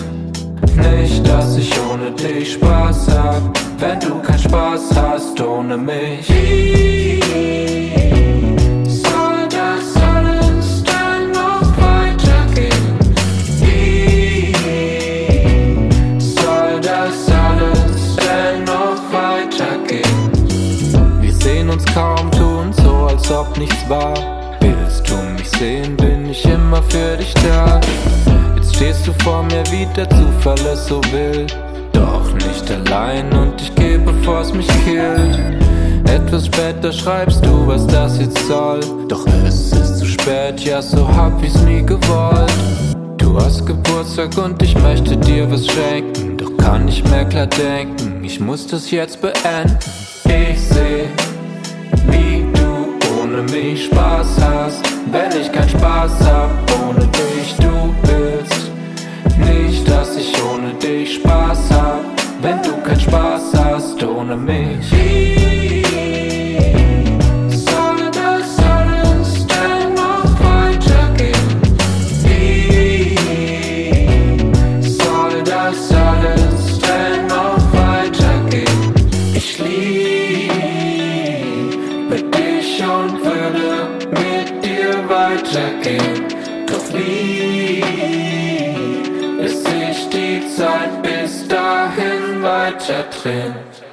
nicht, dass ich ohne dich Spaß hab. Wenn du keinen Spaß hast, ohne mich. Als ob nichts war. Willst du mich sehen, bin ich immer für dich da. Jetzt stehst du vor mir, wie der Zufall es so will. Doch nicht allein und ich gehe, bevor's mich killt. Etwas später schreibst du, was das jetzt soll. Doch es ist zu spät, ja, so hab ich's nie gewollt. Du hast Geburtstag und ich möchte dir was schenken. Doch kann nicht mehr klar denken, ich muss das jetzt beenden. Ich seh, mich Spaß hast. Wenn ich keinen Spaß hab, ohne dich du willst. Nicht, dass ich ohne dich Spaß hab. Wenn du keinen Spaß hast, ohne mich. Bis sich